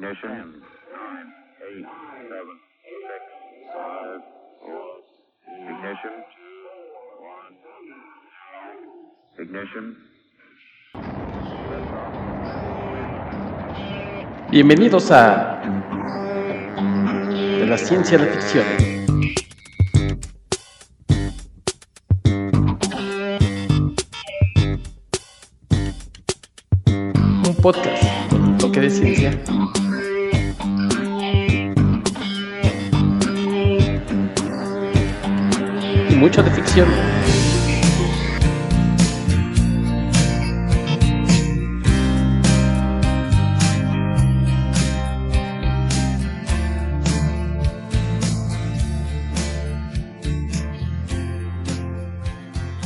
Ignition. Nine, eight, seven, six, five, four. Ignition. One. Ignition. Bienvenidos a De la ciencia la ficción. Mucho de ficción.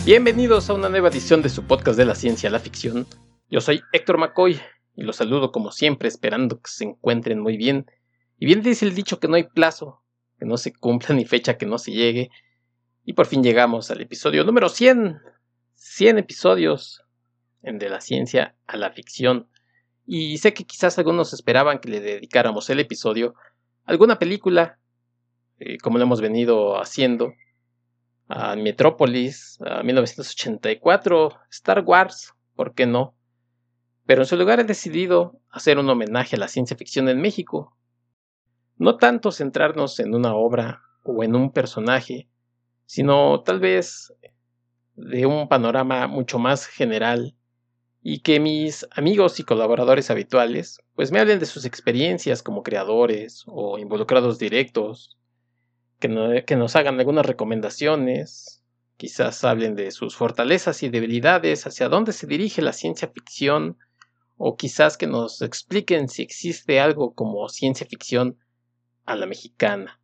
Bienvenidos a una nueva edición de su podcast de la ciencia la ficción. Yo soy Héctor McCoy y los saludo como siempre esperando que se encuentren muy bien. Y bien dice el dicho que no hay plazo, que no se cumpla ni fecha que no se llegue. Y por fin llegamos al episodio número 100. 100 episodios en de la ciencia a la ficción. Y sé que quizás algunos esperaban que le dedicáramos el episodio a alguna película, eh, como lo hemos venido haciendo, a Metrópolis, a 1984, Star Wars, ¿por qué no? Pero en su lugar he decidido hacer un homenaje a la ciencia ficción en México. No tanto centrarnos en una obra o en un personaje, sino tal vez de un panorama mucho más general y que mis amigos y colaboradores habituales pues me hablen de sus experiencias como creadores o involucrados directos que, nos hagan algunas recomendaciones, quizás hablen de sus fortalezas y debilidades, hacia dónde se dirige la ciencia ficción, o quizás que nos expliquen si existe algo como ciencia ficción a la mexicana.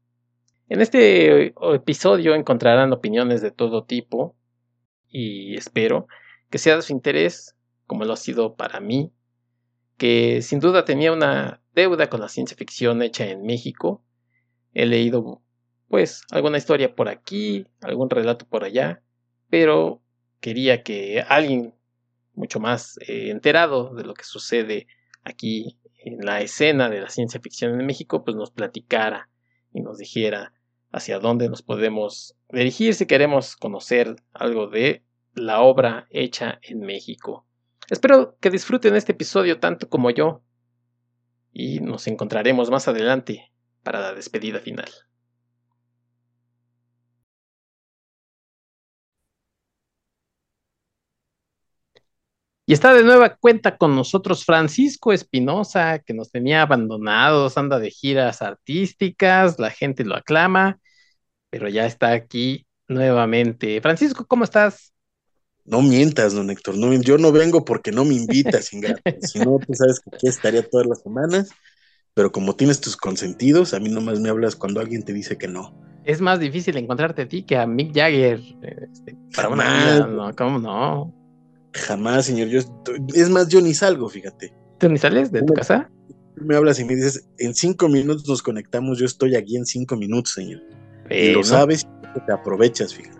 En este episodio encontrarán opiniones de todo tipo y espero que sea de su interés, como lo ha sido para mí, que sin duda tenía una deuda con la ciencia ficción hecha en México. He leído pues alguna historia por aquí, algún relato por allá, pero quería que alguien mucho más eh, enterado de lo que sucede aquí en la escena de la ciencia ficción en México, pues nos platicara y nos dijera hacia dónde nos podemos dirigir si queremos conocer algo de la obra hecha en México. Espero que disfruten este episodio tanto como yo y nos encontraremos más adelante para la despedida final. Y está de nueva cuenta con nosotros Francisco Espinosa, que nos tenía abandonados, anda de giras artísticas, la gente lo aclama, pero ya está aquí nuevamente. Francisco, ¿cómo estás? No mientas, don Héctor, no, yo no vengo porque no me invitas, si no, tú sabes que aquí estaría todas las semanas, pero como tienes tus consentidos, a mí nomás me hablas cuando alguien te dice que no. Es más difícil encontrarte a ti que a Mick Jagger. Este, para una no, ¿cómo no? Jamás, señor. Yo, es más, yo ni salgo, fíjate. ¿Tú ni sales de tu casa? Me hablas y me dices, en cinco minutos nos conectamos, yo estoy aquí en cinco minutos, señor. y lo sabes, te aprovechas, fíjate.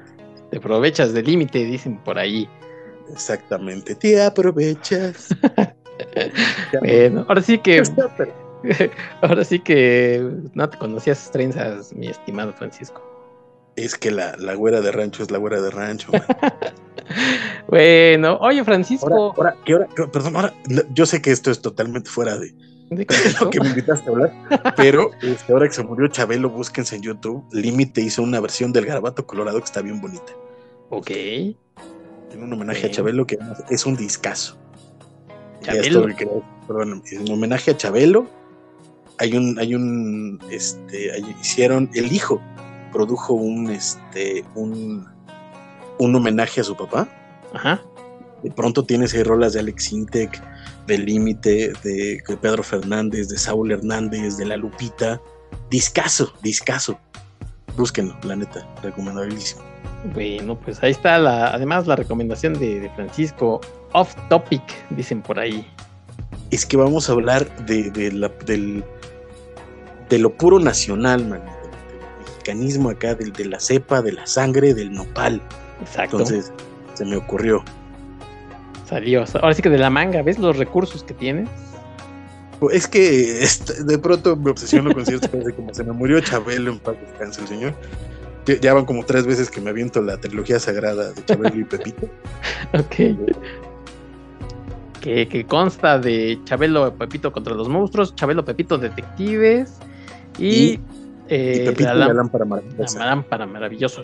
Te aprovechas del límite, dicen por ahí. Exactamente, te aprovechas. bueno, ahora sí que. ahora sí que no te conocías trenzas, mi estimado Francisco. Es que la, la güera de rancho es la güera de rancho. bueno, oye Francisco. Ahora, perdón, ahora, yo sé que esto es totalmente fuera de, lo que me invitaste a hablar, pero este, ahora que se murió Chabelo, búsquense en YouTube. Límite hizo una versión del Garabato Colorado que está bien bonita. Ok. Tiene un homenaje a Chabelo que es un discazo. Chabelo. perdón, en homenaje a Chabelo, hay un, hay un, este, hicieron el hijo produjo un, este, un, un homenaje a su papá. Ajá. De pronto tienes ahí rolas de Alex Intec, de Límite, de Pedro Fernández, de Saúl Hernández, de La Lupita. Discaso, discaso. Búsquenlo, la neta, recomendabilísimo. Bueno, pues ahí está la, además la recomendación de, Francisco, off topic, dicen por ahí. Es que vamos a hablar de, de, la, del, de lo puro nacional, man mecanismo acá del, de la cepa, de la sangre, del nopal. Exacto. Entonces, se me ocurrió. Salió. Ahora sí que de la manga, ¿ves los recursos que tienes? Es que de pronto me obsesiono con ciertas cosas, como se me murió Chabelo en paz descanse el señor. Ya van como tres veces que me aviento la trilogía sagrada de Chabelo y Pepito. ok. Que, consta de Chabelo Pepito contra los monstruos, Chabelo Pepito Detectives y, eh, Pepito la, lámpara maravillosa. La lámpara maravillosa.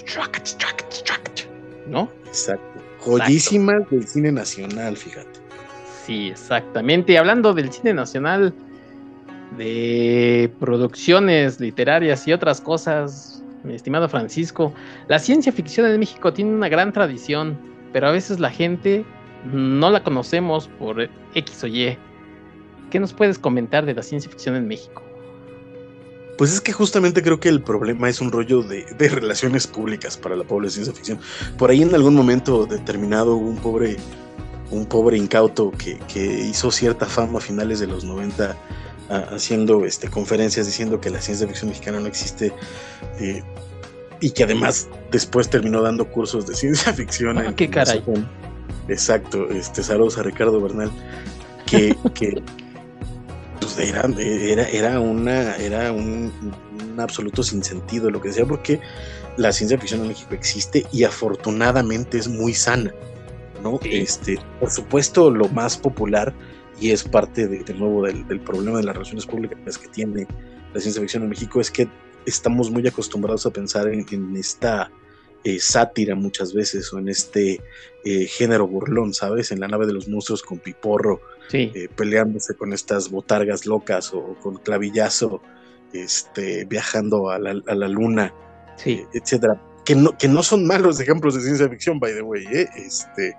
¿No? Exacto. Joyísimas del cine nacional, fíjate. Sí, exactamente. Y hablando del cine nacional, de producciones literarias y otras cosas, mi estimado Francisco, la ciencia ficción en México tiene una gran tradición, pero a veces la gente no la conocemos por X o Y. ¿Qué nos puedes comentar de la ciencia ficción en México? Pues es que justamente creo que el problema es un rollo de, relaciones públicas para la pobre ciencia ficción. Por ahí en algún momento determinado un pobre, un pobre incauto que, hizo cierta fama a finales de los 90 haciendo este, conferencias diciendo que la ciencia ficción mexicana no existe eh, y que además después terminó dando cursos de ciencia ficción. Ah, qué caray. Exacto, este, saludos a Ricardo Bernal, que, que pues era, era, una, era un, absoluto sinsentido lo que decía, porque la ciencia ficción en México existe y afortunadamente es muy sana, ¿no? Este, por supuesto, lo más popular, y es parte de, nuevo del, problema de las relaciones públicas que tiene la ciencia ficción en México, es que estamos muy acostumbrados a pensar en, en esta eh, sátira muchas veces o en este eh, género burlón, ¿sabes? En la nave de los monstruos con piporro, eh, peleándose con estas botargas locas o con clavillazo, este, viajando a la, luna, etcétera. Que no, que no son malos ejemplos de ciencia ficción, by the way. Este,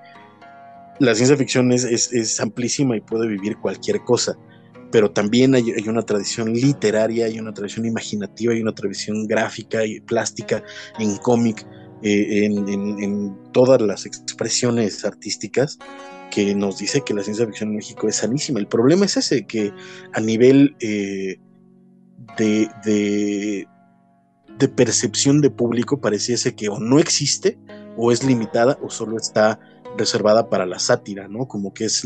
la ciencia ficción es, es, amplísima y puede vivir cualquier cosa pero también hay, hay, una tradición literaria, hay una tradición imaginativa, hay una tradición gráfica y plástica en cómic eh, en, todas las expresiones artísticas que nos dice que la ciencia ficción en México es sanísima. El problema es ese, que a nivel eh, de, de, percepción de público pareciese que o no existe, o es limitada, o solo está reservada para la sátira, ¿no? Como que es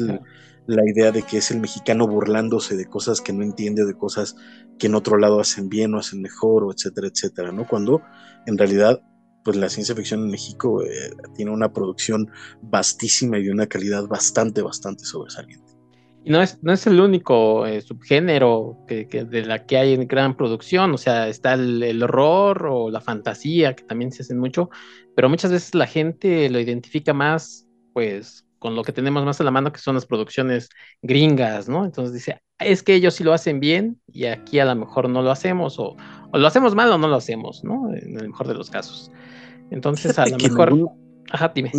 la idea de que es el mexicano burlándose de cosas que no entiende, de cosas que en otro lado hacen bien o hacen mejor, o etcétera, etcétera, ¿no? Cuando en realidad pues la ciencia ficción en México eh, tiene una producción vastísima y de una calidad bastante, bastante sobresaliente. Y no es, no es el único eh, subgénero que, de la que hay en gran producción, o sea, está el, horror o la fantasía, que también se hacen mucho, pero muchas veces la gente lo identifica más, pues, con lo que tenemos más a la mano, que son las producciones gringas, ¿no? Entonces dice, es que ellos sí lo hacen bien y aquí a lo mejor no lo hacemos, o, o lo hacemos mal o no lo hacemos, ¿no? En el mejor de los casos. Entonces, a lo mejor. Ajá, dime.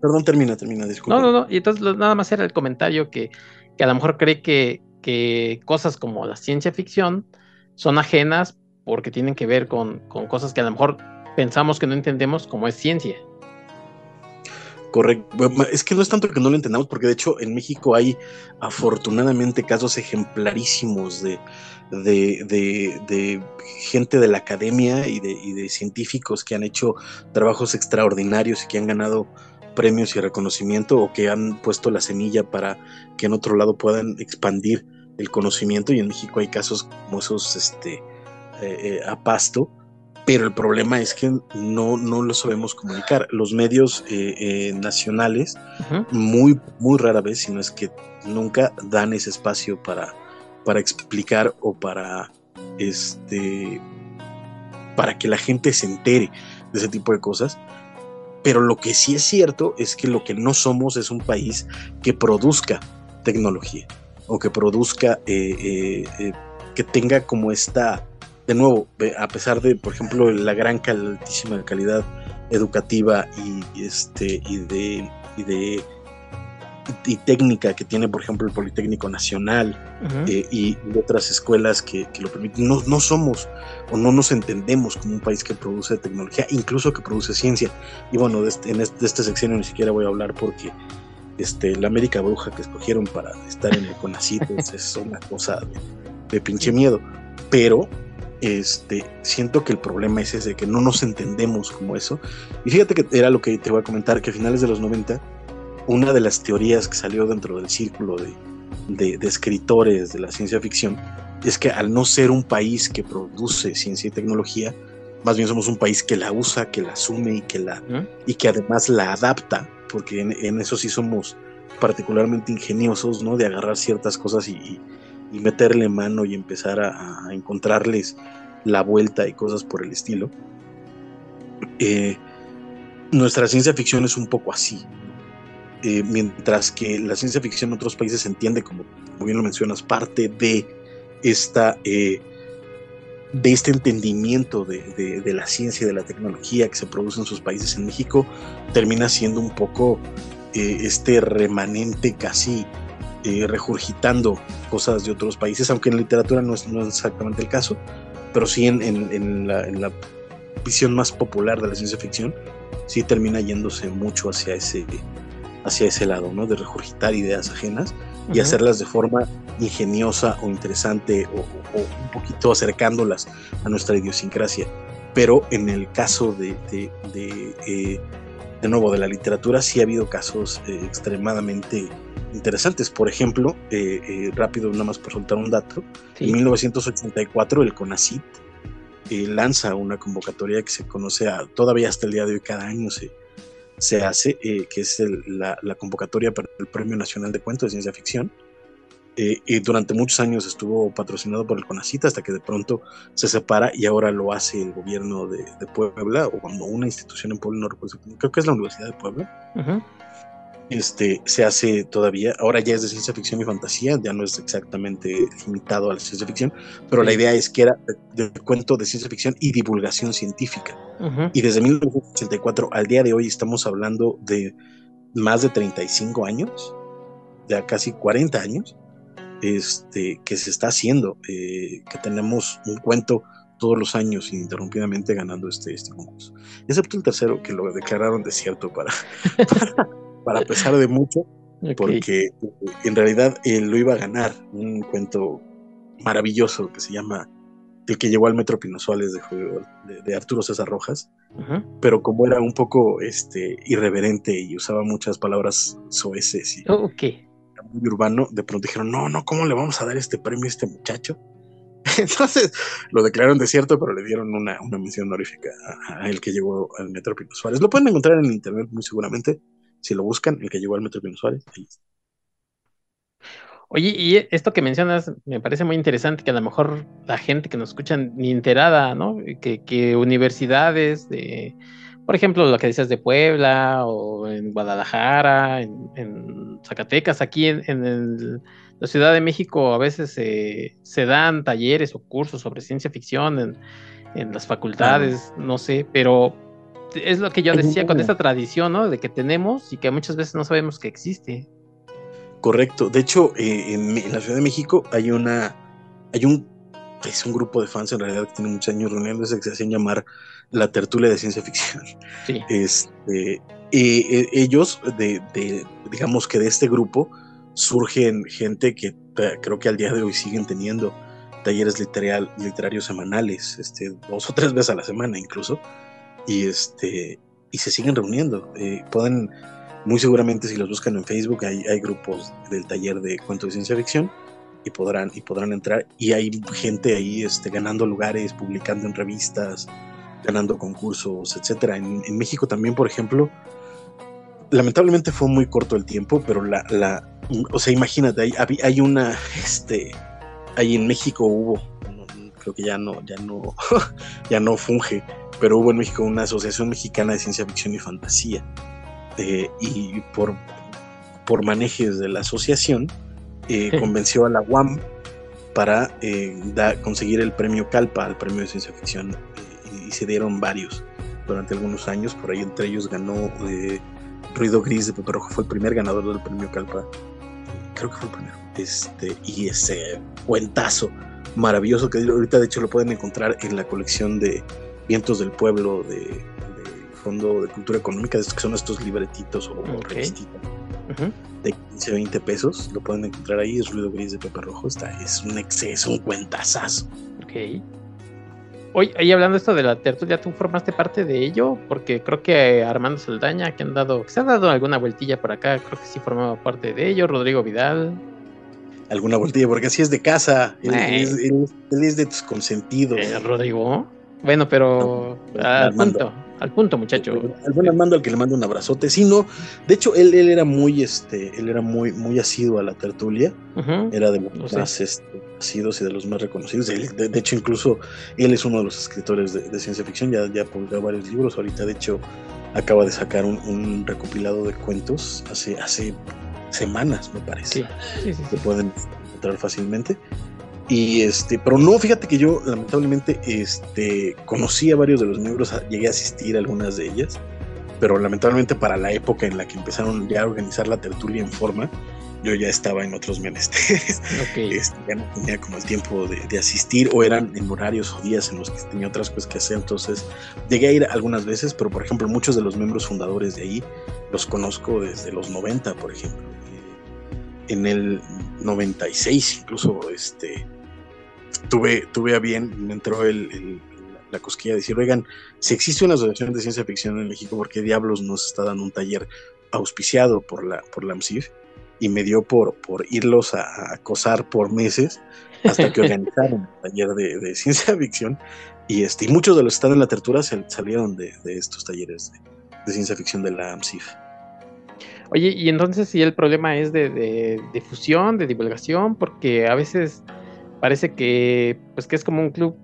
Perdón, termina, termina, disculpa. No, no, no. Y entonces nada más era el comentario que, que a lo mejor cree que, que, cosas como la ciencia ficción son ajenas porque tienen que ver con, con cosas que a lo mejor pensamos que no entendemos como es ciencia. Correcto. Es que no es tanto que no lo entendamos, porque de hecho en México hay afortunadamente casos ejemplarísimos de, gente de la academia y de, y de, científicos que han hecho trabajos extraordinarios y que han ganado premios y reconocimiento o que han puesto la semilla para que en otro lado puedan expandir el conocimiento y en México hay casos como esos este, eh, eh, a pasto pero el problema es que no, no lo sabemos comunicar. Los medios eh, eh, nacionales, muy, muy rara vez, si no es que nunca dan ese espacio para, para explicar o para, este, para que la gente se entere de ese tipo de cosas. Pero lo que sí es cierto es que lo que no somos es un país que produzca tecnología o que produzca, eh, que tenga como esta de nuevo, a pesar de, por ejemplo, la gran altísima calidad educativa y, este y de y de y técnica que tiene, por ejemplo, el Politécnico Nacional eh, y otras escuelas que, lo permiten. No, no, somos o no nos entendemos como un país que produce tecnología, incluso que produce ciencia. Y bueno, de este, en este, de este sección ni siquiera voy a hablar porque este, la América Bruja que escogieron para estar en el CONACYT es una cosa de, de pinche miedo. Pero este, siento que el problema es ese, que no nos entendemos como eso. Y fíjate que era lo que te voy a comentar, que a finales de los 90, una de las teorías que salió dentro del círculo de, de, escritores de la ciencia ficción es que al no ser un país que produce ciencia y tecnología, más bien somos un país que la usa, que la asume y que, la, y que además la adapta, porque en, eso sí somos particularmente ingeniosos, ¿no? De agarrar ciertas cosas y, meterle mano y empezar a, encontrarles la vuelta y cosas por el estilo. Eh, nuestra ciencia ficción es un poco así, eh, mientras que la ciencia ficción en otros países se entiende como, bien lo mencionas, parte de esta eh, de este entendimiento de, la ciencia y de la tecnología que se produce en sus países en México termina siendo un poco este remanente casi regurgitando cosas de otros países, aunque en la literatura no es, exactamente el caso, pero sí en, la, en, la, visión más popular de la ciencia ficción, sí termina yéndose mucho hacia ese, hacia ese lado, ¿no? De regurgitar ideas ajenas y hacerlas de forma ingeniosa o interesante o, un poquito acercándolas a nuestra idiosincrasia. Pero en el caso de, de, de, eh, nuevo, de la literatura, sí ha habido casos eh, extremadamente interesantes. Por ejemplo, eh, rápido, nada más por soltar un dato, en 1984 el CONACIT lanza una convocatoria que se conoce a, todavía hasta el día de hoy, cada año se, se hace, eh, que es la, convocatoria para el Premio Nacional de Cuentos de Ciencia Ficción. Eh, y durante muchos años estuvo patrocinado por el CONACIT hasta que de pronto se separa y ahora lo hace el gobierno de, Puebla o cuando una institución en Puebla, no recuerdo, creo que es la Universidad de Puebla. Este, se hace todavía, ahora ya es de ciencia ficción y fantasía, ya no es exactamente limitado a la ciencia ficción, pero la idea es que era de, cuento de ciencia ficción y divulgación científica. Y desde 1984 al día de hoy estamos hablando de más de 35 años, ya casi 40 años, este, que se está haciendo, eh, que tenemos un cuento todos los años ininterrumpidamente ganando este, este concurso. Excepto el tercero, que lo declararon desierto para para pesar de mucho, porque eh, en realidad él lo iba a ganar, un cuento maravilloso que se llama El que llevó al Metro Pino Suárez de, de, Arturo César Rojas, pero como era un poco este, irreverente y usaba muchas palabras soeces y muy urbano, de pronto dijeron, no, no, ¿cómo le vamos a dar este premio a este muchacho? Entonces lo declararon desierto, pero le dieron una, una mención honorífica a, el que llegó al Metro Suárez. Lo pueden encontrar en internet muy seguramente. Si lo buscan, el que llegó al Metro Suárez, ahí está. Oye, y esto que mencionas me parece muy interesante, que a lo mejor la gente que nos escucha ni enterada, ¿no? Que, universidades de, por ejemplo, lo que decías de Puebla o en Guadalajara, en, Zacatecas, aquí en, la Ciudad de México a veces se dan talleres o cursos sobre ciencia ficción en, las facultades, no sé, pero es lo que yo decía con esta tradición, ¿no? De que tenemos y que muchas veces no sabemos que existe. Correcto. De hecho, eh, en, la Ciudad de México hay una, hay un, es un grupo de fans en realidad que tiene muchos años reuniéndose que se hacen llamar la tertulia de ciencia ficción. Sí. Este, e, ellos, de, digamos que de este grupo, surgen gente que creo que al día de hoy siguen teniendo talleres literarios semanales, este, dos o tres veces a la semana incluso y este y se siguen reuniendo. Eh, pueden, muy seguramente si los buscan en Facebook, hay, hay grupos del taller de cuentos de ciencia ficción y podrán, y podrán entrar. Y hay gente ahí este, ganando lugares, publicando en revistas, ganando concursos, etcétera. En, México también, por ejemplo, lamentablemente fue muy corto el tiempo, pero la, la o sea, imagínate, hay, hay una, este, ahí en México hubo, creo que ya no, ya no, ya no funge, pero hubo en México una asociación mexicana de ciencia ficción y fantasía. Eh, y por, por manejes de la asociación, eh, convenció a la UAM para eh, conseguir el premio Calpa, el premio de ciencia ficción, y se dieron varios durante algunos años. Por ahí entre ellos ganó Ruido Gris de Pepe Rojo, fue el primer ganador del premio Calpa. Creo que fue el primero. Este, y ese cuentazo maravilloso que ahorita de hecho lo pueden encontrar en la colección de Vientos del Pueblo de, Fondo de Cultura Económica, que son estos libretitos o, de 15, 20 pesos. Lo pueden encontrar ahí, es Ruido Gris de Pepe Rojo. Está, es un exceso, un cuentazazo. Ok. Hoy, ahí hablando esto de la tertulia, ¿tú formaste parte de ello? Porque creo que Armando Saldaña, que han dado, que se han dado alguna vueltilla por acá, creo que sí formaba parte de ello, Rodrigo Vidal. alguna voltilla, porque así es de casa. Él, es, de tus consentidos. Eh, Rodrigo. Bueno, pero al punto, al punto, muchacho. Al buen Armando al que le mando un abrazote. Sí, no. De hecho, él, él era muy, este, él era muy, muy asiduo a la tertulia. Era de los más este, asiduos y de los más reconocidos. De, hecho, incluso él es uno de los escritores de, ciencia ficción. Ya, ya publicó varios libros. Ahorita, de hecho, acaba de sacar un, recopilado de cuentos hace, hace semanas, me parece. Sí, sí, pueden encontrar fácilmente. Y este, pero no, fíjate que yo lamentablemente este, conocí a varios de los miembros, llegué a asistir a algunas de ellas, pero lamentablemente para la época en la que empezaron ya a organizar la tertulia en forma, yo ya estaba en otros menesteres. Este, ya no tenía como el tiempo de, de, asistir o eran en horarios o días en los que tenía otras cosas que hacer. Entonces llegué a ir algunas veces, pero por ejemplo muchos de los miembros fundadores de ahí los conozco desde los 90, por ejemplo. En el 96 incluso este, tuve, tuve a bien, me entró el, la cosquilla de decir, oigan, si existe una asociación de ciencia ficción en México, ¿por qué diablos nos está dando un taller auspiciado por la, por la AMSIF? Y me dio por, por irlos a, acosar por meses hasta que organizaron el taller de, ciencia ficción. Y, este, y muchos de los que están en la tertura salieron de, estos talleres de, ciencia ficción de la AMSIF. Oye, y entonces si el problema es de, de difusión, de divulgación, porque a veces parece que, pues que es como un club,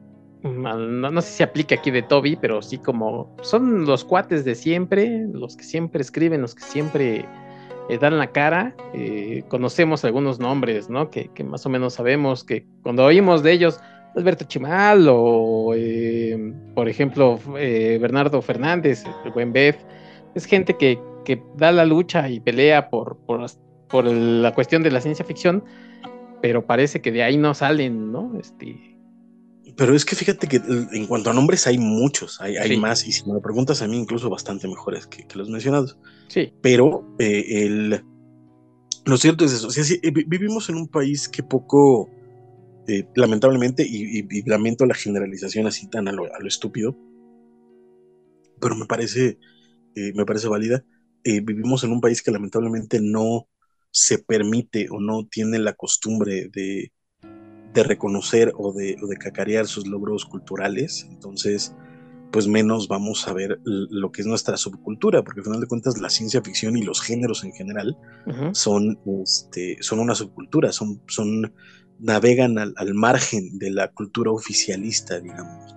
mm, no, sé si aplica aquí de Toby, pero sí como son los cuates de siempre, los que siempre escriben, los que siempre eh, dan la cara. Eh, conocemos algunos nombres, ¿no? Que, más o menos sabemos que cuando oímos de ellos, Alberto Chimal o, eh, por ejemplo, Bernardo Fernández, el buen Bev, es gente que, que da la lucha y pelea por, por la cuestión de la ciencia ficción pero parece que de ahí no salen, ¿no? Este... Pero es que fíjate que en cuanto a nombres hay muchos, hay, hay más, y si me lo preguntas a mí, incluso bastante mejores que, los mencionados. Sí. Pero eh, el, lo cierto es eso, vivimos en un país que poco, eh, lamentablemente, y, lamento la generalización así tan a lo, estúpido, pero me parece, eh, me parece válida, vivimos en un país que lamentablemente no se permite o no tiene la costumbre de, reconocer o de, cacarear sus logros culturales, entonces pues menos vamos a ver lo que es nuestra subcultura, porque al final de cuentas la ciencia ficción y los géneros en general son, este, son una subcultura, son, son navegan al, margen de la cultura oficialista, digamos.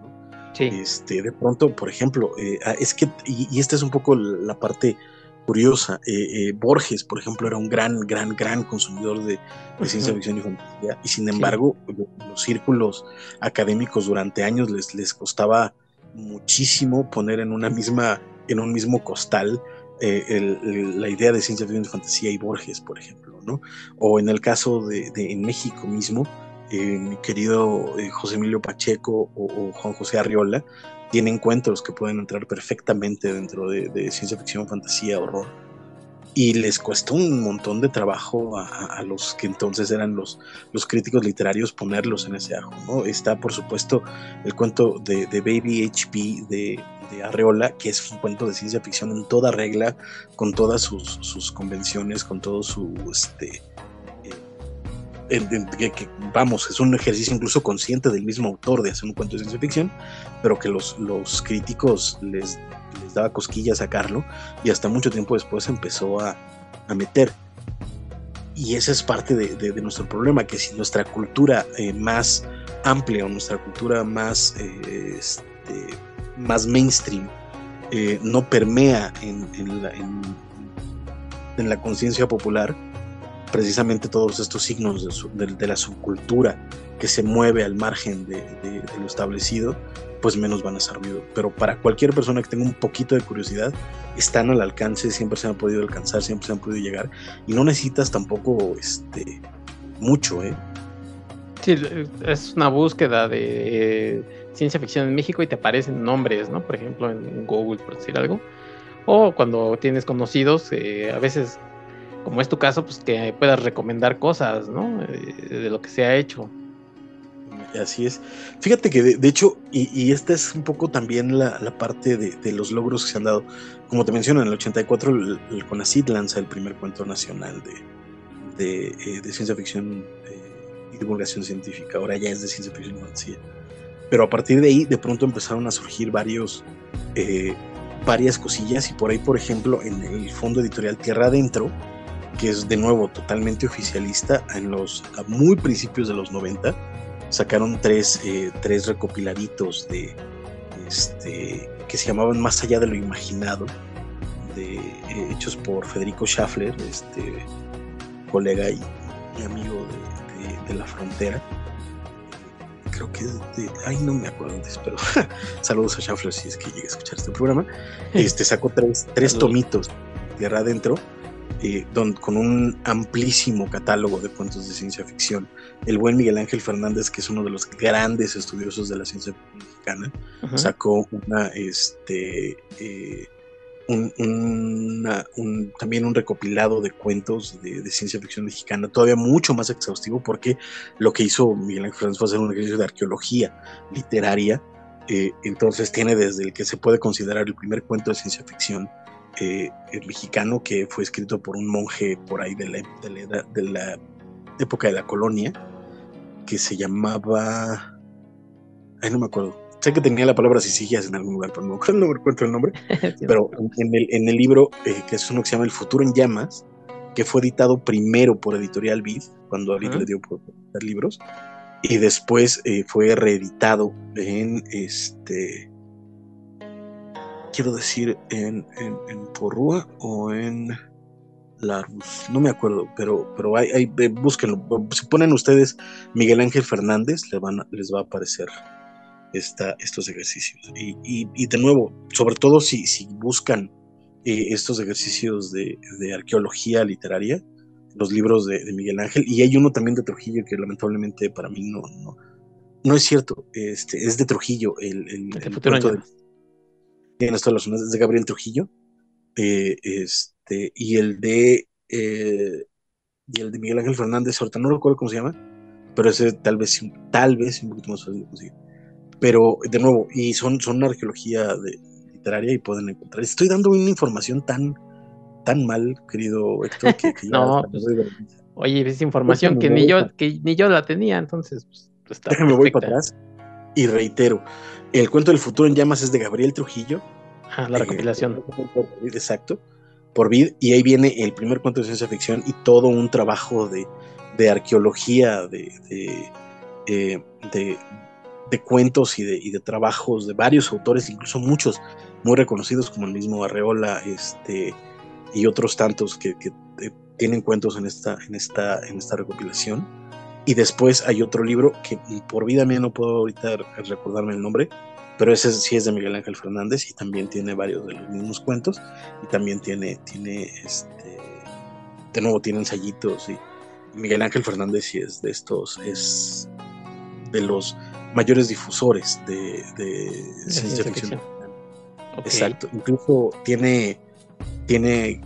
Este, de pronto, por ejemplo, eh, ah, es que, y, y, esta es un poco la parte curiosa. Eh, eh, Borges, por ejemplo, era un gran, gran, gran consumidor de, ciencia ficción y fantasía, y sin embargo, los círculos académicos durante años les, les costaba muchísimo poner en una misma, en un mismo costal eh, la idea de ciencia ficción y fantasía y Borges, por ejemplo, ¿no? O en el caso de, en México mismo, mi querido José Emilio Pacheco o, Juan José Arriola, tiene encuentros que pueden entrar perfectamente dentro de, ciencia ficción, fantasía, horror. Y les cuesta un montón de trabajo a, los que entonces eran los, los críticos literarios ponerlos en ese ajo. ¿no? Está, por supuesto, el cuento de, Baby HP de, Arreola, que es un cuento de ciencia ficción en toda regla, con todas sus, sus convenciones, con todo su, este, que, vamos, es un ejercicio incluso consciente del mismo autor de hacer un cuento de ciencia ficción, pero que los, los críticos les, les daba cosquillas sacarlo y hasta mucho tiempo después empezó a, a meter. Y ese es parte de, de, nuestro problema, que si nuestra cultura eh, más amplia o nuestra cultura más, eh, este, más mainstream eh, no permea en, en la conciencia popular, precisamente todos estos signos de, la subcultura que se mueve al margen de, lo establecido, pues menos van a ser ruido. Pero para cualquier persona que tenga un poquito de curiosidad, están al alcance, siempre se han podido alcanzar, siempre se han podido llegar, y no necesitas tampoco este, mucho, ¿eh? Sí, es una búsqueda de ciencia ficción en México y te aparecen nombres, ¿no? Por ejemplo, en Google, por decir algo. O cuando tienes conocidos, eh, a veces como es tu caso, pues que puedas recomendar cosas, ¿no? Eh, de, lo que se ha hecho. Así es. Fíjate que de, hecho, y, esta es un poco también la, parte de, los logros que se han dado. Como te menciono, en el 84 el, el lanza el primer cuento nacional de, de ciencia ficción y divulgación científica. Ahora ya es de ciencia ficción y fantasía. Pero a partir de ahí, de pronto empezaron a surgir varios, varias cosillas. Y por ahí, por ejemplo, en el fondo editorial Tierra Adentro, que es de nuevo totalmente oficialista, en los a muy principios de los 90 sacaron tres, eh, tres recopilaritos de este que se llamaban Más allá de lo imaginado, de, eh, hechos por Federico Schaffler, este colega y, amigo de, la frontera. Creo que es de. Ay, no me acuerdo antes, pero saludos a Schaffler si es que llega a escuchar este programa. Este sacó tres, tres tomitos Tierra Adentro eh, con un amplísimo catálogo de cuentos de ciencia ficción. El buen Miguel Ángel Fernández, que es uno de los grandes estudiosos de la ciencia mexicana, sacó una, este, eh, un, también un recopilado de cuentos de, ciencia ficción mexicana, todavía mucho más exhaustivo, porque lo que hizo Miguel Ángel Fernández fue hacer un ejercicio de arqueología literaria. Eh, entonces tiene desde el que se puede considerar el primer cuento de ciencia ficción eh, mexicano que fue escrito por un monje por ahí de la, de la, época de la colonia, que se llamaba... Ay, no me acuerdo. Sé que tenía la palabra sicilias en algún lugar, pero no, no recuerdo el nombre. pero en el, en el libro, eh, que es uno que se llama El futuro en llamas, que fue editado primero por Editorial Vid, cuando a Vid le dio por editar libros, y después eh, fue reeditado en este quiero decir, en, en, Porrúa o en Larus, no me acuerdo, pero, pero hay, hay, eh, búsquenlo. Si ponen ustedes Miguel Ángel Fernández, les, van les va a aparecer esta, estos ejercicios. Y, y, de nuevo, sobre todo si, si buscan eh, estos ejercicios de, de, arqueología literaria, los libros de, de, Miguel Ángel, y hay uno también de Trujillo que lamentablemente para mí no, no, no es cierto, este, es de Trujillo, el, el, el, tienes todas las es de Gabriel Trujillo, eh, este, y el de eh, y el de Miguel Ángel Fernández, ahorita no recuerdo cómo se llama, pero ese tal vez, tal vez un poquito más fácil de conseguir. Pero de nuevo, y son, son una arqueología de, literaria y pueden encontrar. Estoy dando una información tan, tan mal, querido Héctor, que, no, pues, oye, es información que ni yo, que ni yo la tenía, entonces pues, pues Déjame voy para atrás y reitero, el cuento del futuro en llamas es de Gabriel Trujillo. Ah, la recopilación. exacto, por Vid, y ahí viene el primer cuento de ciencia ficción y todo un trabajo de, arqueología, de, eh, de, de, cuentos y de, y de trabajos de varios autores, incluso muchos muy reconocidos como el mismo Arreola este, y otros tantos que, que eh, tienen cuentos en esta, en esta, en esta recopilación. Y después hay otro libro que por vida mía no puedo ahorita recordarme el nombre, pero ese sí es de Miguel Ángel Fernández y también tiene varios de los mismos cuentos y también tiene, tiene este, de nuevo tiene ensayitos y Miguel Ángel Fernández sí es de estos, es de los mayores difusores de, ciencia ficción. Exacto, incluso tiene, tiene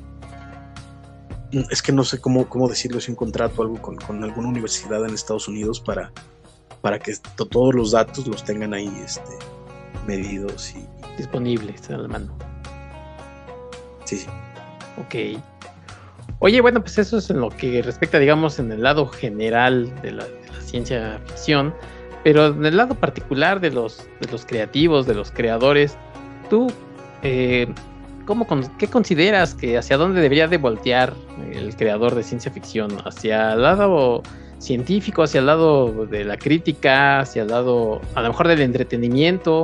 es que no sé cómo, cómo decirlo, es un contrato algo con, alguna universidad en Estados Unidos para, para que todos los datos los tengan ahí este, medidos y disponibles a la mano. Sí, sí. Ok. Oye, bueno, pues eso es en lo que respecta, digamos, en el lado general de la, ciencia ficción, pero en el lado particular de los, de los creativos, de los creadores, tú, eh, ¿cómo, ¿qué consideras que hacia dónde debería de voltear el creador de ciencia ficción? ¿Hacia el lado científico, hacia el lado de la crítica, hacia el lado a lo mejor del entretenimiento?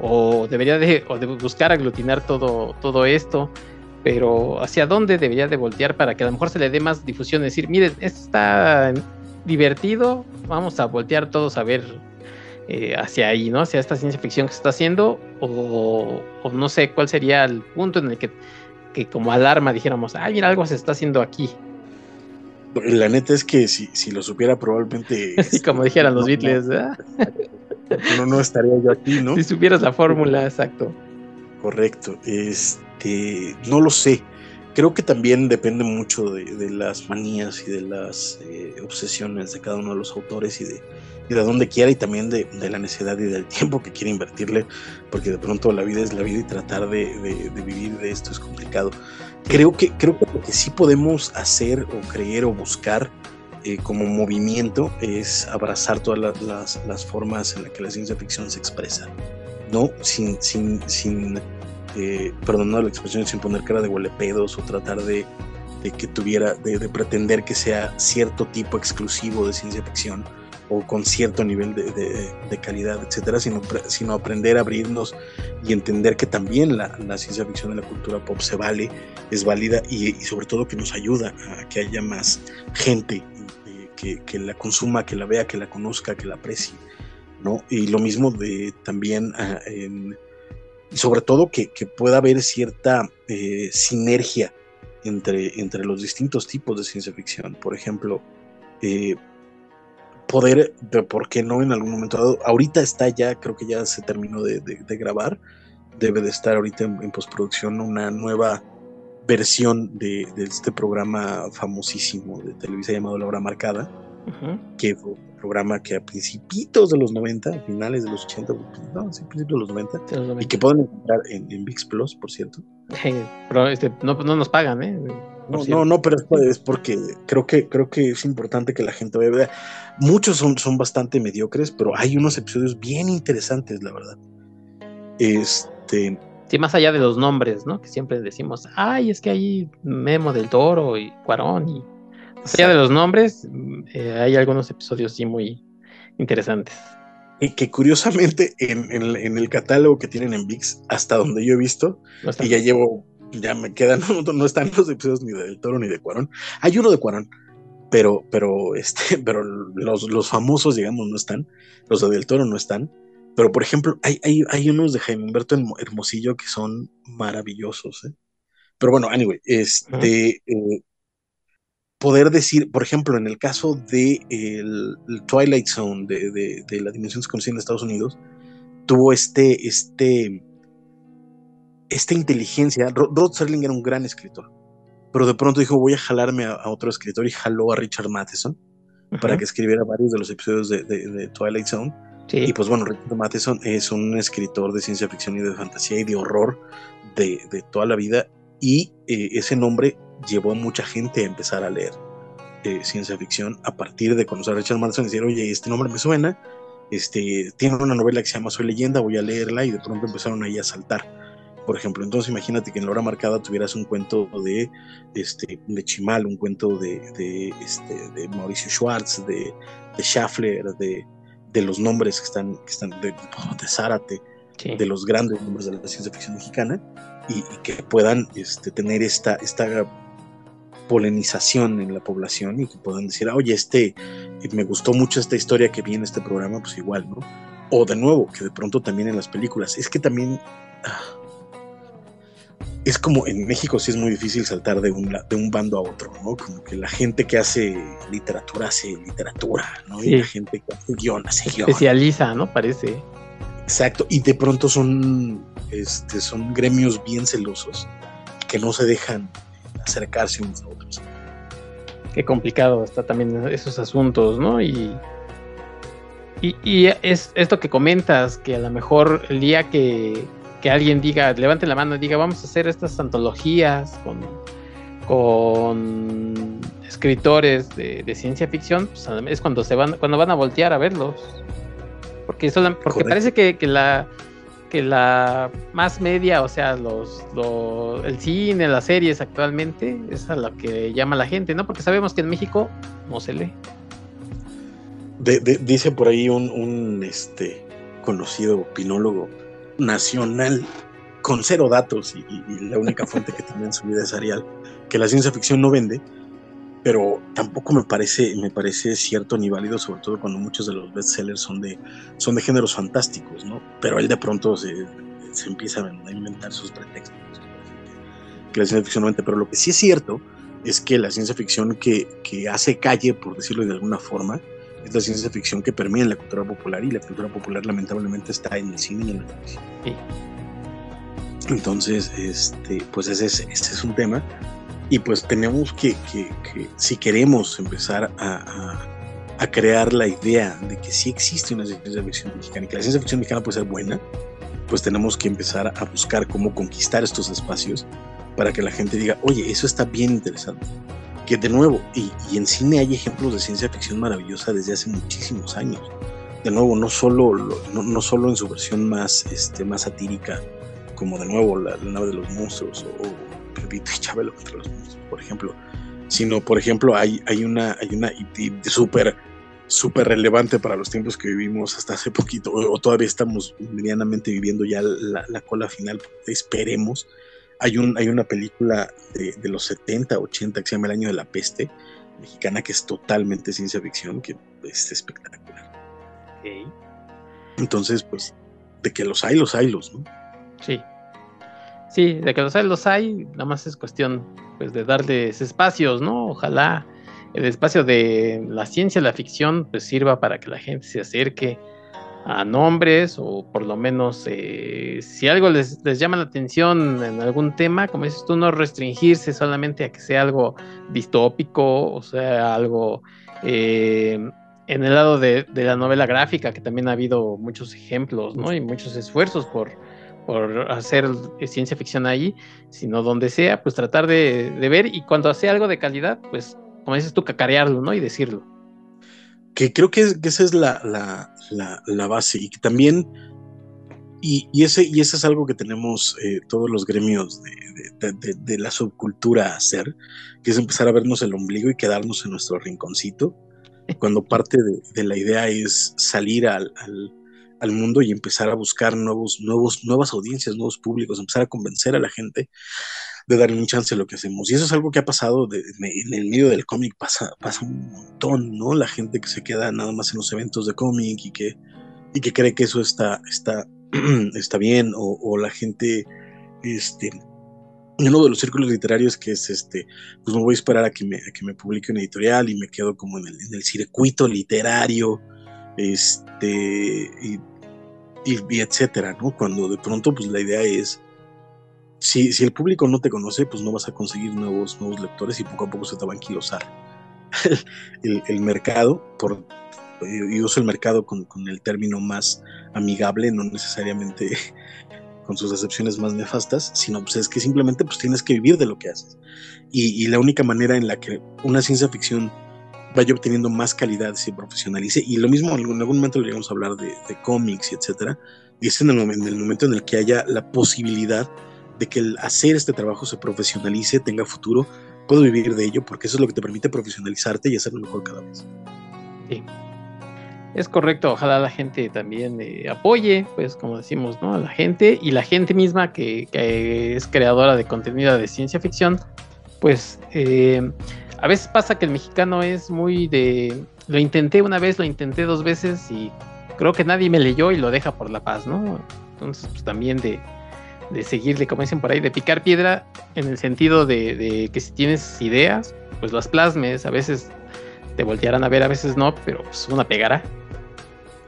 ¿O debería de, o de buscar aglutinar todo, todo esto? Pero ¿hacia dónde debería de voltear para que a lo mejor se le dé más difusión? Decir, miren, esto está divertido, vamos a voltear todos a ver eh, hacia ahí, ¿no? Hacia esta ciencia ficción que se está haciendo, o, no sé cuál sería el punto en el que, que como alarma dijéramos, ay, mira, algo se está haciendo aquí. La neta es que si, si lo supiera probablemente... Así como dijeran los Beatles, no, no estaría yo aquí, ¿no? Si supieras la fórmula, exacto. Correcto. Este, no lo sé. Creo que también depende mucho de, las manías y de las eh, obsesiones de cada uno de los autores y de, y de dónde quiera y también de, la necesidad y del tiempo que quiere invertirle, porque de pronto la vida es la vida y tratar de, vivir de esto es complicado. Creo que, creo que lo que sí podemos hacer o creer o buscar eh, como movimiento es abrazar todas las, las, formas en las que la ciencia ficción se expresa, ¿no? Sin, sin, sin eh, la expresión, sin poner cara de huelepedos o tratar de, de que tuviera, de, de, pretender que sea cierto tipo exclusivo de ciencia ficción o con cierto nivel de, de calidad, etcétera, sino, sino aprender a abrirnos y entender que también la, la, ciencia ficción de la cultura pop se vale, es válida y, y sobre todo que nos ayuda a que haya más gente que, la consuma, que la vea, que la conozca, que la aprecie, ¿no? Y lo mismo de también, ah, sobre todo que, pueda haber cierta eh, sinergia entre, entre los distintos tipos de ciencia ficción. Por ejemplo, eh, poder, ¿por qué no en algún momento dado? Ahorita está ya, creo que ya se terminó de, grabar, debe de estar ahorita en postproducción una nueva versión de, este programa famosísimo de televisión llamado La Hora Marcada, que fue un programa que a principios de los 90, finales de los 80, no, sí, principios de los 90, y que pueden encontrar en, VIX Plus, por cierto. pero este, no, no, nos pagan, ¿eh? No, no, no, pero es, porque creo que, creo que es importante que la gente vea. Muchos son, son bastante mediocres, pero hay unos episodios bien interesantes, la verdad. Este, Sí, más allá de los nombres, ¿no? Que siempre decimos, ay, es que hay Memo del Toro y Cuarón y más allá de los nombres, eh, hay algunos episodios sí muy interesantes. Y que curiosamente en, el catálogo que tienen en VIX, hasta donde yo he visto, y ya llevo, ya me quedan, no, están los episodios ni del Toro ni de Cuarón. Hay uno de Cuarón, pero, pero, este, pero los, los famosos, digamos, no están, los de Del Toro no están. Pero, por ejemplo, hay, hay, hay unos de Jaime Humberto Hermosillo que son maravillosos. ¿eh? Pero bueno, anyway, este, eh, poder decir, por ejemplo, en el caso de el, Twilight Zone de, de, la Dimensión Desconocida en Estados Unidos, tuvo este, este, esta inteligencia. Rod Serling era un gran escritor, pero de pronto dijo, voy a jalarme a, otro escritor y jaló a Richard Matheson para que escribiera varios de los episodios de Twilight Zone y pues bueno, Richard Matheson es un escritor de ciencia ficción y de fantasía y de horror de, toda la vida. Y eh, ese nombre llevó a mucha gente a empezar a leer eh, ciencia ficción a partir de conocer a Richard Matheson y decir, oye, este nombre me suena. Este, tiene una novela que se llama Soy leyenda, voy a leerla y de pronto empezaron ahí a saltar. Por ejemplo, entonces imagínate que en la hora marcada tuvieras un cuento de, este, de Chimal, un cuento de, de, este, de Mauricio Schwartz, de, de Schaffler, de, de los nombres que están, que están de, de Zárate, de los grandes nombres de la ciencia ficción mexicana, y, que puedan este, tener esta, esta polenización en la población y que puedan decir, ah, oye, este, me gustó mucho esta historia que vi en este programa, pues igual, ¿no? O de nuevo, que de pronto también en las películas, es que también... Ah, es como en México sí es muy difícil saltar de un, de un bando a otro, ¿no? Como que la gente que hace literatura hace literatura, ¿no? Y la gente que hace guion hace guion. Especializa, ¿no? Parece. Exacto, y de pronto son, este, son gremios bien celosos que no se dejan acercarse unos a otros. Qué complicado está también esos asuntos, ¿no? Y, y, y es esto que comentas, que a lo mejor el día que que alguien diga, levante la mano y diga, vamos a hacer estas antologías con, con escritores de, ciencia ficción, pues es cuando se van, cuando van a voltear a verlos. Porque, porque parece que, la que la más media, o sea, los, el cine, las series actualmente, es a lo que llama la gente, ¿no? Porque sabemos que en México no se lee. dice por ahí un, un este, conocido opinólogo nacional con cero datos y, la única fuente que tiene en su vida es Arial, que la ciencia ficción no vende, pero tampoco me parece, me parece cierto ni válido, sobre todo cuando muchos de los bestsellers son de, son de géneros fantásticos, ¿no? Pero él de pronto se, se empieza a inventar sus pretextos, que la ciencia ficción no pero lo que sí es cierto es que la ciencia ficción que, que hace calle, por decirlo de alguna forma, es la ciencia ficción que permea en la cultura popular y la cultura popular lamentablemente está en el cine y en la televisión. Entonces, este, pues ese es, ese es un tema y pues tenemos que, que, si queremos empezar a, a, crear la idea de que sí existe una ciencia ficción mexicana y que la ciencia ficción mexicana puede ser buena, pues tenemos que empezar a buscar cómo conquistar estos espacios para que la gente diga, oye, eso está bien interesante. Que de nuevo, y, en cine hay ejemplos de ciencia ficción maravillosa desde hace muchísimos años. De nuevo, no solo, no, solo en su versión más, este, más satírica, como de nuevo la, nave de los monstruos o, Pepito y Chabelo contra los monstruos, por ejemplo, sino, por ejemplo, hay, hay una, hay una súper súper relevante para los tiempos que vivimos hasta hace poquito, o, todavía estamos medianamente viviendo ya la, cola final, esperemos. Hay, un, hay una película de, los 70, 80 que se llama El año de la peste, mexicana, que es totalmente ciencia ficción, que es espectacular. Entonces, pues, de que los hay, los hay, los, ¿no? Sí. Sí, de que los hay, los hay, nada más es cuestión pues de darles espacios, ¿no? Ojalá el espacio de la ciencia, la ficción, pues sirva para que la gente se acerque a nombres o por lo menos eh, si algo les, llama la atención en algún tema, como dices tú, no restringirse solamente a que sea algo distópico o sea algo eh, en el lado de, la novela gráfica, que también ha habido muchos ejemplos ¿no? y muchos esfuerzos por, por hacer ciencia ficción ahí, sino donde sea, pues tratar de, de ver y cuando sea algo de calidad, pues como dices tú, cacarearlo, ¿no? Y decirlo. Que creo que, esa es la, la, base y que también, y, ese, y ese es algo que tenemos eh, todos los gremios de, la subcultura a hacer, que es empezar a vernos el ombligo y quedarnos en nuestro rinconcito, cuando parte de, la idea es salir al, al, mundo y empezar a buscar nuevos, nuevos, nuevas audiencias, nuevos públicos, empezar a convencer a la gente de darle un chance a lo que hacemos. Y eso es algo que ha pasado en el medio del cómic, pasa, pasa un montón, ¿no? La gente que se queda nada más en los eventos de cómic y que, y que cree que eso está, está, está bien, o, la gente, este, uno de los círculos literarios que es este, pues me voy a esperar a que me, que me publique una editorial y me quedo como en el, en el circuito literario, este, y, y, etcétera, ¿no? Cuando de pronto, pues la idea es si, el público no te conoce, pues no vas a conseguir nuevos, nuevos lectores y poco a poco se te va a anquilosar el, mercado. Por, y uso el mercado con, el término más amigable, no necesariamente con sus excepciones más nefastas, sino pues es que simplemente pues tienes que vivir de lo que haces. Y, la única manera en la que una ciencia ficción vaya obteniendo más calidad, se profesionalice, y lo mismo en algún, momento le llegamos a hablar de, cómics y etcétera, y es en el, en el momento en el que haya la posibilidad de que el hacer este trabajo se profesionalice, tenga futuro, puedo vivir de ello, porque eso es lo que te permite profesionalizarte y hacerlo mejor cada vez. Sí. Es correcto, ojalá la gente también eh, apoye, pues como decimos, ¿no? A la gente y la gente misma que, es creadora de contenido de ciencia ficción, pues eh, a veces pasa que el mexicano es muy de, lo intenté una vez, lo intenté dos veces y creo que nadie me leyó y lo deja por la paz, ¿no? Entonces, pues también de, de seguirle, como dicen por ahí, de picar piedra en el sentido de, que si tienes ideas, pues las plasmes, a veces te voltearán a ver, a veces no, pero pues una pegará.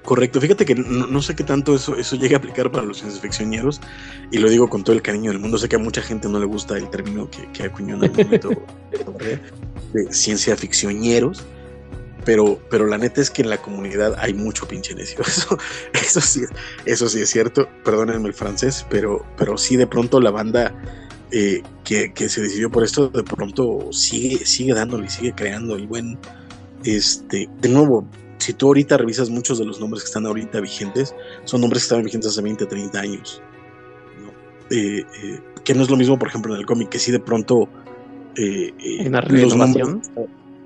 Correcto, fíjate que no, sé qué tanto eso, eso llega a aplicar para los ciencia ficcioneros, y lo digo con todo el cariño del mundo, sé que a mucha gente no le gusta el término que, que acuñó en el momento de ciencia ficcioneros, pero, pero la neta es que en la comunidad hay mucho pinche necio. Eso, eso, sí, eso sí es cierto, perdónenme el francés, pero, pero sí de pronto la banda eh, que, que, se decidió por esto, de pronto sigue, sigue dándole, sigue creando el buen, este, de nuevo, si tú ahorita revisas muchos de los nombres que están ahorita vigentes, son nombres que estaban vigentes hace 20, 30 años. Eh, eh, que no es lo mismo, por ejemplo, en el cómic, que sí de pronto... en la renovación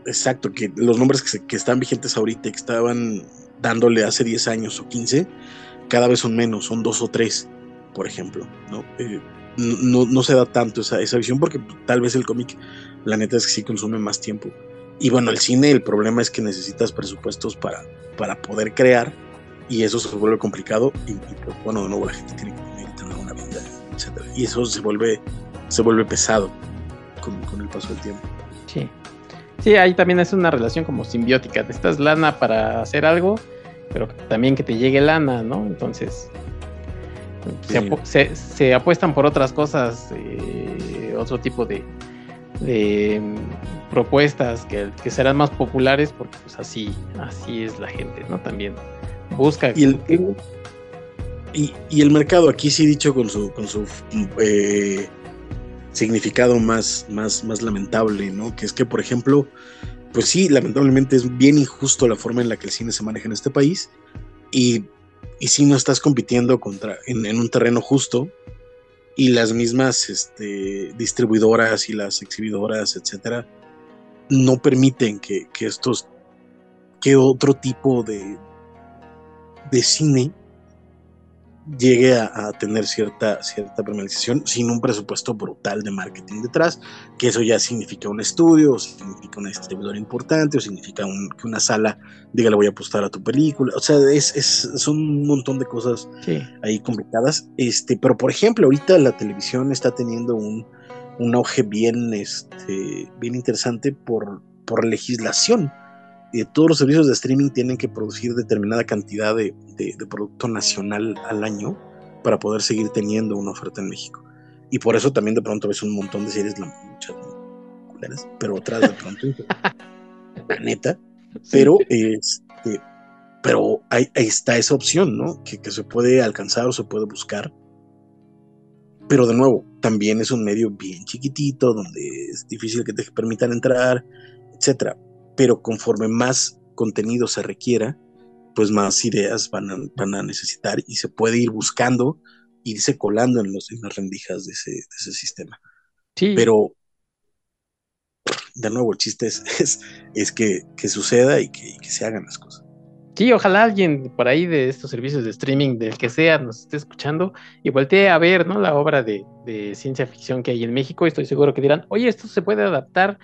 exacto, que los nombres que, están vigentes ahorita y que estaban dándole hace 10 años o 15, cada vez son menos, son dos o tres, por ejemplo, ¿no? Eh, no, se da tanto esa, esa visión porque tal vez el cómic, la neta es que sí consume más tiempo. Y bueno, el cine, el problema es que necesitas presupuestos para, para poder crear y eso se vuelve complicado y, pues, bueno, de nuevo la gente tiene que tener una vida, etc. Y eso se vuelve, se vuelve pesado con, con el paso del tiempo. Sí. Sí, ahí también es una relación como simbiótica. Necesitas lana para hacer algo, pero también que te llegue lana, ¿no? Entonces, se, apuestan por otras cosas, eh, otro tipo de, mm, propuestas que, serán más populares, porque pues así, así es la gente, ¿no? También busca. Y el, y, el mercado aquí sí dicho con su, con su eh, significado más, más, más lamentable, ¿no? Que es que, por ejemplo, pues sí, lamentablemente es bien injusto la forma en la que el cine se maneja en este país y, y si no estás compitiendo contra, en, un terreno justo y las mismas este, distribuidoras y las exhibidoras, etcétera, no permiten que, que estos, que otro tipo de, de cine llegue a, tener cierta, cierta penalización sin un presupuesto brutal de marketing detrás, que eso ya significa un estudio, o significa una distribuidora importante, o significa que una sala diga le voy a apostar a tu película, o sea, es, es son un montón de cosas ahí complicadas, este, pero por ejemplo, ahorita la televisión está teniendo un, un auge bien, este, bien interesante por, por legislación todos los servicios de streaming tienen que producir determinada cantidad de, producto nacional al año para poder seguir teniendo una oferta en México. Y por eso también de pronto ves un montón de series, muchas pero otras de pronto, la neta. Pero, este, pero ahí, está esa opción, ¿no? Que, que se puede alcanzar o se puede buscar. Pero de nuevo, también es un medio bien chiquitito, donde es difícil que te permitan entrar, etcétera pero conforme más contenido se requiera, pues más ideas van a, van a necesitar y se puede ir buscando, irse colando en, los, en las rendijas de ese, de ese sistema. Sí. Pero, de nuevo, el chiste es, es, que, que, suceda y que, que, se hagan las cosas. Sí, ojalá alguien por ahí de estos servicios de streaming, del que sea, nos esté escuchando y voltee a ver ¿no? la obra de, de ciencia ficción que hay en México. Estoy seguro que dirán, oye, esto se puede adaptar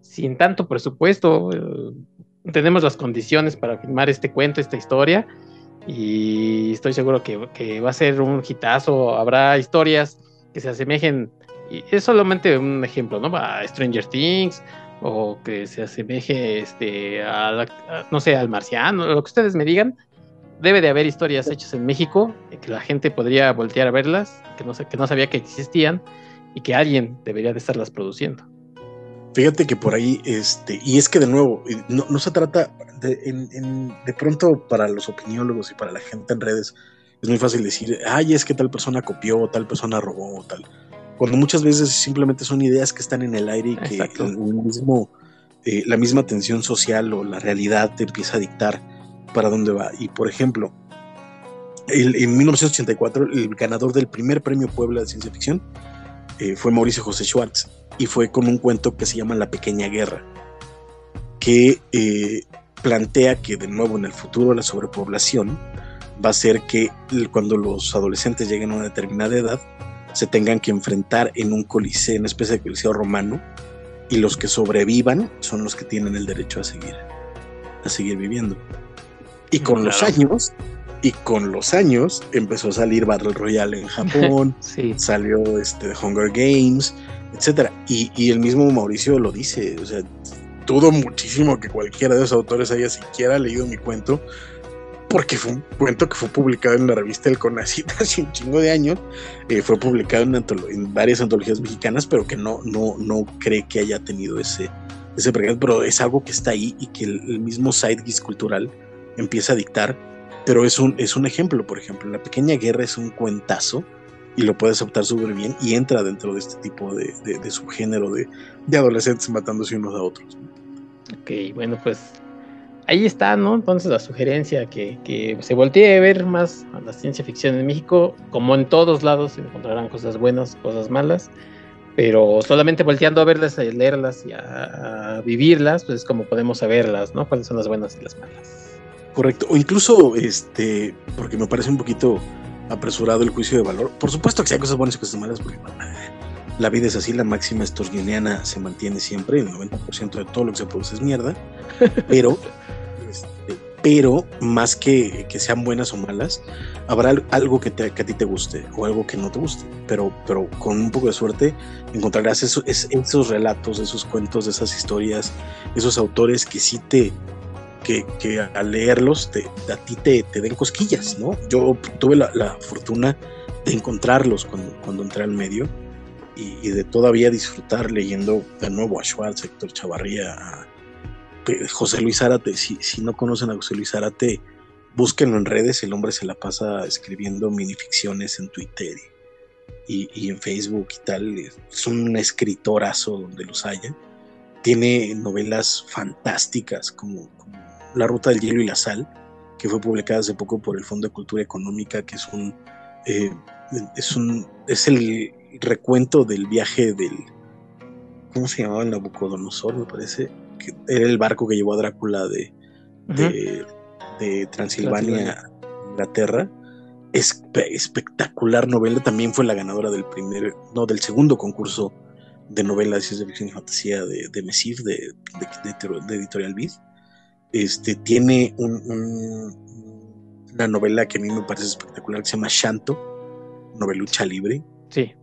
sin tanto presupuesto. Eh, tenemos las condiciones para filmar este cuento, esta historia, y estoy seguro que, va a ser un hitazo. Habrá historias que se asemejen, y es solamente un ejemplo, ¿no? A Stranger Things, o que se asemeje este, a, no sé, al marciano, lo que ustedes me digan. Debe de haber historias hechas en México, que la gente podría voltear a verlas, que no, que no sabía que existían, y que alguien debería de estarlas produciendo. Fíjate que por ahí, este, y es que de nuevo, no, se trata, de, en, de pronto para los opiniólogos y para la gente en redes, es muy fácil decir, ay, es que tal persona copió, tal persona robó, tal. Cuando muchas veces simplemente son ideas que están en el aire y que el mismo, eh, la misma tensión social o la realidad te empieza a dictar para dónde va. Y por ejemplo, en 1984, el ganador del primer premio Puebla de ciencia ficción eh, fue Mauricio José Schwartz y fue con un cuento que se llama La Pequeña Guerra, que eh, plantea que de nuevo en el futuro la sobrepoblación va a ser que cuando los adolescentes lleguen a una determinada edad se tengan que enfrentar en un coliseo, en una especie de coliseo romano, y los que sobrevivan son los que tienen el derecho a seguir, a seguir viviendo. Y con los años, y con los años empezó a salir Battle Royale en Japón, salió este Hunger Games, etcétera. Y, el mismo Mauricio lo dice, o sea, dudo muchísimo que cualquiera de esos autores haya siquiera leído mi cuento, porque fue un cuento que fue publicado en la revista El Conacit hace un chingo de años, eh, fue publicado en, varias antologías mexicanas, pero que no, no, no cree que haya tenido ese, ese pero es algo que está ahí y que el, mismo site cultural empieza a dictar, pero es un, es un ejemplo, por ejemplo, La Pequeña Guerra es un cuentazo, y lo puedes optar súper bien y entra dentro de este tipo de, de, subgénero de, de, adolescentes matándose unos a otros. Ok, bueno, pues ahí está, ¿no? Entonces la sugerencia que, que se voltee a ver más a la ciencia ficción en México, como en todos lados encontrarán cosas buenas, cosas malas, pero solamente volteando a verlas, a leerlas y a, vivirlas, pues es como podemos saberlas, ¿no? Cuáles son las buenas y las malas. Correcto, o incluso, este, porque me parece un poquito apresurado el juicio de valor. Por supuesto que hay cosas buenas y cosas malas, porque la vida es así, la máxima estorgianiana se mantiene siempre, el 90% de todo lo que se produce es mierda, pero, este, pero más que, que sean buenas o malas, habrá algo que, te, que, a ti te guste o algo que no te guste, pero, pero con un poco de suerte encontrarás esos, esos relatos, esos cuentos, esas historias, esos autores que sí te, que, al leerlos a ti te, te, den cosquillas, ¿no? Yo tuve la, fortuna de encontrarlos cuando, cuando entré al medio y, de todavía disfrutar leyendo de nuevo a Schwartz, Héctor Chavarría, José Luis Zárate. Si, si no conocen a José Luis Zárate, búsquenlo en redes, el hombre se la pasa escribiendo minificciones en Twitter y, en Facebook y tal. Es un escritorazo donde los haya. Tiene novelas fantásticas como, La Ruta del Hielo y la Sal, que fue publicada hace poco por el Fondo de Cultura Económica, que es un, eh, es un es el recuento del viaje del ¿cómo se llamaba el Nabucodonosor? Me parece que era el barco que llevó a Drácula de, de, Transilvania, a Inglaterra. espectacular novela. También fue la ganadora del primer, no, del segundo concurso de novela de ciencia ficción y fantasía de, de Mesif, de, de, Editorial Vid. Este, tiene un, una novela que a mí me parece espectacular que se llama Shanto, novelucha libre. Sí.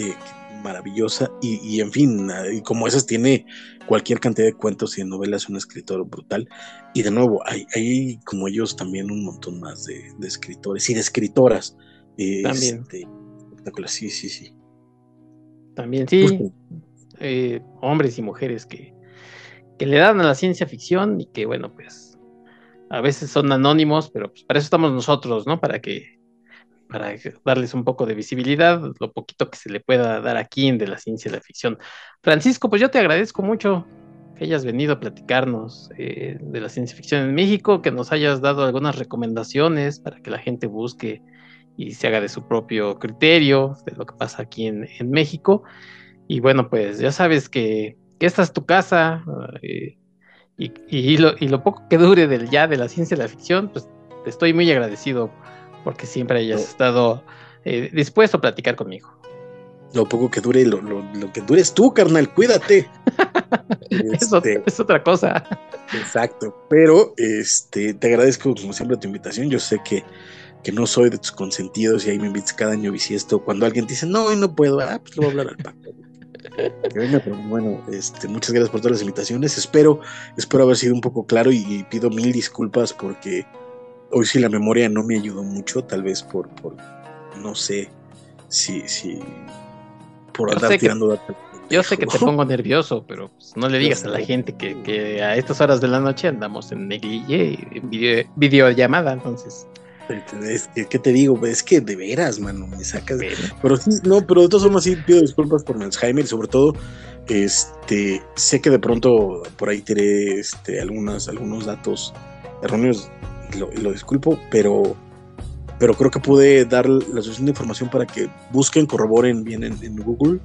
De, maravillosa y, en fin, y como esas tiene cualquier cantidad de cuentos y de novelas, un escritor brutal. Y de nuevo, hay, hay como ellos también un montón más de, escritores y de escritoras. también. Este, sí, sí, sí. También, sí. Eh, hombres y mujeres que, que le dan a la ciencia ficción y que, bueno, pues a veces son anónimos, pero pues para eso estamos nosotros, ¿no? Para que para darles un poco de visibilidad, lo poquito que se le pueda dar aquí en de la ciencia y la ficción. Francisco, pues yo te agradezco mucho que hayas venido a platicarnos eh, de la ciencia ficción en México, que nos hayas dado algunas recomendaciones para que la gente busque y se haga de su propio criterio de lo que pasa aquí en, México. Y bueno, pues ya sabes que, esta es tu casa eh, y, lo, y lo poco que dure del ya de la ciencia y la ficción, pues te estoy muy agradecido porque siempre hayas estado eh, dispuesto a platicar conmigo. Lo poco que dure, lo, que dures tú, carnal, cuídate. este, es otra cosa. Exacto, pero este, te agradezco como siempre tu invitación. Yo sé que, que no soy de tus consentidos y ahí me invitas cada año bisiesto. Cuando alguien te dice, no, hoy no puedo, ah, pues le voy a hablar al pacto. bueno, este, muchas gracias por todas las invitaciones. Espero, espero haber sido un poco claro y pido mil disculpas porque hoy sí la memoria no me ayudó mucho, tal vez por, por no sé, si, si, por andar tirando Yo sé que te pongo nervioso, pero pues, no le digas a la gente que, a estas horas de la noche andamos en neglige, en videollamada, entonces. ¿Qué te digo? Es que de veras, mano, me sacas. Pero sí, no, pero de todas formas sí pido disculpas por mi Alzheimer y sobre todo, este, sé que de pronto por ahí tiré este, algunas, algunos datos erróneos lo, disculpo, pero, pero creo que pude dar la suficiente información para que busquen, corroboren bien en, Google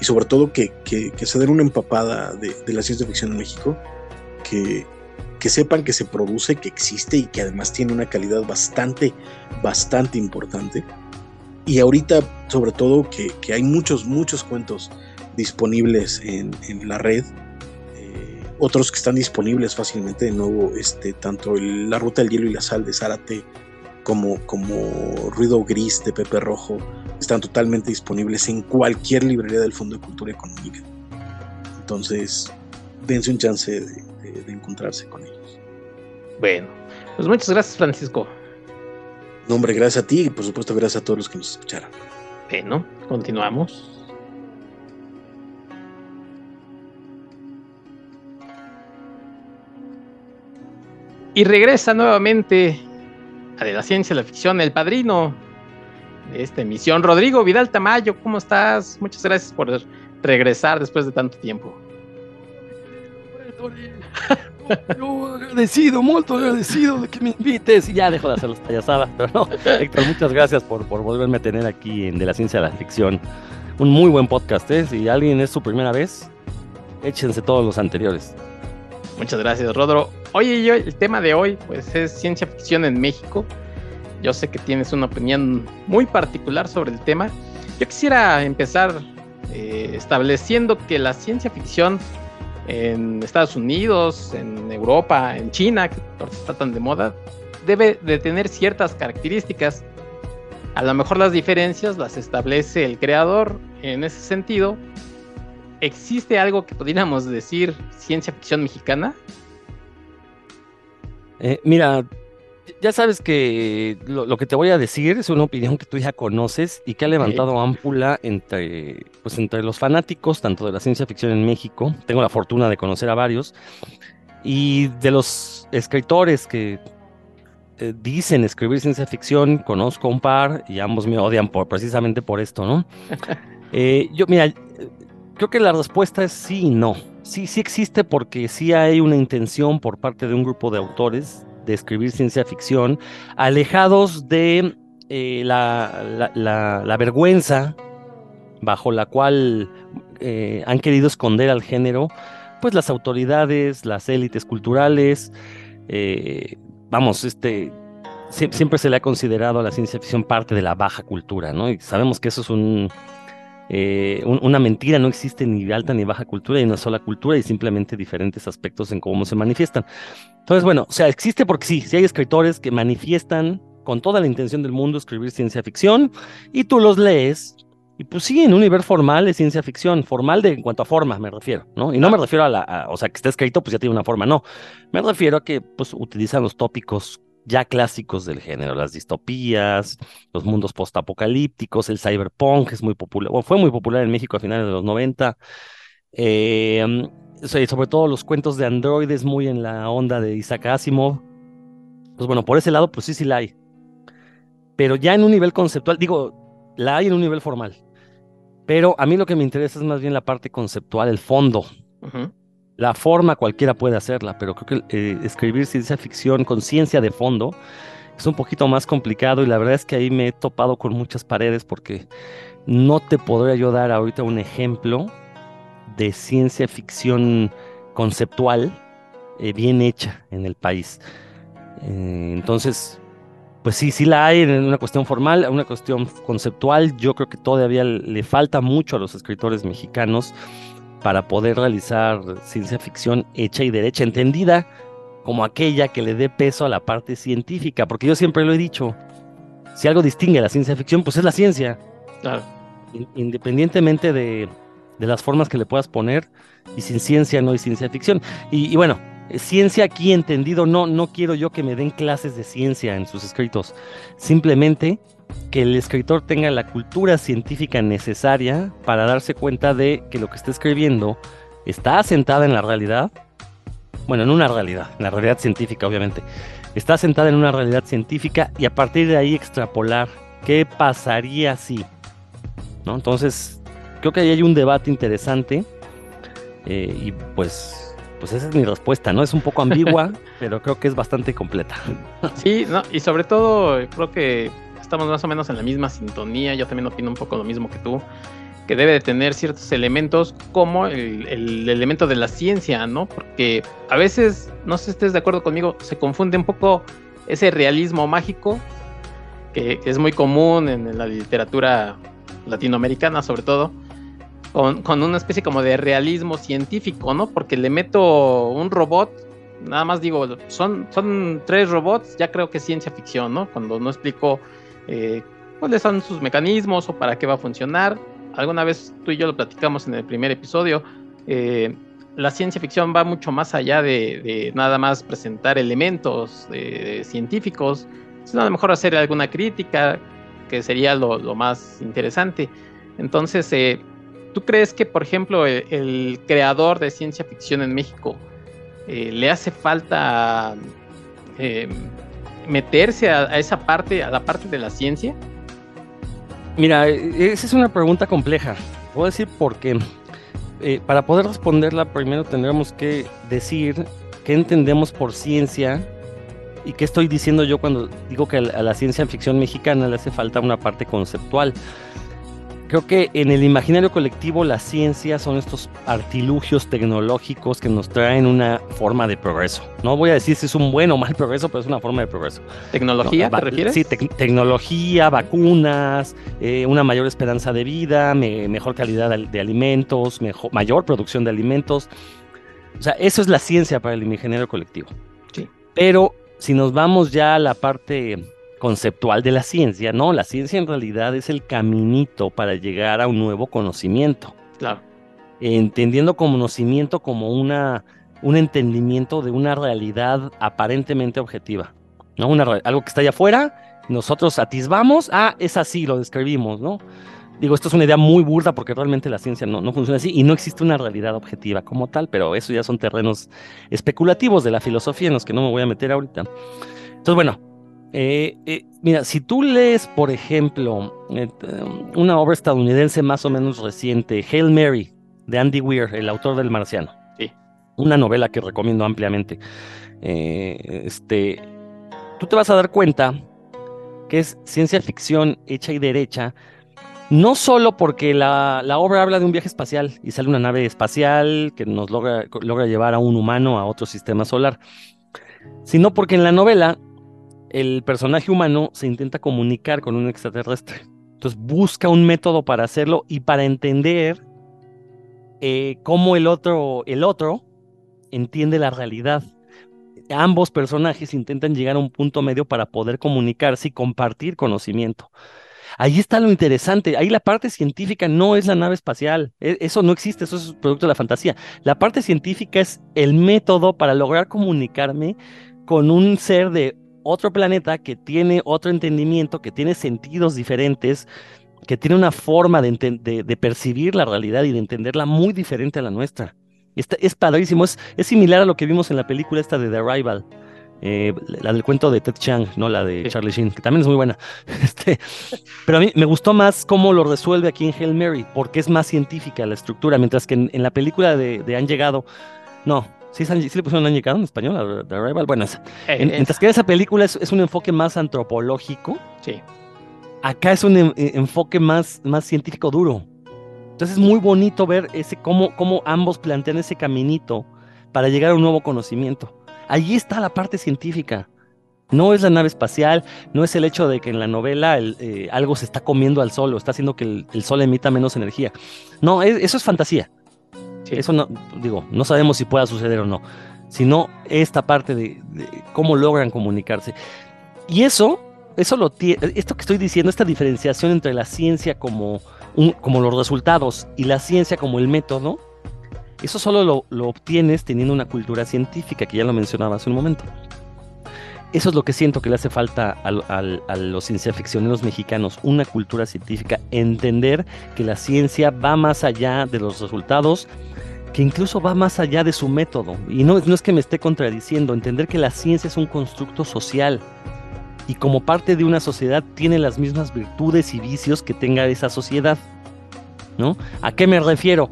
y sobre todo que, se den una empapada de, la ciencia ficción en México, que, que sepan que se produce, que existe y que además tiene una calidad bastante, bastante importante. Y ahorita, sobre todo, que, hay muchos, muchos cuentos disponibles en, en la red otros que están disponibles fácilmente, de nuevo, este, tanto La Ruta del Hielo y la Sal de Zárate como, como Ruido Gris de Pepe Rojo, están totalmente disponibles en cualquier librería del Fondo de Cultura Económica. Entonces, dense un chance de, encontrarse con ellos. Bueno, pues muchas gracias, Francisco. No, hombre, gracias a ti y por supuesto gracias a todos los que nos escucharon. Bueno, continuamos. Y regresa nuevamente a De la Ciencia y la Ficción, el padrino de esta emisión. Rodrigo Vidal Tamayo, ¿cómo estás? Muchas gracias por regresar después de tanto tiempo. Yo agradecido, muy agradecido de que me invites. Y ya dejo de hacer las payasadas, pero no. Héctor, muchas gracias por, por volverme a tener aquí en De la Ciencia y la Ficción. Un muy buen podcast, ¿eh? Si alguien es su primera vez, échense todos los anteriores. Muchas gracias, Rodro. Oye, yo, el tema de hoy, pues es ciencia ficción en México. Yo sé que tienes una opinión muy particular sobre el tema. Yo quisiera empezar eh, estableciendo que la ciencia ficción en Estados Unidos, en Europa, en China, que está tan de moda, debe de tener ciertas características. A lo mejor las diferencias las establece el creador en ese sentido, ¿existe algo que podríamos decir ciencia ficción mexicana? Eh, mira, ya sabes que lo, que te voy a decir es una opinión que tú ya conoces y que ha levantado ámpula entre, pues, entre los fanáticos, tanto de la ciencia ficción en México, tengo la fortuna de conocer a varios, y de los escritores que eh, dicen escribir ciencia ficción, conozco un par y ambos me odian por, precisamente por esto, ¿no? Eh, yo, mira, creo que la respuesta es sí y no. Sí, sí existe porque sí hay una intención por parte de un grupo de autores de escribir ciencia ficción, alejados de eh, la, la, vergüenza bajo la cual han querido esconder al género, pues las autoridades, las élites culturales, vamos, este, siempre se le ha considerado a la ciencia ficción parte de la baja cultura, ¿no? Y sabemos que eso es eh, un, una mentira, no existe ni alta ni baja cultura, hay una sola cultura y simplemente diferentes aspectos en cómo se manifiestan. Entonces, bueno, o sea, existe porque sí, sí hay escritores que manifiestan con toda la intención del mundo escribir ciencia ficción y tú los lees y pues sí, en un nivel formal es ciencia ficción, formal de en cuanto a forma me refiero, ¿no? Y no me refiero a la, o sea, que está escrito pues ya tiene una forma, no. Me refiero a que pues utilizan los tópicos ya clásicos del género, las distopías, los mundos postapocalípticos, el cyberpunk es muy popular, fue muy popular en México a finales de los 90. Eh, sobre todo los cuentos de androides muy en la onda de Isaac Asimov. Pues bueno, por ese lado, pues sí, sí la hay. Pero ya en un nivel conceptual, digo, la hay en un nivel formal. Pero a mí lo que me interesa es más bien la parte conceptual, el fondo. La forma cualquiera puede hacerla, pero creo que eh, escribir ciencia ficción con ciencia de fondo es un poquito más complicado y la verdad es que ahí me he topado con muchas paredes porque no te podría yo dar ahorita un ejemplo de ciencia ficción conceptual eh, bien hecha en el país. Eh, entonces, pues sí, sí la hay en una cuestión formal, en una cuestión conceptual. Yo creo que todavía le falta mucho a los escritores mexicanos para poder realizar ciencia ficción hecha y derecha, entendida como aquella que le dé peso a la parte científica, porque yo siempre lo he dicho, si algo distingue a la ciencia ficción, pues es la ciencia. Claro. Independientemente de, las formas que le puedas poner, y sin ciencia no hay ciencia ficción. y bueno, ciencia aquí entendido, no, no quiero yo que me den clases de ciencia en sus escritos, simplemente que el escritor tenga la cultura científica necesaria para darse cuenta de que lo que está escribiendo está asentada en la realidad, bueno, en una realidad, en la realidad científica obviamente, está asentada en una realidad científica y a partir de ahí extrapolar qué pasaría si, ¿no? Entonces, creo que ahí hay un debate interesante eh, y pues pues esa es mi respuesta, ¿no? Es un poco ambigua, pero creo que es bastante completa. Sí, no, y sobre todo creo que estamos más o menos en la misma sintonía, yo también opino un poco lo mismo que tú, que debe de tener ciertos elementos como el, elemento de la ciencia, ¿no? Porque a veces, no sé si estés de acuerdo conmigo, se confunde un poco ese realismo mágico, que es muy común en la literatura latinoamericana sobre todo, con, una especie como de realismo científico, ¿no? Porque le meto un robot, nada más digo, son, son tres robots, ya creo que es ciencia ficción, ¿no? Cuando no explico eh, cuáles son sus mecanismos o para qué va a funcionar. Alguna vez tú y yo lo platicamos en el primer episodio. Eh, la ciencia ficción va mucho más allá de, nada más presentar elementos eh, científicos, sino a lo mejor hacer alguna crítica, que sería lo, más interesante. Entonces, ¿Tú crees que, por ejemplo, el, creador de ciencia ficción en México le hace falta meterse a, esa parte, a la parte de la ciencia? Mira, e, esa es una pregunta compleja. Puedo decir por qué. Eh, para poder responderla, primero tendremos que decir qué entendemos por ciencia y qué estoy diciendo yo cuando digo que a la ciencia ficción mexicana le hace falta una parte conceptual. Creo que en el imaginario colectivo la ciencia son estos artilugios tecnológicos que nos traen una forma de progreso. No voy a decir si es un buen o mal progreso, pero es una forma de progreso. ¿Tecnología te refieres? Sí, tecnología, vacunas, eh, una mayor esperanza de vida, mejor calidad de, alimentos, mejor, mayor producción de alimentos. O sea, eso es la ciencia para el imaginario colectivo. Sí. Pero si nos vamos ya a la parte conceptual de la ciencia. No, la ciencia en realidad es el caminito para llegar a un nuevo conocimiento. Claro. Entendiendo conocimiento como una, un entendimiento de una realidad aparentemente objetiva. ¿no? Una, algo que está allá afuera, nosotros atisbamos, ah, es así, lo describimos, ¿no? Digo, esto es una idea muy burda porque realmente la ciencia no, no funciona así y no existe una realidad objetiva como tal, pero eso ya son terrenos especulativos de la filosofía en los que no me voy a meter ahorita. Entonces, bueno, Eh, eh, mira, si tú lees, por ejemplo, una obra estadounidense más o menos reciente, Hail Mary, de Andy Weir, el autor del Marciano. Sí. Una novela que recomiendo ampliamente. este, tú te vas a dar cuenta que es ciencia ficción hecha y derecha, no solo porque la, obra habla de un viaje espacial y sale una nave espacial que nos logra, logra llevar a un humano a otro sistema solar, sino porque en la novela el personaje humano se intenta comunicar con un extraterrestre. Entonces busca un método para hacerlo y para entender eh, cómo el otro, el otro entiende la realidad ambos personajes intentan llegar a un punto medio para poder comunicarse y compartir conocimiento. Ahí está lo interesante, ahí la parte científica no es la nave espacial, e, eso no existe, eso es producto de la fantasía. La parte científica es el método para lograr comunicarme con un ser de otro planeta que tiene otro entendimiento, que tiene sentidos diferentes, que tiene una forma de, percibir la realidad y de entenderla muy diferente a la nuestra es padrísimo, es, similar a lo que vimos en la película esta de The Arrival. Eh, la del cuento de Ted Chiang, no la de Charlie Sheen, que también es muy buena. Este, pero a mí me gustó más cómo lo resuelve aquí en Hail Mary, porque es más científica la estructura, mientras que en, la película de, Han Llegado, no, ¿sí, le pusieron Han Llegado en español, The Arrival? Bueno, eh, mientras que esa película es, un enfoque más antropológico, sí. acá es un enfoque más, más científico duro. Entonces es muy bonito ver ese cómo, cómo ambos plantean ese caminito para llegar a un nuevo conocimiento. Allí está la parte científica. No es la nave espacial, no es el hecho de que en la novela eh, algo se está comiendo al sol o está haciendo que el, sol emita menos energía. No, eso es fantasía. Eso no, digo, no sabemos si pueda suceder o no, sino esta parte de, cómo logran comunicarse. Y eso, eso lo esto que estoy diciendo, esta diferenciación entre la ciencia como como los resultados y la ciencia como el método, eso solo lo, obtienes teniendo una cultura científica, que ya lo mencionaba hace un momento. Eso es lo que siento que le hace falta a, los cienciaficcioneros mexicanos, una cultura científica, entender que la ciencia va más allá de los resultados, que incluso va más allá de su método. Y no, no es que me esté contradiciendo, entender que la ciencia es un constructo social, y como parte de una sociedad tiene las mismas virtudes y vicios que tenga esa sociedad. ¿No? ¿A qué me refiero?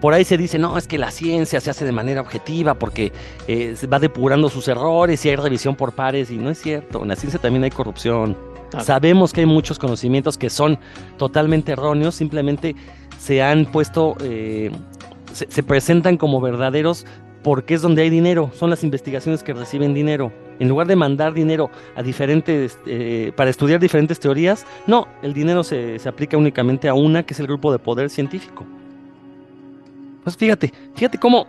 Por ahí se dice, no, es que la ciencia se hace de manera objetiva porque eh, va depurando sus errores y hay revisión por pares y no es cierto. En la ciencia también hay corrupción. Sabemos que hay muchos conocimientos que son totalmente erróneos, simplemente se han puesto, eh, se presentan como verdaderos porque es donde hay dinero, son las investigaciones que reciben dinero. En lugar de mandar dinero a diferentes, eh, para estudiar diferentes teorías, no, el dinero se, aplica únicamente a una, que es el grupo de poder científico. Pues fíjate, fíjate cómo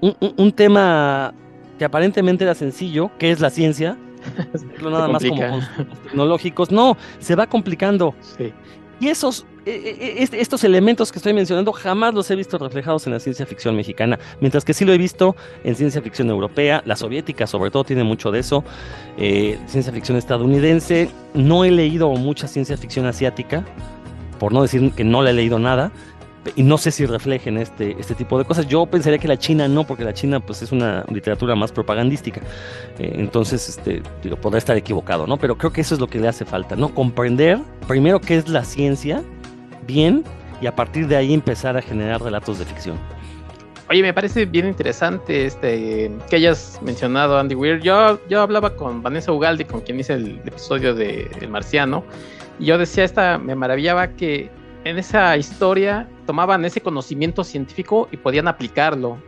un, tema que aparentemente era sencillo, que es la ciencia, nada más como tecnológicos, no, se va complicando. Sí. Y esos, e, e, e, estos elementos que estoy mencionando jamás los he visto reflejados en la ciencia ficción mexicana, mientras que sí lo he visto en ciencia ficción europea, la soviética sobre todo tiene mucho de eso, eh, ciencia ficción estadounidense, no he leído mucha ciencia ficción asiática, por no decir que no le he leído nada, y no sé si reflejen este, este tipo de cosas. Yo pensaría que la China no, porque la China pues es una literatura más propagandística. Eh, entonces, este, digo, podrá estar equivocado, ¿no? Pero creo que eso es lo que le hace falta, ¿no? Comprender primero qué es la ciencia, bien, y a partir de ahí empezar a generar relatos de ficción. Oye, me parece bien interesante este que hayas mencionado Andy Weir. Yo, yo hablaba con Vanessa Ugaldi, con quien hice el episodio de El Marciano, y yo decía, esta me maravillaba que en esa historia tomaban ese conocimiento científico y podían aplicarlo,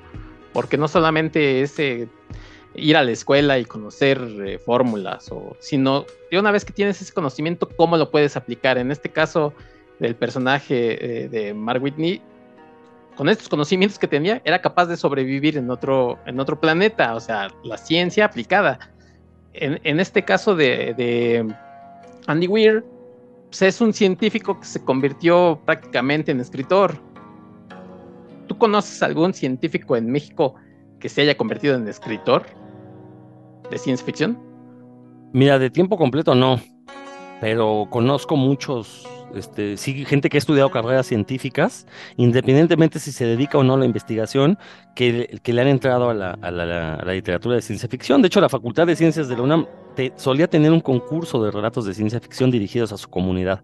porque no solamente es ir a la escuela y conocer eh, fórmulas, sino de una vez que tienes ese conocimiento, cómo lo puedes aplicar. En este caso del personaje eh, de Mark Whitney, con estos conocimientos que tenía, era capaz de sobrevivir en otro, en otro planeta, o sea, la ciencia aplicada. En, este caso de, de Andy Weir, pues, es un científico que se convirtió prácticamente en escritor. ¿Tú conoces algún científico en México que se haya convertido en escritor de ciencia ficción? Mira, de tiempo completo no, pero conozco muchos este, sí, gente que ha estudiado carreras científicas, independientemente si se dedica o no a la investigación, que, le han entrado a la, a, la, a la, literatura de ciencia ficción. De hecho, la Facultad de Ciencias de la UNAM te, solía tener un concurso de relatos de ciencia ficción dirigidos a su comunidad.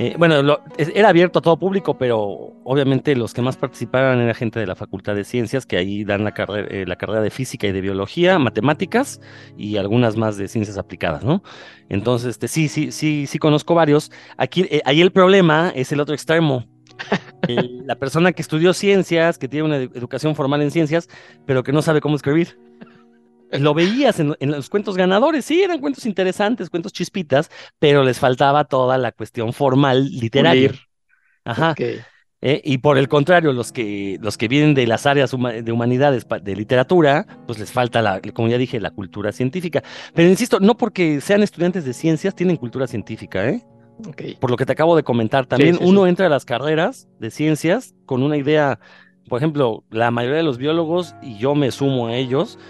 Eh, bueno, era abierto a todo público, pero obviamente los que más participaban era gente de la Facultad de Ciencias, que ahí dan la carrera, eh, la carrera de física y de biología, matemáticas y algunas más de ciencias aplicadas, ¿no? Entonces, este, sí, sí, sí, sí conozco varios. Aquí, eh, ahí el problema es el otro extremo. la persona que estudió ciencias, que tiene una educación formal en ciencias, pero que no sabe cómo escribir lo veías en, los cuentos ganadores, sí, eran cuentos interesantes, cuentos chispitas, pero les faltaba toda la cuestión formal literaria. Ajá. Eh, y por el contrario, los que, los que vienen de las áreas de humanidades, de literatura, pues les falta, la, como ya dije, la cultura científica. Pero insisto, no porque sean estudiantes de ciencias tienen cultura científica, ¿eh? Por lo que te acabo de comentar, también uno entra a las carreras de ciencias con una idea, por ejemplo, la mayoría de los biólogos, y yo me sumo a ellos,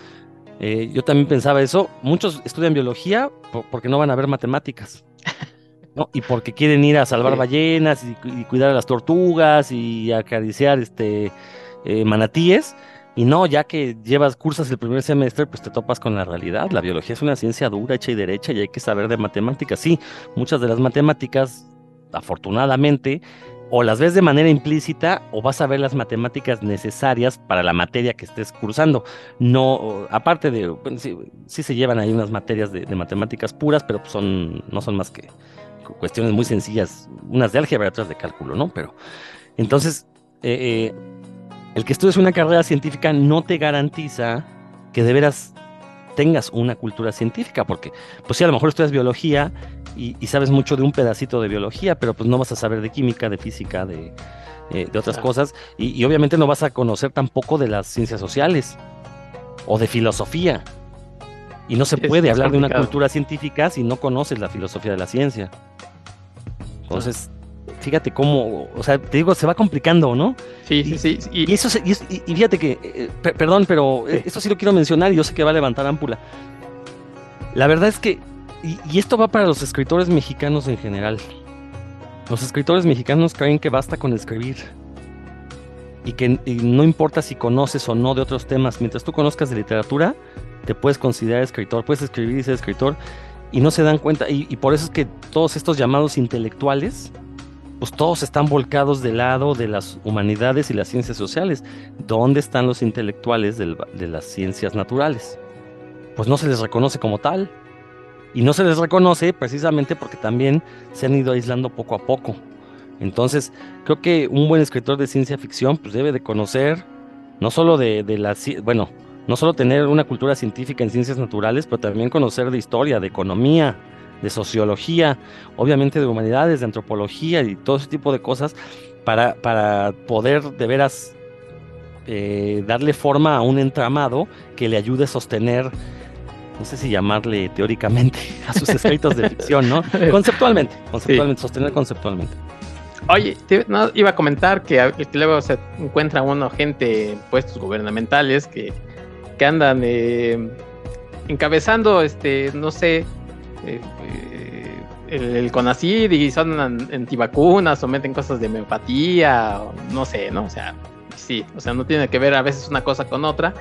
eh, yo también pensaba eso. Muchos estudian biología porque no van a ver matemáticas. ¿no? Y porque quieren ir a salvar ballenas y, cuidar a las tortugas y acariciar este, eh, manatíes. Y no, ya que llevas cursos el primer semestre, pues te topas con la realidad. La biología es una ciencia dura, hecha y derecha, y hay que saber de matemáticas. Sí, muchas de las matemáticas, afortunadamente, o las ves de manera implícita o vas a ver las matemáticas necesarias para la materia que estés cursando. No, aparte de, sí, se llevan ahí unas materias de, matemáticas puras, pero son, no son más que cuestiones muy sencillas, unas de álgebra otras de cálculo, ¿no? Pero entonces, eh, eh, el que estudies una carrera científica no te garantiza que de veras tengas una cultura científica, porque pues sí, a lo mejor estudias biología y, sabes mucho de un pedacito de biología, pero pues no vas a saber de química, de física, de, eh, otras cosas, y, obviamente no vas a conocer tampoco de las ciencias sociales o de filosofía. Y no se puede hablar de una cultura científica si no conoces la filosofía de la ciencia. Entonces, fíjate cómo, o sea, te digo, se va complicando, ¿no? Sí, sí, sí. Y, eso, y, fíjate que, eh, perdón, pero eso sí lo quiero mencionar y yo sé que va a levantar ámpula. La verdad es que y, esto va para los escritores mexicanos en general. Los escritores mexicanos creen que basta con escribir. Y que no importa si conoces o no de otros temas, mientras tú conozcas de literatura, te puedes considerar escritor, puedes escribir y ser escritor, y no se dan cuenta. Y, por eso es que todos estos llamados intelectuales, pues todos están volcados del lado de las humanidades y las ciencias sociales. ¿Dónde están los intelectuales de las ciencias naturales? Pues no se les reconoce como tal. Y no se les reconoce precisamente porque también se han ido aislando poco a poco. Entonces, creo que un buen escritor de ciencia ficción pues debe de conocer no solo de, de bueno, no solo tener una cultura científica en ciencias naturales, pero también conocer de historia, de economía, de sociología, obviamente de humanidades, de antropología y todo ese tipo de cosas para, para poder de veras eh, darle forma a un entramado que le ayude a sostener no sé si llamarle teóricamente a sus escritos de ficción, ¿no? Conceptualmente, conceptualmente, sostener conceptualmente. Oye, iba a comentar que, luego se encuentra uno gente en puestos gubernamentales que, que andan eh, encabezando, este, no sé, eh, eh, el, el, CONACID y son antivacunas o meten cosas de homeopatía, no sé, ¿no? O sea, sí, o sea, no tiene que ver a veces una cosa con otra.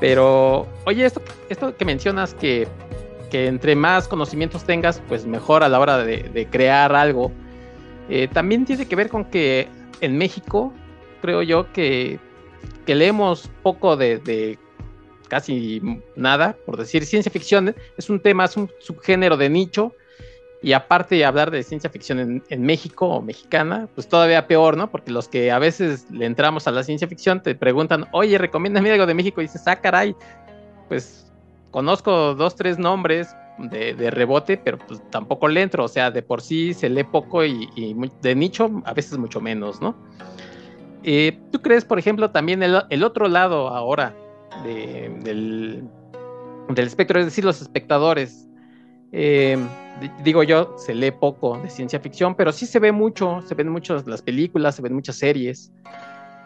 Pero, oye, esto, esto que mencionas que, que entre más conocimientos tengas, pues mejor a la hora de, crear algo. Eh, también tiene que ver con que en México, creo yo que, leemos poco de, casi nada, por decir ciencia ficción, es un tema, es un subgénero de nicho y aparte de hablar de ciencia ficción en, México o mexicana, pues todavía peor, ¿no? Porque los que a veces le entramos a la ciencia ficción te preguntan, oye, recomiéndame algo de México, y dices, ah, caray, pues conozco dos, tres nombres de, rebote, pero pues tampoco le entro, o sea, de por sí se lee poco y, de nicho a veces mucho menos, ¿no? Eh, ¿Tú crees, por ejemplo, también el, otro lado ahora del, del espectro, es decir, los espectadores? Eh, digo yo, se lee poco de ciencia ficción, pero sí se ve mucho, se ven muchas las películas, se ven muchas series.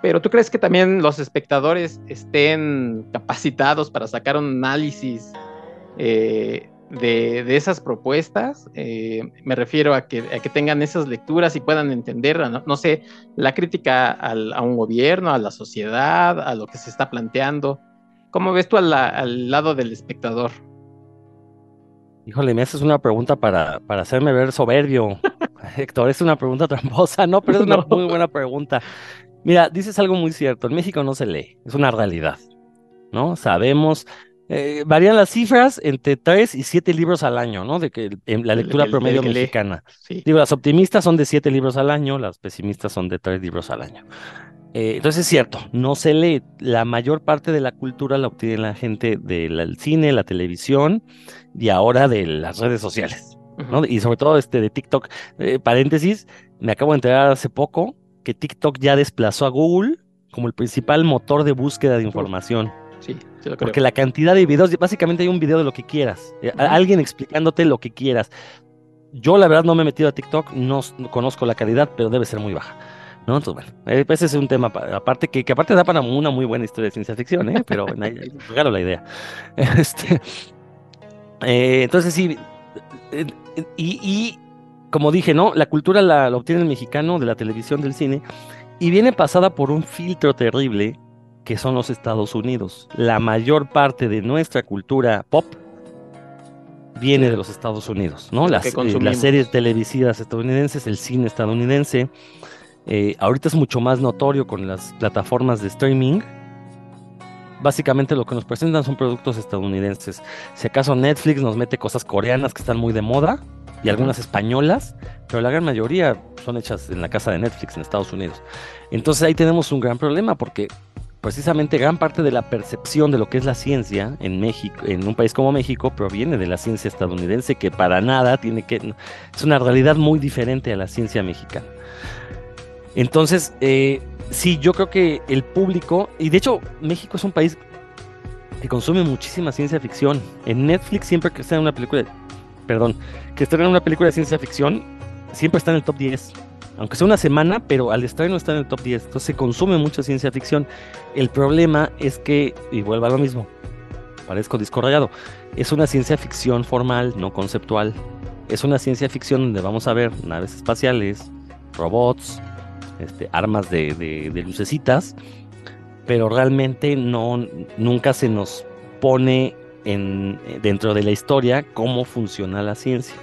Pero ¿tú crees que también los espectadores estén capacitados para sacar un análisis eh, de, esas propuestas. Eh, me refiero a que, que, tengan esas lecturas y puedan entender, no, sé, la crítica a un gobierno, a la sociedad, a lo que se está planteando. ¿Cómo ves tú al, lado del espectador? Híjole, me haces una pregunta para, para hacerme ver soberbio. Héctor, es una pregunta tramposa, no, pero es una muy buena pregunta. Mira, dices algo muy cierto, en México no se lee, es una realidad, ¿no? Sabemos, eh, varían las cifras entre 3 y 7 libros al año, ¿no? De que la lectura promedio mexicana. Digo, las optimistas son de 7 libros al año, las pesimistas son de 3 libros al año. Eh, entonces es cierto, no se lee. La mayor parte de la cultura la obtiene la gente del cine, la televisión y ahora de las redes sociales, ¿no? Y sobre todo este de TikTok. Eh, paréntesis, me acabo de enterar hace poco que TikTok ya desplazó a Google como el principal motor de búsqueda de información. Sí, lo Porque la cantidad de videos, básicamente hay un video de lo que quieras, eh, alguien explicándote lo que quieras. Yo la verdad no me he metido a TikTok, no, conozco la calidad, pero debe ser muy baja. ¿No? Entonces, bueno, eh, ese es un tema aparte que, que, aparte da para una muy buena historia de ciencia ficción, ¿eh? pero regalo la idea. Este, eh, entonces sí, y, y, como dije, ¿no? La cultura la, la obtiene el mexicano de la televisión, del cine, y viene pasada por un filtro terrible que son los Estados Unidos. La mayor parte de nuestra cultura pop viene de los Estados Unidos, ¿no? Las, eh, las, series televisivas estadounidenses, el cine estadounidense. Eh, ahorita es mucho más notorio con las plataformas de streaming. Básicamente lo que nos presentan son productos estadounidenses. Si acaso Netflix nos mete cosas coreanas que están muy de moda y algunas españolas, pero la gran mayoría son hechas en la casa de Netflix en Estados Unidos. Entonces ahí tenemos un gran problema porque precisamente gran parte de la percepción de lo que es la ciencia en México, en un país como México, proviene de la ciencia estadounidense, que para nada tiene que. Es una realidad muy diferente a la ciencia mexicana. Entonces, eh, sí, yo creo que el público, y de hecho, México es un país que consume muchísima ciencia ficción. En Netflix, siempre que está en una película, perdón, que está en una película de ciencia ficción, siempre está en el top 10 aunque sea una semana, pero al estreno está en el top 10. Entonces se consume mucha ciencia ficción. El problema es que, y vuelvo a lo mismo, parezco disco es una ciencia ficción formal, no conceptual. Es una ciencia ficción donde vamos a ver naves espaciales, robots, este, armas de, de lucecitas, pero realmente no, nunca se nos pone en, dentro de la historia cómo funciona la ciencia.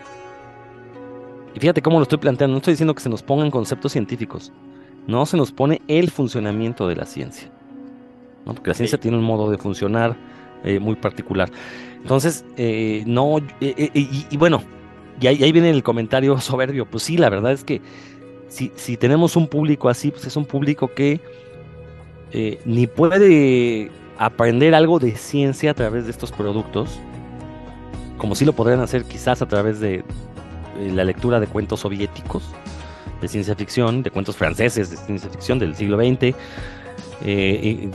Y fíjate cómo lo estoy planteando, no estoy diciendo que se nos pongan conceptos científicos, no se nos pone el funcionamiento de la ciencia, ¿no? porque la ciencia tiene un modo de funcionar eh, muy particular. Entonces, eh, no, eh, y, bueno, y ahí, viene el comentario soberbio, pues sí, la verdad es que si, si tenemos un público así, pues es un público que ni puede aprender algo de ciencia a través de estos productos, como si lo podrían hacer quizás a través de, eh, la lectura de cuentos soviéticos de ciencia ficción, de cuentos franceses de ciencia ficción del siglo XX, eh,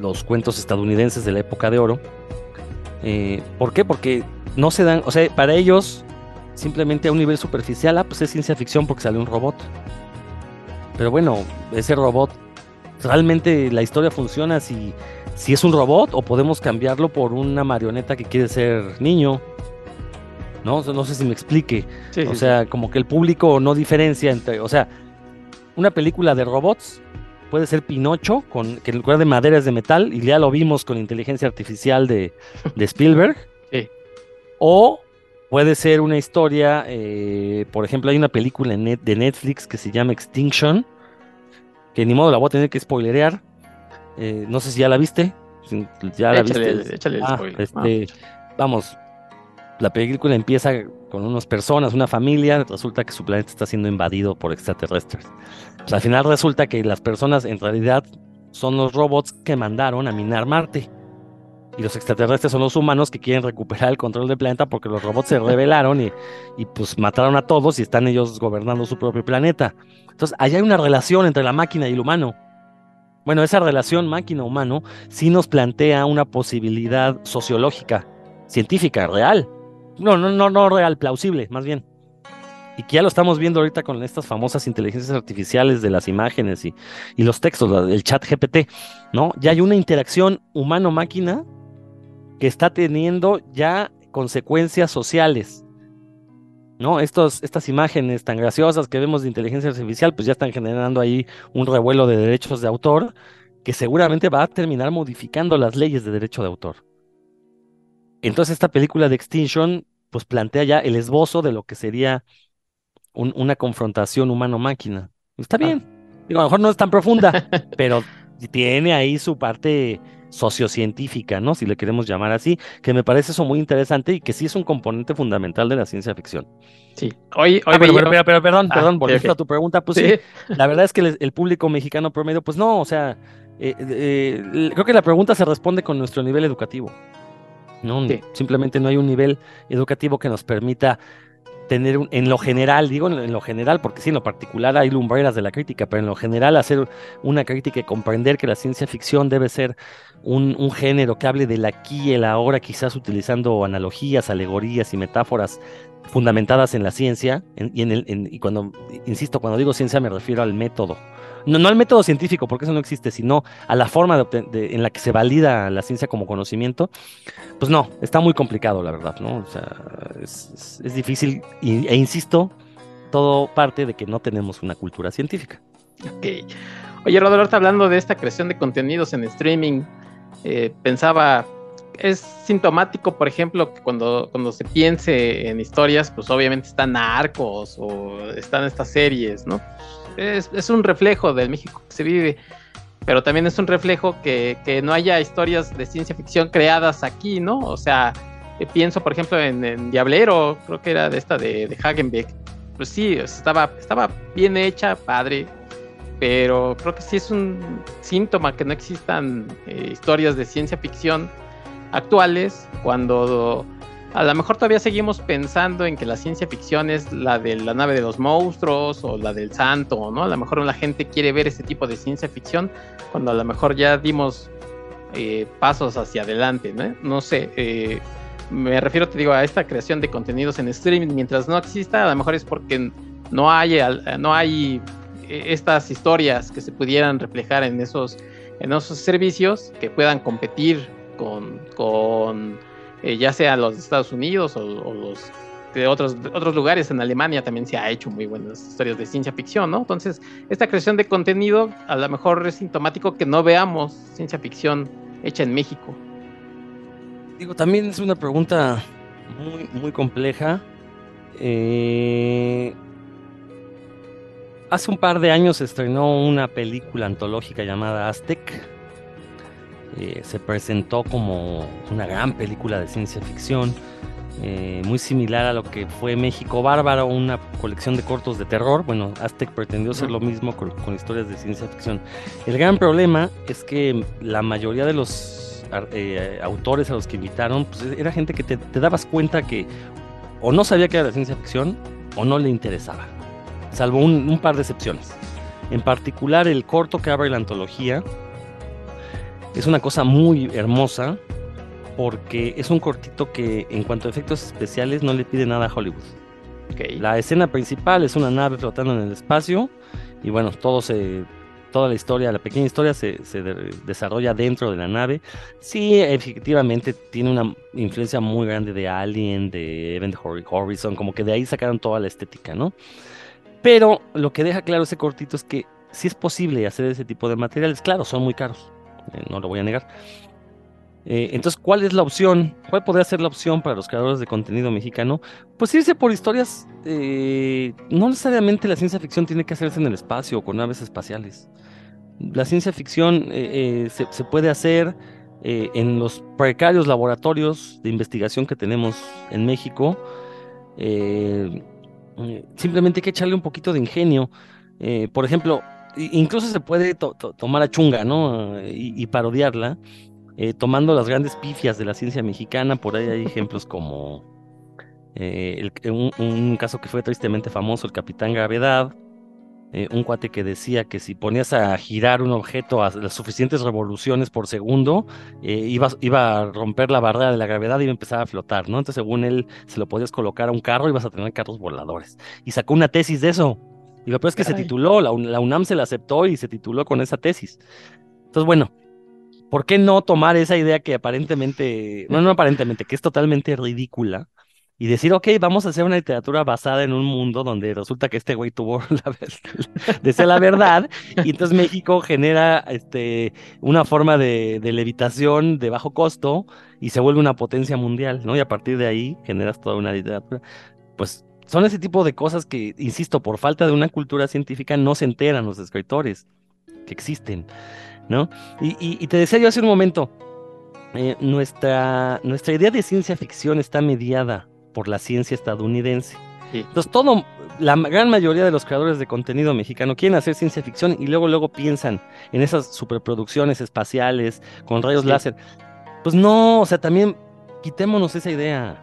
los cuentos estadounidenses de la época de oro. Eh, ¿Por qué? Porque no se dan, o sea, para ellos simplemente a un nivel superficial, ah, pues es ciencia ficción porque sale un robot. Pero bueno, ese robot, realmente la historia funciona si, si es un robot o podemos cambiarlo por una marioneta que quiere ser niño ¿no? No sé si me explique. o sea, como que el público no diferencia entre, o sea, una película de robots puede ser Pinocho, con, que en lugar de madera es de metal, y ya lo vimos con inteligencia artificial de, Spielberg. O puede ser una historia, eh, por ejemplo, hay una película de Netflix que se llama Extinction, que ni modo la voy a tener que spoilerear. Eh, no sé si ya la viste. Ya la viste. Échale el ah, este, Vamos, la película empieza con unas personas, una familia, resulta que su planeta está siendo invadido por extraterrestres. Pues, al final resulta que las personas en realidad son los robots que mandaron a minar Marte. Y los extraterrestres son los humanos que quieren recuperar el control del planeta porque los robots se rebelaron y, y pues mataron a todos y están ellos gobernando su propio planeta. Entonces, allá hay una relación entre la máquina y el humano. Bueno, esa relación máquina-humano sí nos plantea una posibilidad sociológica, científica, real. No, no, no, no real, plausible, más bien. Y que ya lo estamos viendo ahorita con estas famosas inteligencias artificiales de las imágenes y, y los textos, el chat GPT, ¿no? Ya hay una interacción humano-máquina que está teniendo ya consecuencias sociales. ¿No? Estos, estas imágenes tan graciosas que vemos de inteligencia artificial, pues ya están generando ahí un revuelo de derechos de autor que seguramente va a terminar modificando las leyes de derecho de autor. Entonces esta película de Extinction pues plantea ya el esbozo de lo que sería una confrontación humano-máquina. Está bien. Digo, a lo mejor no es tan profunda, pero tiene ahí su parte sociocientífica, ¿no? Si le queremos llamar así, que me parece eso muy interesante y que sí es un componente fundamental de la ciencia ficción. Sí. Hoy, hoy ah, pero, pero, pero, perdón, ah, perdón, volviendo a tu pregunta, pues sí. la verdad es que el, público mexicano promedio, pues no, o sea, eh, eh, creo que la pregunta se responde con nuestro nivel educativo. ¿no? Simplemente no hay un nivel educativo que nos permita tener en lo general, digo en lo general, porque sí, en lo particular hay lumbreras de la crítica, pero en lo general hacer una crítica y comprender que la ciencia ficción debe ser un, género que hable del aquí y el ahora, quizás utilizando analogías, alegorías y metáforas fundamentadas en la ciencia, y, en el, y cuando, insisto, cuando digo ciencia me refiero al método, no, al método científico, porque eso no existe, sino a la forma de, en la que se valida la ciencia como conocimiento, pues no, está muy complicado, la verdad, ¿no? O sea, es, difícil, e insisto, todo parte de que no tenemos una cultura científica. Ok. Oye, Rodolfo, hablando de esta creación de contenidos en streaming, eh, pensaba, es sintomático, por ejemplo, que cuando, cuando se piense en historias, pues obviamente están arcos o están estas series, ¿no? Es, un reflejo del México que se vive, pero también es un reflejo que, no haya historias de ciencia ficción creadas aquí, ¿no? O sea, eh, pienso, por ejemplo, en, Diablero, creo que era de esta de, de Hagenbeck. Pues sí, estaba, estaba bien hecha, padre, pero creo que sí es un síntoma que no existan eh, historias de ciencia ficción actuales cuando a lo mejor todavía seguimos pensando en que la ciencia ficción es la de la nave de los monstruos o la del santo, ¿no? A lo mejor la gente quiere ver ese tipo de ciencia ficción cuando a lo mejor ya dimos eh, pasos hacia adelante, ¿no? No sé, eh, me refiero, te digo, a esta creación de contenidos en streaming. Mientras no exista, a lo mejor es porque no hay, no hay eh, estas historias que se pudieran reflejar en esos, en esos servicios que puedan competir con, con eh, ya sea los Estados Unidos o, los de otros, otros lugares, en Alemania también se ha hecho muy buenas historias de ciencia ficción, ¿no? Entonces, esta creación de contenido a lo mejor es sintomático que no veamos ciencia ficción hecha en México. Digo, también es una pregunta muy, muy compleja. Eh, hace un par de años se estrenó una película antológica llamada Aztec eh, se presentó como una gran película de ciencia ficción, eh, muy similar a lo que fue México Bárbaro, una colección de cortos de terror. Bueno, Aztec pretendió ser lo mismo con, historias de ciencia ficción. El gran problema es que la mayoría de los eh, autores a los que invitaron, pues era gente que te, dabas cuenta que o no sabía que era de ciencia ficción o no le interesaba, salvo un, un par de excepciones. En particular, el corto que abre la antología, es una cosa muy hermosa porque es un cortito que en cuanto a efectos especiales no le pide nada a Hollywood. La escena principal es una nave flotando en el espacio y bueno, todo se, toda la historia, la pequeña historia se, desarrolla dentro de la nave. Sí, efectivamente tiene una influencia muy grande de Alien, de Event Horizon, como que de ahí sacaron toda la estética, ¿no? Pero lo que deja claro ese cortito es que si es posible hacer ese tipo de materiales, claro, son muy caros. Eh, no lo voy a negar. Eh, entonces, ¿cuál es la opción? ¿Cuál podría ser la opción para los creadores de contenido mexicano? Pues irse por historias, eh, no necesariamente la ciencia ficción tiene que hacerse en el espacio o con naves espaciales. La ciencia ficción se, puede hacer en los precarios laboratorios de investigación que tenemos en México. simplemente hay que echarle un poquito de ingenio. por ejemplo, incluso se puede tomar a chunga, ¿no? Y, parodiarla, eh, tomando las grandes pifias de la ciencia mexicana. Por ahí hay ejemplos como eh, un, caso que fue tristemente famoso, el Capitán Gravedad. Eh, un cuate que decía que si ponías a girar un objeto a las suficientes revoluciones por segundo, iba, iba, a romper la barrera de la gravedad y iba a empezar a flotar, ¿no? Entonces, según él, se lo podías colocar a un carro y vas a tener carros voladores. Y sacó una tesis de eso. Y lo peor es que se tituló, la, UNAM se la aceptó y se tituló con esa tesis. Entonces, bueno, ¿por qué no tomar esa idea que aparentemente, no, no aparentemente, que es totalmente ridícula? y decir, ok, vamos a hacer una literatura basada en un mundo donde resulta que este güey tuvo la de la verdad, y entonces México genera este, una forma de, de, levitación de bajo costo y se vuelve una potencia mundial, ¿no? Y a partir de ahí generas toda una literatura. Pues son ese tipo de cosas que, insisto, por falta de una cultura científica no se enteran los escritores que existen, ¿no? Y, y, te decía yo hace un momento, eh, nuestra, nuestra idea de ciencia ficción está mediada por la ciencia estadounidense. Entonces, todo, la gran mayoría de los creadores de contenido mexicano quieren hacer ciencia ficción y luego, luego piensan en esas superproducciones espaciales con rayos láser. Pues no, o sea, también quitémonos esa idea.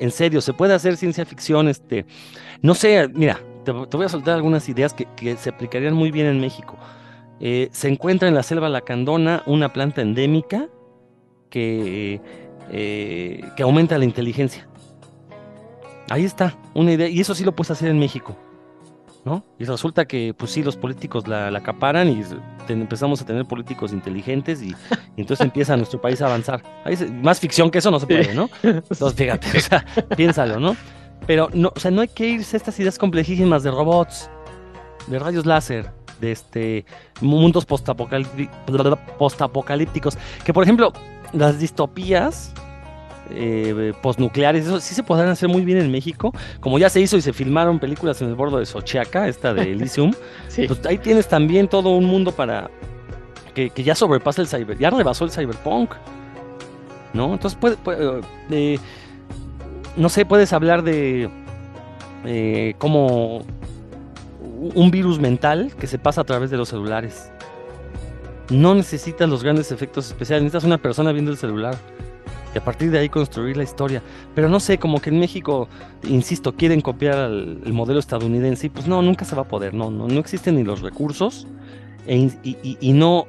En serio, se puede hacer ciencia ficción, este, no sé, mira, te, voy a soltar algunas ideas que, se aplicarían muy bien en México. Eh, se encuentra en la selva lacandona una planta endémica que, eh, que aumenta la inteligencia. Ahí está, una idea. Y eso sí lo puedes hacer en México. ¿No? Y resulta que, pues sí, los políticos la, acaparan y empezamos a tener políticos inteligentes y, entonces empieza nuestro país a avanzar. más ficción que eso no se puede, ¿no? Entonces, fíjate, o sea, piénsalo, ¿no? Pero no, o sea, no hay que irse a estas ideas complejísimas de robots, de rayos láser, de este mundos postapocalípticos. Que por ejemplo, las distopías eh, postnucleares, eso sí se podrán hacer muy bien en México, como ya se hizo y se filmaron películas en el bordo de Sochiaca, esta de Elysium, pues ahí tienes también todo un mundo para que, ya sobrepasa el cyber, ya rebasó el cyberpunk, ¿no? Entonces puede, eh, no sé, puedes hablar de eh, como un virus mental que se pasa a través de los celulares. No necesitas los grandes efectos especiales, necesitas una persona viendo el celular y a partir de ahí construir la historia. Pero no sé, como que en México, insisto, quieren copiar el, modelo estadounidense y pues no, nunca se va a poder, no, no, no existen ni los recursos e y, y, no,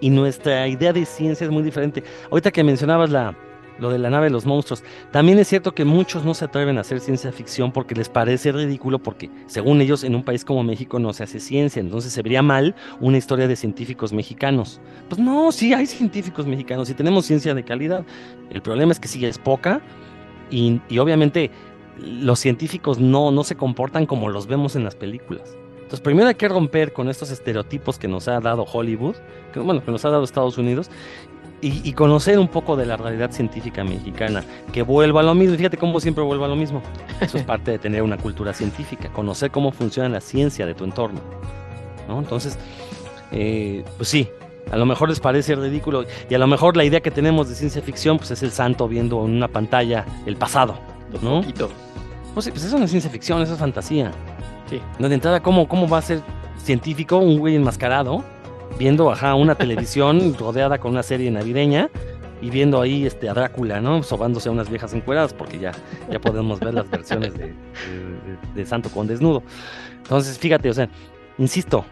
y, nuestra idea de ciencia es muy diferente. Ahorita que mencionabas la, lo de la nave de los monstruos. También es cierto que muchos no se atreven a hacer ciencia ficción porque les parece ridículo, porque según ellos en un país como México no se hace ciencia, entonces se vería mal una historia de científicos mexicanos. Pues no, sí hay científicos mexicanos y tenemos ciencia de calidad. El problema es que sí es poca y, obviamente los científicos no, no se comportan como los vemos en las películas. Entonces, primero hay que romper con estos estereotipos que nos ha dado Hollywood, que, bueno, que nos ha dado Estados Unidos, y, conocer un poco de la realidad científica mexicana, que vuelva a lo mismo, fíjate cómo siempre vuelva a lo mismo. Eso es parte de tener una cultura científica, conocer cómo funciona la ciencia de tu entorno. ¿no? Entonces, eh, pues sí, a lo mejor les parece ridículo y a lo mejor la idea que tenemos de ciencia ficción pues es el santo viendo en una pantalla el pasado, ¿no? Pues, pues eso no es ciencia ficción, eso es fantasía. Sí. No, de entrada, ¿cómo, ¿cómo va a ser científico un güey enmascarado viendo ajá, una televisión rodeada con una serie navideña y viendo ahí este, a Drácula, ¿no? Sobándose a unas viejas encueradas, porque ya, ya podemos ver las versiones de, Santo con desnudo. Entonces, fíjate, o sea, insisto,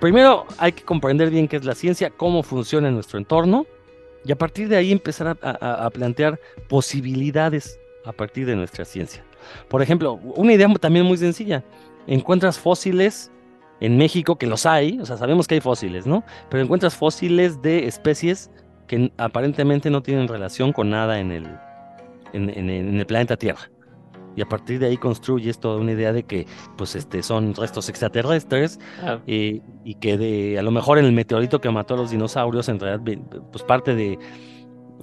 primero hay que comprender bien qué es la ciencia, cómo funciona en nuestro entorno, y a partir de ahí empezar a plantear posibilidades a partir de nuestra ciencia. Por ejemplo, una idea también muy sencilla, encuentras fósiles en México, que los hay, o sea, sabemos que hay fósiles, ¿no? Pero encuentras fósiles de especies que aparentemente no tienen relación con nada en el, en, el planeta Tierra. Y a partir de ahí construyes toda una idea de que pues este, son restos extraterrestres eh, y que de, a lo mejor en el meteorito que mató a los dinosaurios, en realidad, pues parte de,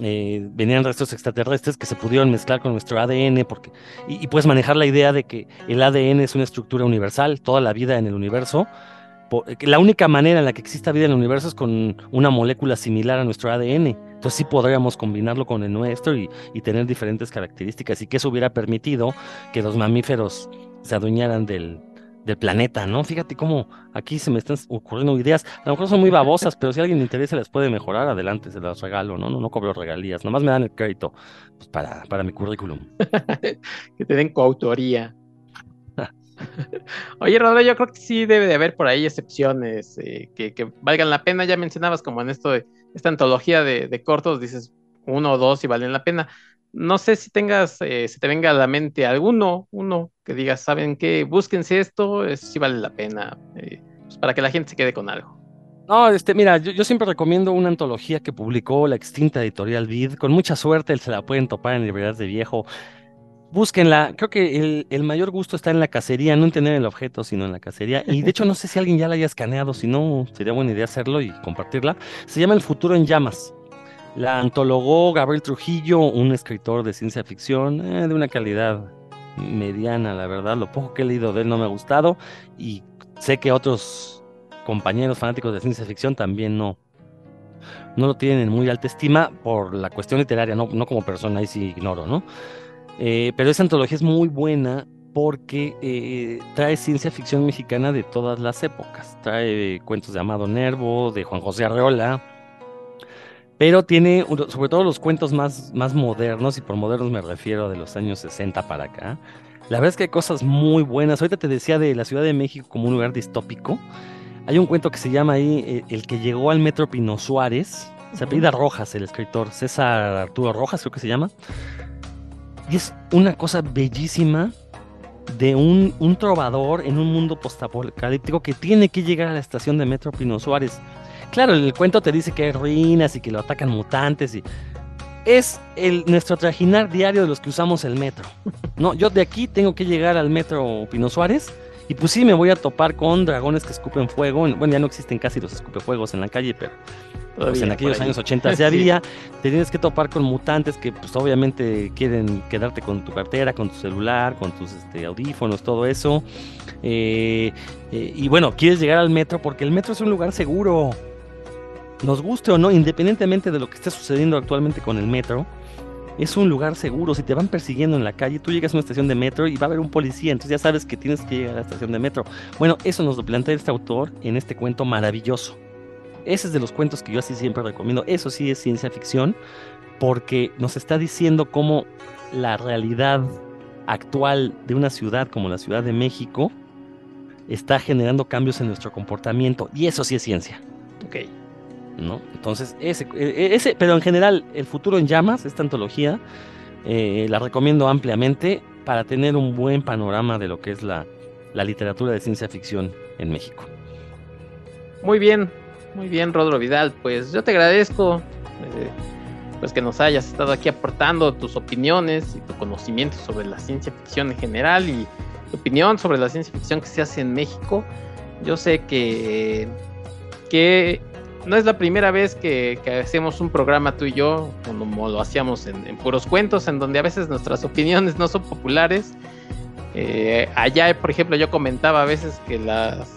eh, venían restos extraterrestres que se pudieron mezclar con nuestro ADN, porque, y, puedes manejar la idea de que el ADN es una estructura universal, toda la vida en el universo. la única manera en la que exista vida en el universo es con una molécula similar a nuestro ADN. Entonces sí podríamos combinarlo con el nuestro y, y tener diferentes características y que eso hubiera permitido que los mamíferos se adueñaran del, del planeta, ¿no? Fíjate cómo aquí se me están ocurriendo ideas. A lo mejor son muy babosas, pero si alguien le interesa les puede mejorar, adelante, se las regalo, ¿no? No, cobro regalías, nomás me dan el crédito pues, para, para mi currículum. que te den coautoría. Oye, Rodrigo, yo creo que sí debe de haber por ahí excepciones eh, que, valgan la pena. Ya mencionabas como en esto de esta antología de, de cortos, dices uno o dos y valen la pena no sé si tengas, eh, se te venga a la mente alguno, uno que digas, ¿saben qué? Búsquense esto, si vale la pena, eh, pues para que la gente se quede con algo. No, este, mira, yo, yo, siempre recomiendo una antología que publicó la extinta editorial Vid. Con mucha suerte se la pueden topar en librerías de viejo. Búsquenla. Creo que el, el, mayor gusto está en la cacería, no en tener el objeto, sino en la cacería. Y de hecho, no sé si alguien ya la haya escaneado, si no, sería buena idea hacerlo y compartirla. Se llama El futuro en llamas. La antologó Gabriel Trujillo, un escritor de ciencia ficción eh, de una calidad mediana, la verdad. Lo poco que he leído de él no me ha gustado y sé que otros compañeros fanáticos de ciencia ficción también no, no lo tienen en muy alta estima por la cuestión literaria, no, no como persona, ahí sí ignoro, ¿no? Eh, pero esa antología es muy buena porque eh, trae ciencia ficción mexicana de todas las épocas. Trae cuentos de Amado Nervo, de Juan José Arreola, pero tiene sobre todo los cuentos más, más modernos, y por modernos me refiero de los años 60 para acá. La verdad es que hay cosas muy buenas. Ahorita te decía de la Ciudad de México como un lugar distópico. Hay un cuento que se llama ahí eh, El que llegó al metro Pino Suárez. Se apellida Rojas, el escritor, César Arturo Rojas, creo que se llama. Y es una cosa bellísima de un, un trovador en un mundo postapocalíptico que tiene que llegar a la estación de metro Pino Suárez. Claro, el cuento te dice que hay ruinas y que lo atacan mutantes y es el, nuestro trajinar diario de los que usamos el metro. No, yo de aquí tengo que llegar al metro Pino Suárez y pues sí me voy a topar con dragones que escupen fuego. Bueno, ya no existen casi los escupefuegos en la calle, pero pues en aquellos años 80 ya había. Te tienes que topar con mutantes que pues obviamente quieren quedarte con tu cartera, con tu celular, con tus este, audífonos, todo eso. Eh, eh, y bueno, quieres llegar al metro porque el metro es un lugar seguro nos guste o no, independientemente de lo que esté sucediendo actualmente con el metro, es un lugar seguro. Si te van persiguiendo en la calle, tú llegas a una estación de metro y va a haber un policía, entonces ya sabes que tienes que llegar a la estación de metro. Bueno, eso nos lo plantea este autor en este cuento maravilloso. Ese es de los cuentos que yo así siempre recomiendo. Eso sí es ciencia ficción, porque nos está diciendo cómo la realidad actual de una ciudad como la Ciudad de México está generando cambios en nuestro comportamiento. Y eso sí es ciencia. Ok. ¿No? Entonces, ese, e, ese, pero en general, El futuro en llamas, esta antología, eh, la recomiendo ampliamente para tener un buen panorama de lo que es la, la literatura de ciencia ficción en México. Muy bien, muy bien, Rodro Vidal. Pues yo te agradezco eh, pues que nos hayas estado aquí aportando tus opiniones y tu conocimiento sobre la ciencia ficción en general y tu opinión sobre la ciencia ficción que se hace en México. Yo sé que, que no es la primera vez que, hacemos un programa tú y yo, como lo hacíamos en, puros cuentos, en donde a veces nuestras opiniones no son populares. Eh, allá, por ejemplo, yo comentaba a veces que las,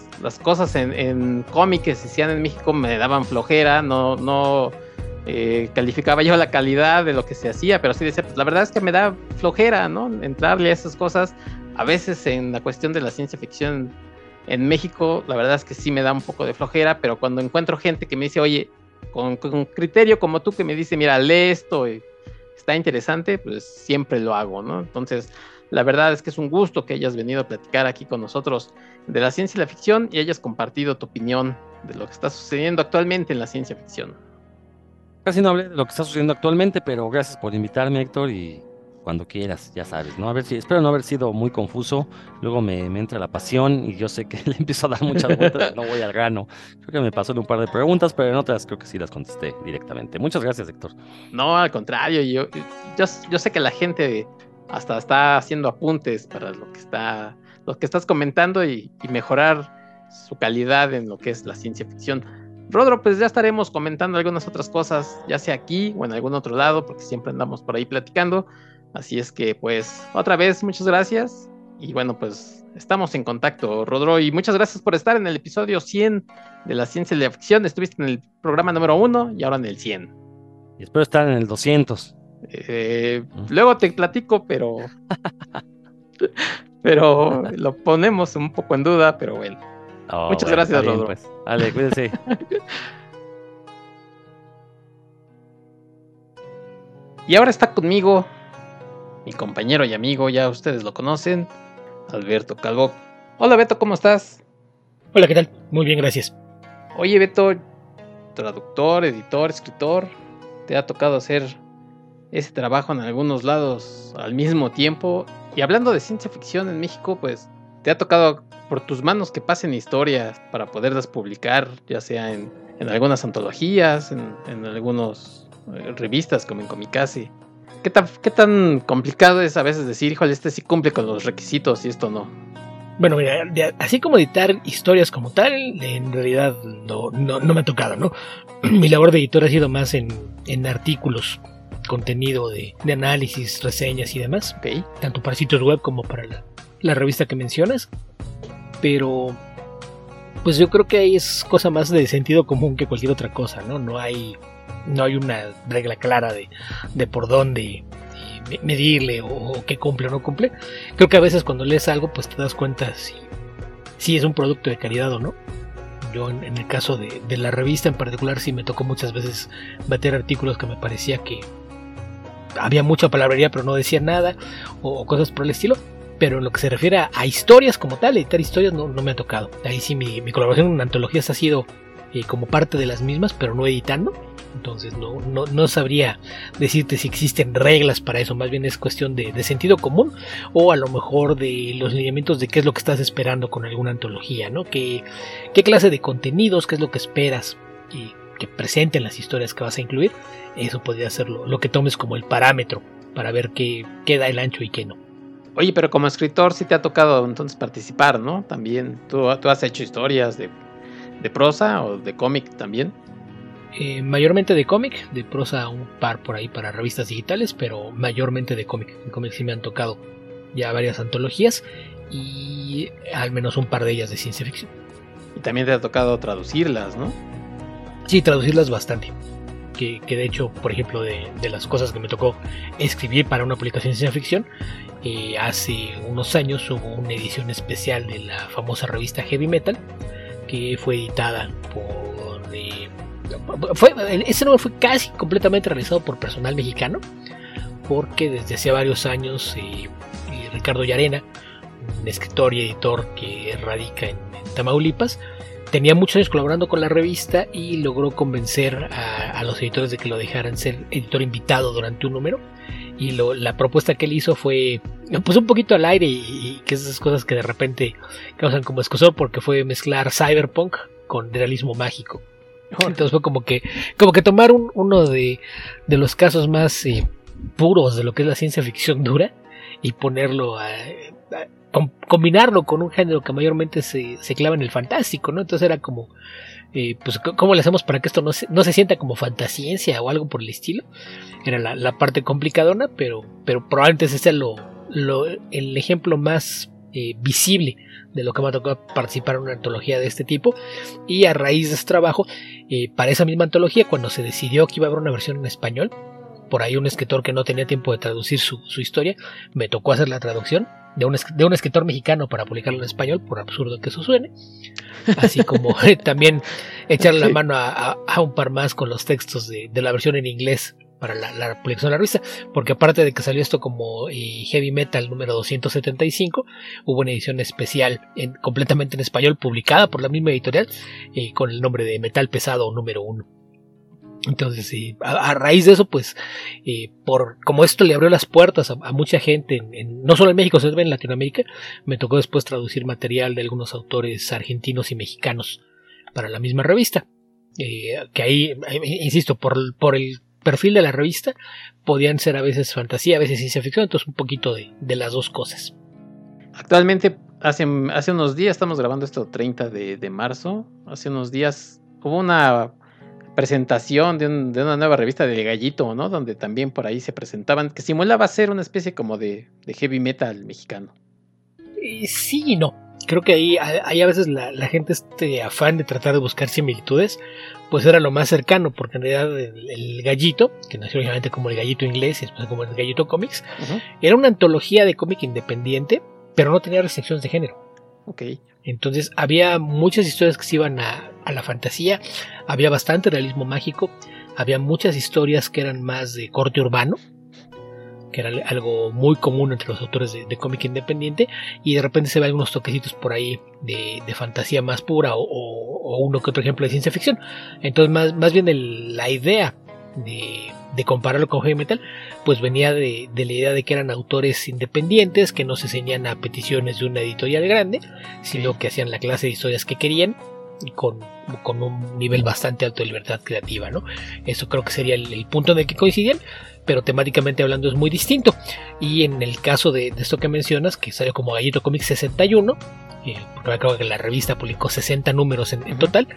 cosas en, en cómics que se hacían en México me daban flojera, no, no eh, calificaba yo la calidad de lo que se hacía, pero sí decía, pues la verdad es que me da flojera, ¿no? Entrarle a esas cosas. A veces en la cuestión de la ciencia ficción en México, la verdad es que sí me da un poco de flojera, pero cuando encuentro gente que me dice, oye, con, criterio como tú que me dice, mira, lee esto, y está interesante, pues siempre lo hago, ¿no? Entonces, la verdad es que es un gusto que hayas venido a platicar aquí con nosotros de la ciencia y la ficción y hayas compartido tu opinión de lo que está sucediendo actualmente en la ciencia ficción. Casi no hablé de lo que está sucediendo actualmente, pero gracias por invitarme, Héctor, y cuando quieras, ya sabes, ¿no? A ver si, espero no haber sido muy confuso, luego me, entra la pasión y yo sé que le empiezo a dar muchas vueltas, no voy al grano. Creo que me pasó un par de preguntas, pero en otras creo que sí las contesté directamente. Muchas gracias, Héctor. No, al contrario, yo, yo, sé que la gente hasta está haciendo apuntes para lo que está, lo que estás comentando y, y mejorar su calidad en lo que es la ciencia ficción. Rodro, pues ya estaremos comentando algunas otras cosas, ya sea aquí o en algún otro lado, porque siempre andamos por ahí platicando. Así es que, pues, otra vez, muchas gracias. Y bueno, pues estamos en contacto, Rodro. Y muchas gracias por estar en el episodio 100 de la ciencia de la ficción. Estuviste en el programa número 1 y ahora en el 100. Y espero estar en el 200. Eh, luego te platico, pero. pero lo ponemos un poco en duda, pero bueno. Oh, muchas gracias, Rodro. Pues. Dale, cuídense. y ahora está conmigo mi compañero y amigo, ya ustedes lo conocen, Alberto Calvo. Hola Beto, ¿cómo estás? Hola, ¿qué tal? Muy bien, gracias. Oye Beto, traductor, editor, escritor, ¿te ha tocado hacer ese trabajo en algunos lados al mismo tiempo? Y hablando de ciencia ficción en México, pues te ha tocado por tus manos que pasen historias para poderlas publicar, ya sea en, algunas antologías, en, en algunas eh, revistas como en Comicase. ¿Qué tan, ¿Qué tan complicado es a veces decir, híjole, este sí cumple con los requisitos y esto no? Bueno, mira, así como editar historias como tal, en realidad no, no, me ha tocado, ¿no? Mi labor de editor ha sido más en, en artículos, contenido de, de, análisis, reseñas y demás. Tanto para sitios web como para la, la revista que mencionas. Pero, pues yo creo que ahí es cosa más de sentido común que cualquier otra cosa, ¿no? No hay, no hay una regla clara de, de por dónde medirle o, qué cumple o no cumple. Creo que a veces cuando lees algo, pues te das cuenta si, si es un producto de calidad o no. Yo en, el caso de, la revista en particular sí me tocó muchas veces bater artículos que me parecía que había mucha palabrería pero no decía nada o, cosas por el estilo. Pero en lo que se refiere a, historias como tal, editar historias no, me ha tocado. Ahí sí mi, mi colaboración en antologías ha sido eh, como parte de las mismas, pero no editando. Entonces no, no, sabría decirte si existen reglas para eso, más bien es cuestión de, sentido común o a lo mejor de los lineamientos de qué es lo que estás esperando con alguna antología, ¿no? ¿Qué, qué clase de contenidos, qué es lo que esperas y que presenten las historias que vas a incluir? Eso podría ser lo, que tomes como el parámetro para ver qué, queda el ancho y qué no. Oye, pero como escritor sí te ha tocado entonces participar, ¿no? También tú, tú has hecho historias de de prosa o de cómic también? Eh, mayormente de cómic, de prosa un par por ahí para revistas digitales, pero mayormente de cómic. En cómic sí me han tocado ya varias antologías y al menos un par de ellas de ciencia ficción. Y también te ha tocado traducirlas, ¿no? Sí, traducirlas bastante. Que, de hecho, por ejemplo, de, las cosas que me tocó escribir para una publicación de ciencia ficción, eh, hace unos años hubo una edición especial de la famosa revista Heavy Metal, que fue editada por... Eh, fue, ese nombre fue casi completamente realizado por personal mexicano, porque desde hace varios años eh, Ricardo Yarena, un escritor y editor que radica en, Tamaulipas, tenía muchos años colaborando con la revista y logró convencer a, los editores de que lo dejaran ser editor invitado durante un número y la propuesta que él hizo fue pues un poquito al aire y, que esas cosas que de repente causan como escosor porque fue mezclar cyberpunk con realismo mágico. Entonces fue como que como que tomar uno de, los casos más eh, puros de lo que es la ciencia ficción dura y ponerlo a, combinarlo con un género que mayormente se, se clava en el fantástico no entonces era como eh, pues cómo le hacemos para que esto no se, no se sienta como fantasciencia o algo por el estilo. Era la, parte complicadona, pero, pero probablemente ese sea lo, el ejemplo más eh, visible de lo que me ha tocado participar en una antología de este tipo. Y a raíz de ese trabajo, eh, para esa misma antología, cuando se decidió que iba a haber una versión en español, por ahí un escritor que no tenía tiempo de traducir su, su historia, me tocó hacer la traducción de un, de un escritor mexicano para publicarlo en español, por absurdo que eso suene. Así como también echarle la mano a, un par más con los textos de, la versión en inglés para la, publicación de la revista, porque aparte de que salió esto como eh, Heavy Metal número 275, hubo una edición especial en, completamente en español publicada por la misma editorial eh, con el nombre de Metal Pesado número 1. Entonces, a, raíz de eso, pues, eh, por como esto le abrió las puertas a, mucha gente, en, no solo en México, sino en Latinoamérica, me tocó después traducir material de algunos autores argentinos y mexicanos para la misma revista. Eh, que ahí, insisto, por, por el perfil de la revista, podían ser a veces fantasía, a veces ciencia ficción, entonces un poquito de, de las dos cosas. Actualmente, hace, hace unos días, estamos grabando esto 30 de, de marzo, hace unos días hubo una presentación de, una nueva revista del Gallito, ¿no? Donde también por ahí se presentaban, que simulaba ser una especie como de, heavy metal mexicano. Sí y no. Creo que ahí, ahí a veces la, gente este afán de tratar de buscar similitudes, pues era lo más cercano, porque en realidad el, Gallito, que nació originalmente como el Gallito inglés y después como el Gallito Comics, era una antología de cómic independiente, pero no tenía restricciones de género. Entonces había muchas historias que se iban a, la fantasía, había bastante realismo mágico, había muchas historias que eran más de corte urbano, que era algo muy común entre los autores de, cómic independiente, y de repente se ve algunos toquecitos por ahí de, fantasía más pura o, uno que otro ejemplo de ciencia ficción. Entonces más, más bien la idea de, compararlo con heavy metal, pues venía de, la idea de que eran autores independientes, que no se ceñían a peticiones de una editorial grande, sino que hacían la clase de historias que querían con, con un nivel bastante alto de libertad creativa, ¿no? Eso creo que sería el, punto en el que coincidían, pero temáticamente hablando es muy distinto. Y en el caso de, esto que mencionas, que salió como Gallito Comics 61, eh, porque creo que la revista publicó 60 números en, total,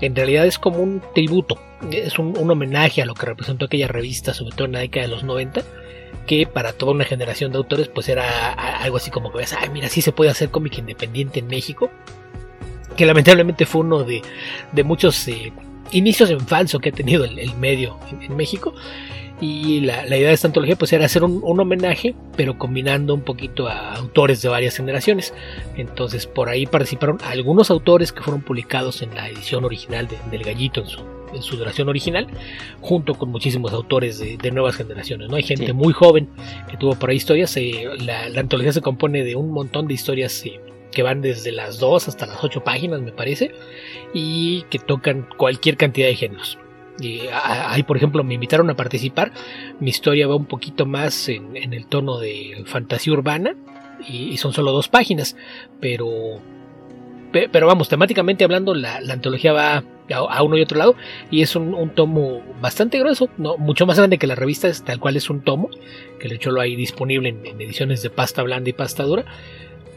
en realidad es como un tributo, es un, homenaje a lo que representó aquella revista, sobre todo en la década de los 90 que para toda una generación de autores pues era algo así como que ves, ay mira, sí se puede hacer cómic independiente en México que lamentablemente fue uno de, muchos eh, inicios en falso que ha tenido el, medio en, México. Y la, idea de esta antología pues era hacer un, homenaje, pero combinando un poquito a autores de varias generaciones. Entonces por ahí participaron algunos autores que fueron publicados en la edición original del Gallito en su, en su duración original, junto con muchísimos autores de, nuevas generaciones. ¿no? Hay gente muy joven que tuvo por ahí historias. Eh, la, antología se compone de un montón de historias eh, que van desde las 2 hasta las 8 páginas, me parece, y que tocan cualquier cantidad de géneros. Y ahí, por ejemplo, me invitaron a participar. Mi historia va un poquito más en, el tono de fantasía urbana y, son solo dos páginas, pero pero vamos, temáticamente hablando, la, antología va a, uno y otro lado y es un, tomo bastante grueso, no, mucho más grande que la revista, es, tal cual es un tomo, que de hecho lo hay disponible en ediciones de pasta blanda y pasta dura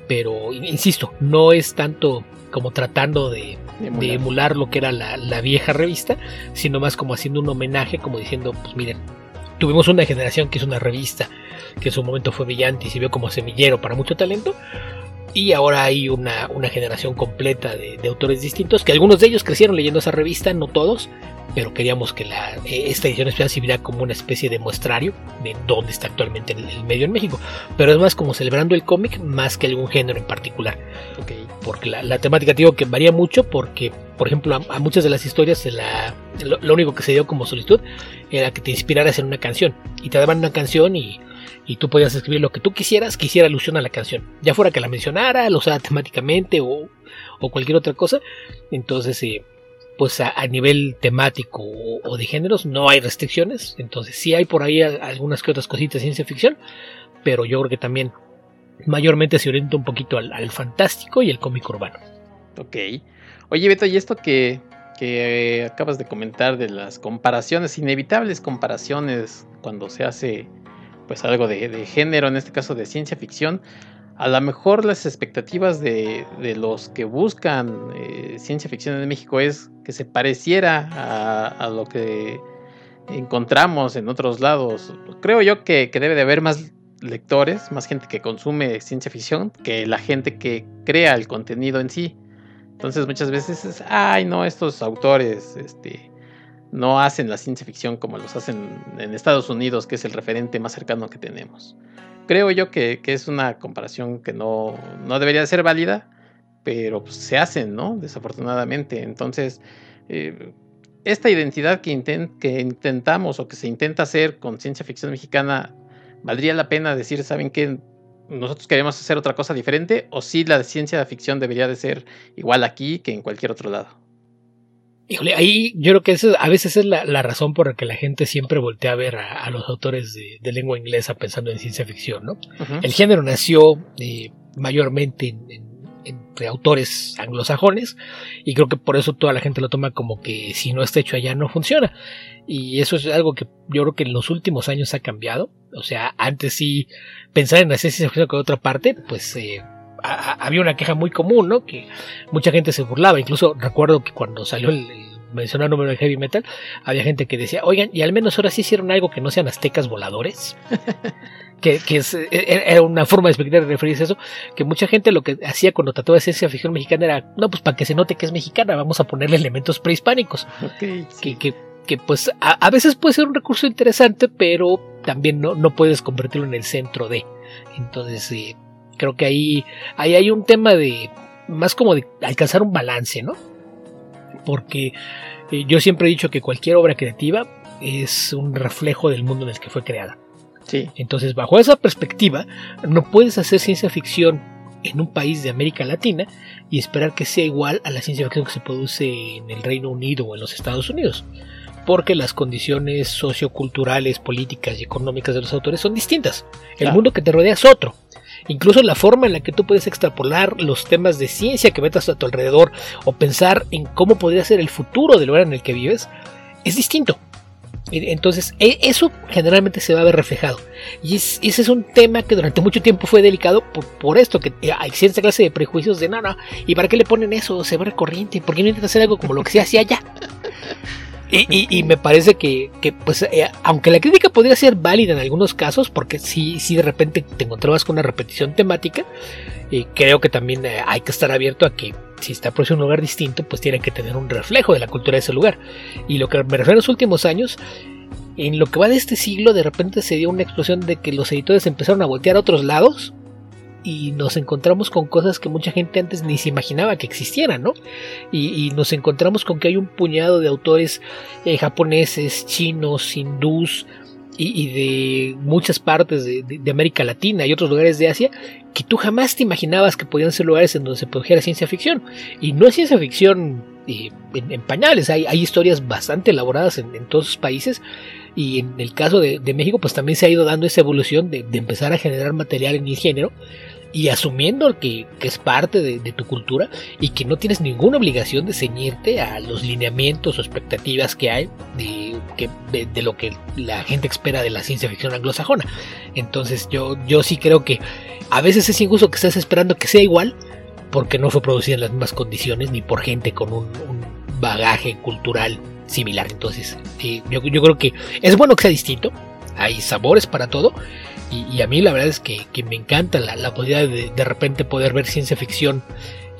pero insisto, no es tanto como tratando de, emular. lo que era la, vieja revista, sino más como haciendo un homenaje, como diciendo, pues miren, tuvimos una generación que es una revista que en su momento fue brillante y sirvió como semillero para mucho talento, y ahora hay una, generación completa de, autores distintos, que algunos de ellos crecieron leyendo esa revista, no todos, pero queríamos que la, eh, esta edición especial sirviera como una especie de muestrario de dónde está actualmente el, medio en México. Pero es más como celebrando el cómic más que algún género en particular. Porque la, temática digo que varía mucho porque, por ejemplo, a, muchas de las historias la, lo, único que se dio como solicitud era que te inspiraras en una canción. Y te daban una canción y, y tú podías escribir lo que tú quisieras que hiciera alusión a la canción. Ya fuera que la mencionara, lo usara temáticamente o, o cualquier otra cosa. Entonces... Eh, pues a, nivel temático o, de géneros no hay restricciones, entonces sí hay por ahí algunas que otras cositas de ciencia ficción, pero yo creo que también mayormente se orienta un poquito al, fantástico y el cómic urbano. Ok. Oye Beto, y esto que, que acabas de comentar de las comparaciones, inevitables comparaciones cuando se hace pues algo de, de género, en este caso de ciencia ficción, a lo mejor las expectativas de, los que buscan eh, ciencia ficción en México es que se pareciera a, lo que encontramos en otros lados. Creo yo que, debe de haber más lectores, más gente que consume ciencia ficción que la gente que crea el contenido en sí. Entonces muchas veces es, ay no, estos autores este, no hacen la ciencia ficción como los hacen en Estados Unidos, que es el referente más cercano que tenemos creo yo que, es una comparación que no, debería ser válida, pero pues, se hacen, ¿no? Desafortunadamente. Entonces, eh, esta identidad que, que intentamos o que se intenta hacer con ciencia ficción mexicana, ¿valdría la pena decir, ¿saben qué? nosotros queremos hacer otra cosa diferente o si la ciencia ficción debería de ser igual aquí que en cualquier otro lado. Híjole, ahí yo creo que eso a veces es la, razón por la que la gente siempre voltea a ver a, los autores de, lengua inglesa pensando en ciencia ficción, ¿no? El género nació eh, mayormente entre autores anglosajones y creo que por eso toda la gente lo toma como que si no está hecho allá no funciona. Y eso es algo que yo creo que en los últimos años ha cambiado. O sea, antes sí pensar en la ciencia ficción con otra parte, pues... Eh, había una queja muy común, ¿no? Que mucha gente se burlaba. Incluso recuerdo que cuando salió el, mencionar número de heavy metal, había gente que decía, oigan, y al menos ahora sí hicieron algo que no sean aztecas voladores. que, que es, e, e, era una forma de explicar referirse a eso, que mucha gente lo que hacía cuando trataba de ciencia ficción mexicana era, no, pues para que se note que es mexicana, vamos a ponerle elementos prehispánicos. que, que, que, pues a, veces puede ser un recurso interesante, pero también no, no puedes convertirlo en el centro de. Entonces, eh, Creo que ahí, ahí hay un tema de más como de alcanzar un balance, ¿no? Porque eh, yo siempre he dicho que cualquier obra creativa es un reflejo del mundo en el que fue creada. Sí. Entonces, bajo esa perspectiva, no puedes hacer ciencia ficción en un país de América Latina y esperar que sea igual a la ciencia ficción que se produce en el Reino Unido o en los Estados Unidos. porque las condiciones socioculturales, políticas y económicas de los autores son distintas. El Claro. mundo que te rodea es otro. Incluso la forma en la que tú puedes extrapolar los temas de ciencia que metas a tu alrededor o pensar en cómo podría ser el futuro del lugar en el que vives es distinto. Y Entonces, e- eso generalmente se va a ver reflejado. Y es- ese es un tema que durante mucho tiempo fue delicado por, por esto, que eh, hay cierta clase de prejuicios de no, ¿y para qué le ponen eso? Se ve corriente, ¿por qué no intentan hacer algo como lo que se hacía allá? Y, y- y me parece que, que, pues, eh, aunque la crítica podría ser válida en algunos casos, porque si, si de repente te encontrabas con una repetición temática, creo que también eh, hay que estar abierto a que si está por un lugar distinto, pues tiene que tener un reflejo de la cultura de ese lugar. Y lo que me refiero en los últimos años, en lo que va de este siglo, de repente se dio una explosión de que los editores empezaron a voltear a otros lados y nos encontramos con cosas que mucha gente antes ni se imaginaba que existieran, ¿no? Y, nos encontramos con que hay un puñado de autores eh, japoneses, chinos, hindús y, de muchas partes de, América Latina y otros lugares de Asia que tú jamás te imaginabas que podían ser lugares en donde se produjera ciencia ficción. Y no es ciencia ficción eh, en, pañales, hay, historias bastante elaboradas en, todos esos países. Y en el caso de, de México, pues también se ha ido dando esa evolución de, de empezar a generar material en el género y asumiendo que, es parte de, tu cultura y que no tienes ninguna obligación de ceñirte a los lineamientos o expectativas que hay de, que, de, lo que la gente espera de la ciencia ficción anglosajona. Entonces yo, yo sí creo que a veces es injusto que estés esperando que sea igual porque no fue producida en las mismas condiciones ni por gente con un, un bagaje cultural similar. Entonces eh, yo, yo creo que es bueno que sea distinto, hay sabores para todo. Y, a mí la verdad es que, me encanta la, posibilidad de de repente poder ver ciencia ficción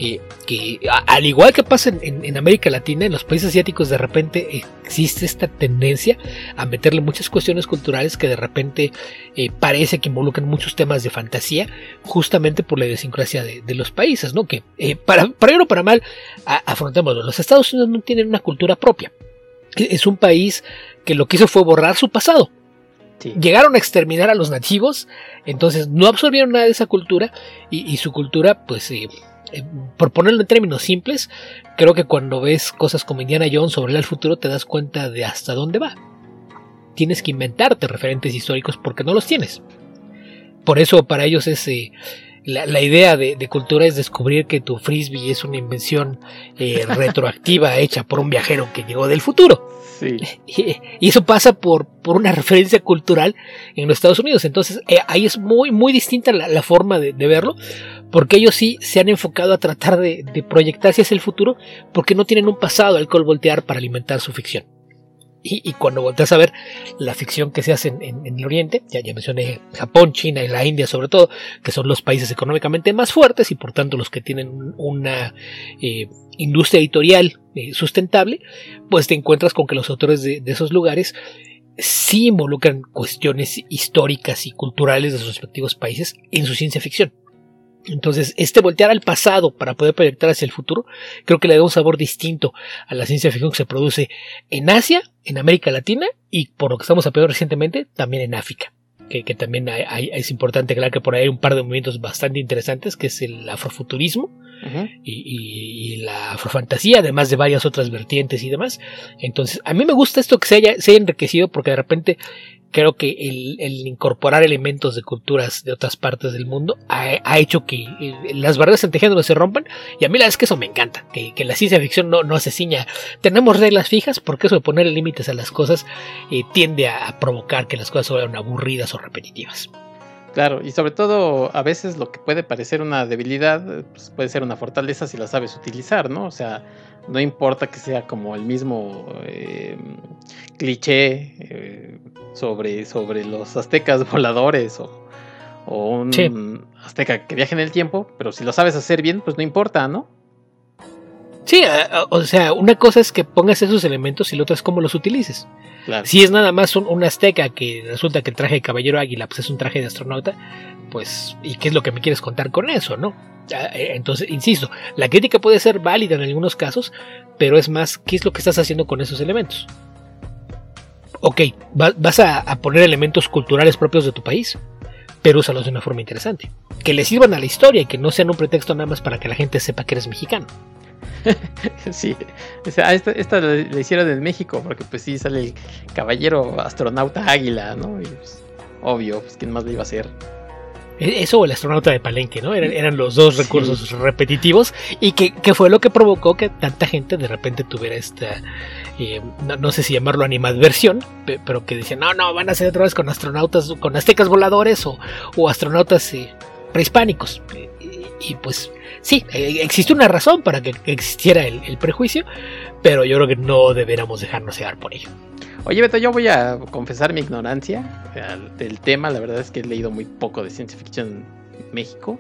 eh, que al igual que pasa en, América Latina, en los países asiáticos de repente existe esta tendencia a meterle muchas cuestiones culturales que de repente eh, parece que involucran muchos temas de fantasía, justamente por la idiosincrasia de, los países, ¿no? Que eh, para, para bien o para mal, afrontémoslo, los Estados Unidos no tienen una cultura propia. Es un país que lo que hizo fue borrar su pasado Llegaron a exterminar a los nativos, entonces no absorbieron nada de esa cultura y, y su cultura, pues, eh, eh, por ponerlo en términos simples, creo que cuando ves cosas como Indiana Jones sobre el futuro te das cuenta de hasta dónde va. Tienes que inventarte referentes históricos porque no los tienes. Por eso para ellos es... eh, la, la idea de, de cultura es descubrir que tu frisbee es una invención eh, retroactiva hecha por un viajero que llegó del futuro. Sí. Y, y eso pasa por, por una referencia cultural en los Estados Unidos. Entonces eh, ahí es muy, muy distinta la, la forma de, de verlo, porque ellos sí se han enfocado a tratar de, de proyectarse hacia el futuro, porque no tienen un pasado al cual voltear para alimentar su ficción. Y, cuando volteas a ver la ficción que se hace en, el Oriente, ya, mencioné Japón, China y la India sobre todo, que son los países económicamente más fuertes y por tanto los que tienen un- una eh, industria editorial eh, sustentable, pues te encuentras con que los autores de, de esos lugares sí involucran cuestiones históricas y culturales de sus respectivos países en su ciencia ficción. Entonces, este voltear al pasado para poder proyectar hacia el futuro, creo que le da un sabor distinto a la ciencia ficción que se produce en Asia, en América Latina y por lo que estamos aprendiendo recientemente, también en África. Que, que también hay- hay- es importante aclarar que por ahí hay un par de movimientos bastante interesantes, que es el afrofuturismo, y- y la afrofantasía, además de varias otras vertientes y demás. Entonces, a mí me gusta esto que se haya, se haya enriquecido porque de repente creo que el, incorporar elementos de culturas de otras partes del mundo ha, hecho que eh, las barreras entre géneros se rompan y a mí la verdad es que eso me encanta, que, que la ciencia ficción no, no se ciña. Tenemos reglas fijas porque eso de poner límites a las cosas eh, tiende a, provocar que las cosas se vuelvan aburridas o repetitivas. Claro, y sobre todo a veces lo que puede parecer una debilidad pues, puede ser una fortaleza si la sabes utilizar, ¿no? O sea, no importa que sea como el mismo eh, cliché sobre, sobre los aztecas voladores o, o un Sí. azteca que viaja en el tiempo, pero si lo sabes hacer bien, pues no importa, ¿no? Sí, a- o sea, una cosa es que pongas esos elementos y la otra es cómo los utilices. Claro. Si es nada más un, un azteca que resulta que el traje de caballero águila pues es un traje de astronauta, pues, ¿y qué es lo que me quieres contar con eso, no? Eh, Entonces, insisto, la crítica puede ser válida en algunos casos, pero es más, ¿qué es lo que estás haciendo con esos elementos? Ok, va- vas a, poner elementos culturales propios de tu país, pero úsalos de una forma interesante. Que le sirvan a la historia y que no sean un pretexto nada más para que la gente sepa que eres mexicano. Sí, o sea, esta, esta le hicieron en México, porque pues sí sale el caballero astronauta águila, ¿no? Y pues, obvio, pues quién más lo iba a hacer. E, eso o el astronauta de Palenque, ¿no? Eran, eran los dos recursos repetitivos y que, que, fue lo que provocó que tanta gente de repente tuviera esta, eh, no, sé si llamarlo animadversión, pero que decían, no, no, van a ser otra vez con astronautas, con aztecas voladores o, o astronautas eh, prehispánicos. Y, pues sí, eh, existe una razón para que existiera el, el prejuicio, pero yo creo que no deberíamos dejarnos llevar por ello. Oye, Beto, yo voy a confesar mi ignorancia del tema. La verdad es que he leído muy poco de ciencia ficción en México.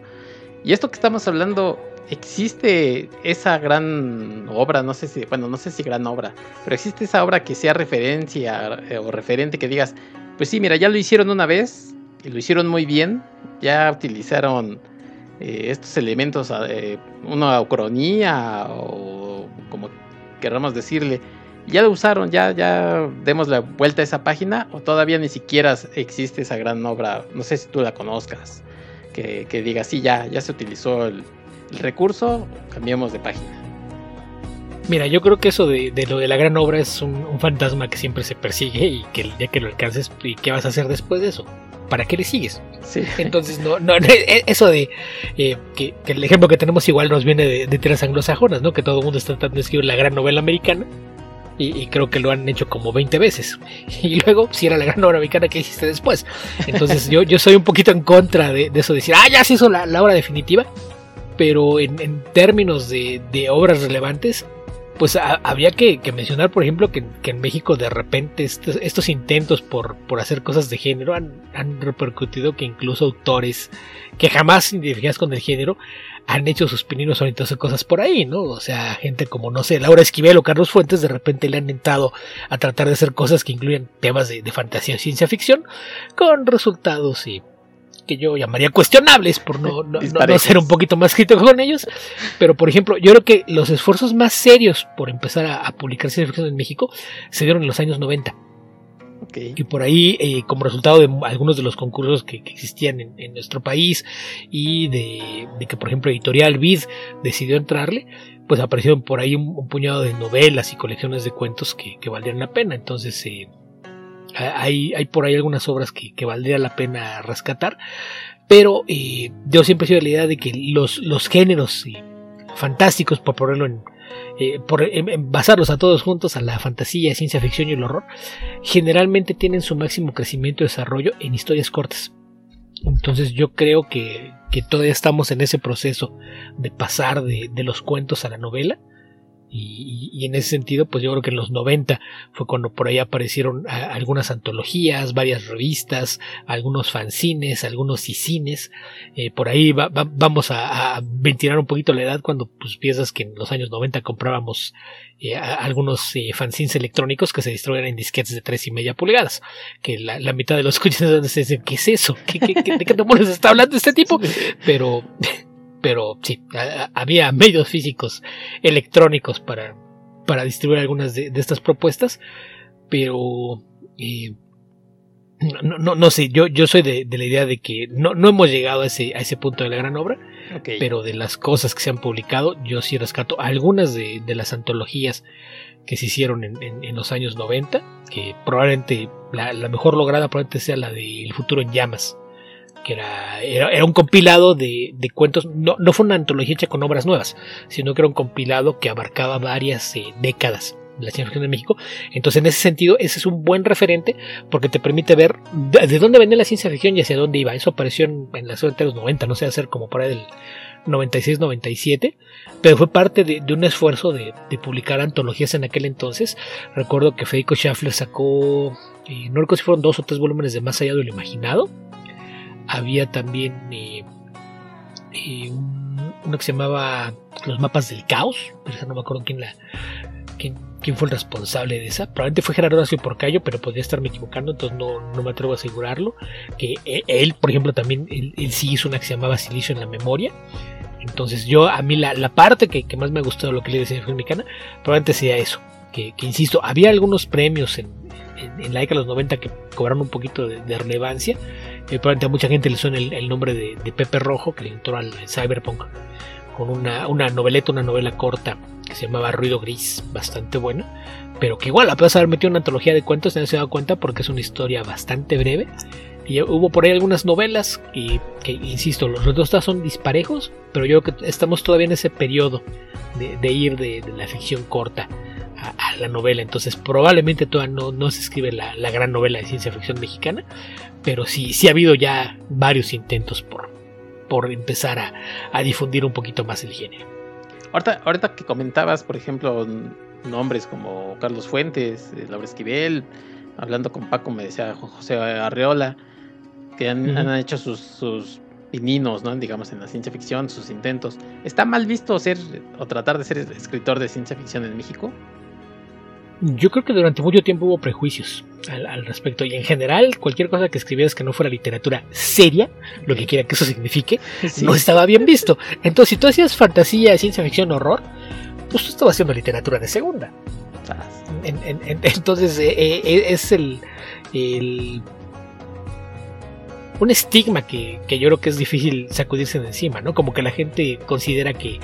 Y esto que estamos hablando, existe esa gran obra, no sé si, bueno, no sé si gran obra, pero existe esa obra que sea referencia eh, o referente que digas, pues sí, mira, ya lo hicieron una vez y lo hicieron muy bien, ya utilizaron eh, estos elementos, eh, una ucronía o como queramos decirle, ya lo usaron, ya, ya demos la vuelta a esa página o todavía ni siquiera existe esa gran obra, no sé si tú la conozcas, que, que diga, sí, ya, ya se utilizó el, recurso, cambiamos de página. Mira, yo creo que eso de, lo de la gran obra es un, fantasma que siempre se persigue y que día que lo alcances, ¿y qué vas a hacer después de eso? ¿Para qué le sigues? Sí. Entonces, no, no, e, eso de eh, que, el ejemplo que tenemos igual nos viene de, de tierras anglosajonas, ¿no? Que todo el mundo está tratando de escribir la gran novela americana y, creo que lo han hecho como 20 veces. Y luego, si era la gran obra americana que hiciste después. Entonces yo, yo soy un poquito en contra de, eso, de decir, ah, ya se hizo la, obra definitiva. Pero en, términos de, obras relevantes, pues había que, mencionar, por ejemplo, que, en México de repente estos, intentos por, por, hacer cosas de género han, han, repercutido que incluso autores que jamás identificas con el género han hecho sus pininos de cosas por ahí, ¿no? O sea, gente como, no sé, Laura Esquivel o Carlos Fuentes de repente le han entrado a tratar de hacer cosas que incluyen temas de, fantasía y ciencia ficción, con resultados y que yo llamaría cuestionables por no, no, ser un poquito más crítico con ellos. Pero, por ejemplo, yo creo que los esfuerzos más serios por empezar a, a publicar ciencia ficción en México se dieron en los años 90. Y por ahí, eh, como resultado de algunos de los concursos que, existían en, nuestro país y de, que, por ejemplo, Editorial Vid decidió entrarle, pues aparecieron por ahí un, puñado de novelas y colecciones de cuentos que, que valdrían la pena. Entonces, eh, hay, hay por ahí algunas obras que, que valdría la pena rescatar. Pero eh, yo siempre he sido la idea de que los, los géneros fantásticos, por ponerlo en, eh, por basarlos a todos juntos a la fantasía, ciencia ficción y el horror, generalmente tienen su máximo crecimiento y desarrollo en historias cortas. Entonces yo creo que, todavía estamos en ese proceso de pasar de, de los cuentos a la novela y, en ese sentido, pues yo creo que en los 90 fue cuando por ahí aparecieron algunas antologías, varias revistas, algunos fanzines, algunos cicines. Eh, por ahí vamos a, ventilar un poquito la edad cuando pues, piensas que en los años 90 comprábamos eh, algunos eh, fanzines electrónicos que se distribuían en disquetes de tres y media pulgadas. Que la, mitad de los escuchantes dicen, ¿qué es eso? ¿Qué, qué, qué, ¿De qué demonios está hablando este tipo? Pero pero sí, había medios físicos electrónicos para, para distribuir algunas de, estas propuestas, pero eh, no, no, no, sé, yo, yo soy de, la idea de que no, no hemos llegado a ese, a ese punto de la gran obra, pero de las cosas que se han publicado, yo sí rescato algunas de, las antologías que se hicieron en, en, los años 90, que probablemente la, la, mejor lograda probablemente sea la de El futuro en llamas, que era, un compilado de, cuentos, no, no, fue una antología hecha con obras nuevas, sino que era un compilado que abarcaba varias eh, décadas de la ciencia ficción de México. Entonces, en ese sentido, ese es un buen referente porque te permite ver de, dónde venía la ciencia ficción y hacia dónde iba. Eso apareció en, la zona de los 90, no sé, hacer como para el 96-97, pero fue parte de, un esfuerzo de, publicar antologías en aquel entonces. Recuerdo que Federico Schaffler sacó, eh, no recuerdo si fueron dos o tres volúmenes de Más allá de lo imaginado había también eh, eh, uno que se llamaba Los mapas del caos, pero no me acuerdo quién la quién, fue el responsable de esa. Probablemente fue Gerardo Horacio Porcayo, pero podría estarme equivocando, entonces no, me atrevo a asegurarlo. Que eh, él, por ejemplo, también él, sí hizo una que se llamaba Silicio en la memoria. Entonces yo, a mí la, parte que, más me ha gustado de lo que le decía Mexicana, probablemente sea eso. Que, insisto, había algunos premios en, en, la década de los 90 que cobraron un poquito de, relevancia. Eh, probablemente a mucha gente le suena el, nombre de, Pepe Rojo, que le entró al Cyberpunk con una, una noveleta, una novela corta que se llamaba Ruido Gris, bastante buena, pero que igual a pesar de haber metido una antología de cuentos, nadie se da cuenta porque es una historia bastante breve. Y hubo por ahí algunas novelas y que, insisto, los resultados son disparejos, pero yo creo que estamos todavía en ese periodo de, ir de, la ficción corta a, la novela. Entonces probablemente todavía no, no se escribe la, gran novela de ciencia ficción mexicana, pero sí, sí ha habido ya varios intentos por, por empezar a, a difundir un poquito más el género. Ahorita, ahorita que comentabas, por ejemplo, nombres como Carlos Fuentes, eh, Laura Esquivel, hablando con Paco me decía José Arreola, que han, hecho sus, sus, pininos, ¿no? digamos, en la ciencia ficción, sus intentos. ¿Está mal visto ser o tratar de ser escritor de ciencia ficción en México? Yo creo que durante mucho tiempo hubo prejuicios al, respecto y en general cualquier cosa que escribieras que no fuera literatura seria, lo que quiera que eso signifique, no estaba bien visto. Entonces si tú hacías fantasía, ciencia ficción, horror, pues tú estabas haciendo literatura de segunda. entonces eh, eh, es el, el un estigma que, yo creo que es difícil sacudirse de encima, ¿no? Como que la gente considera que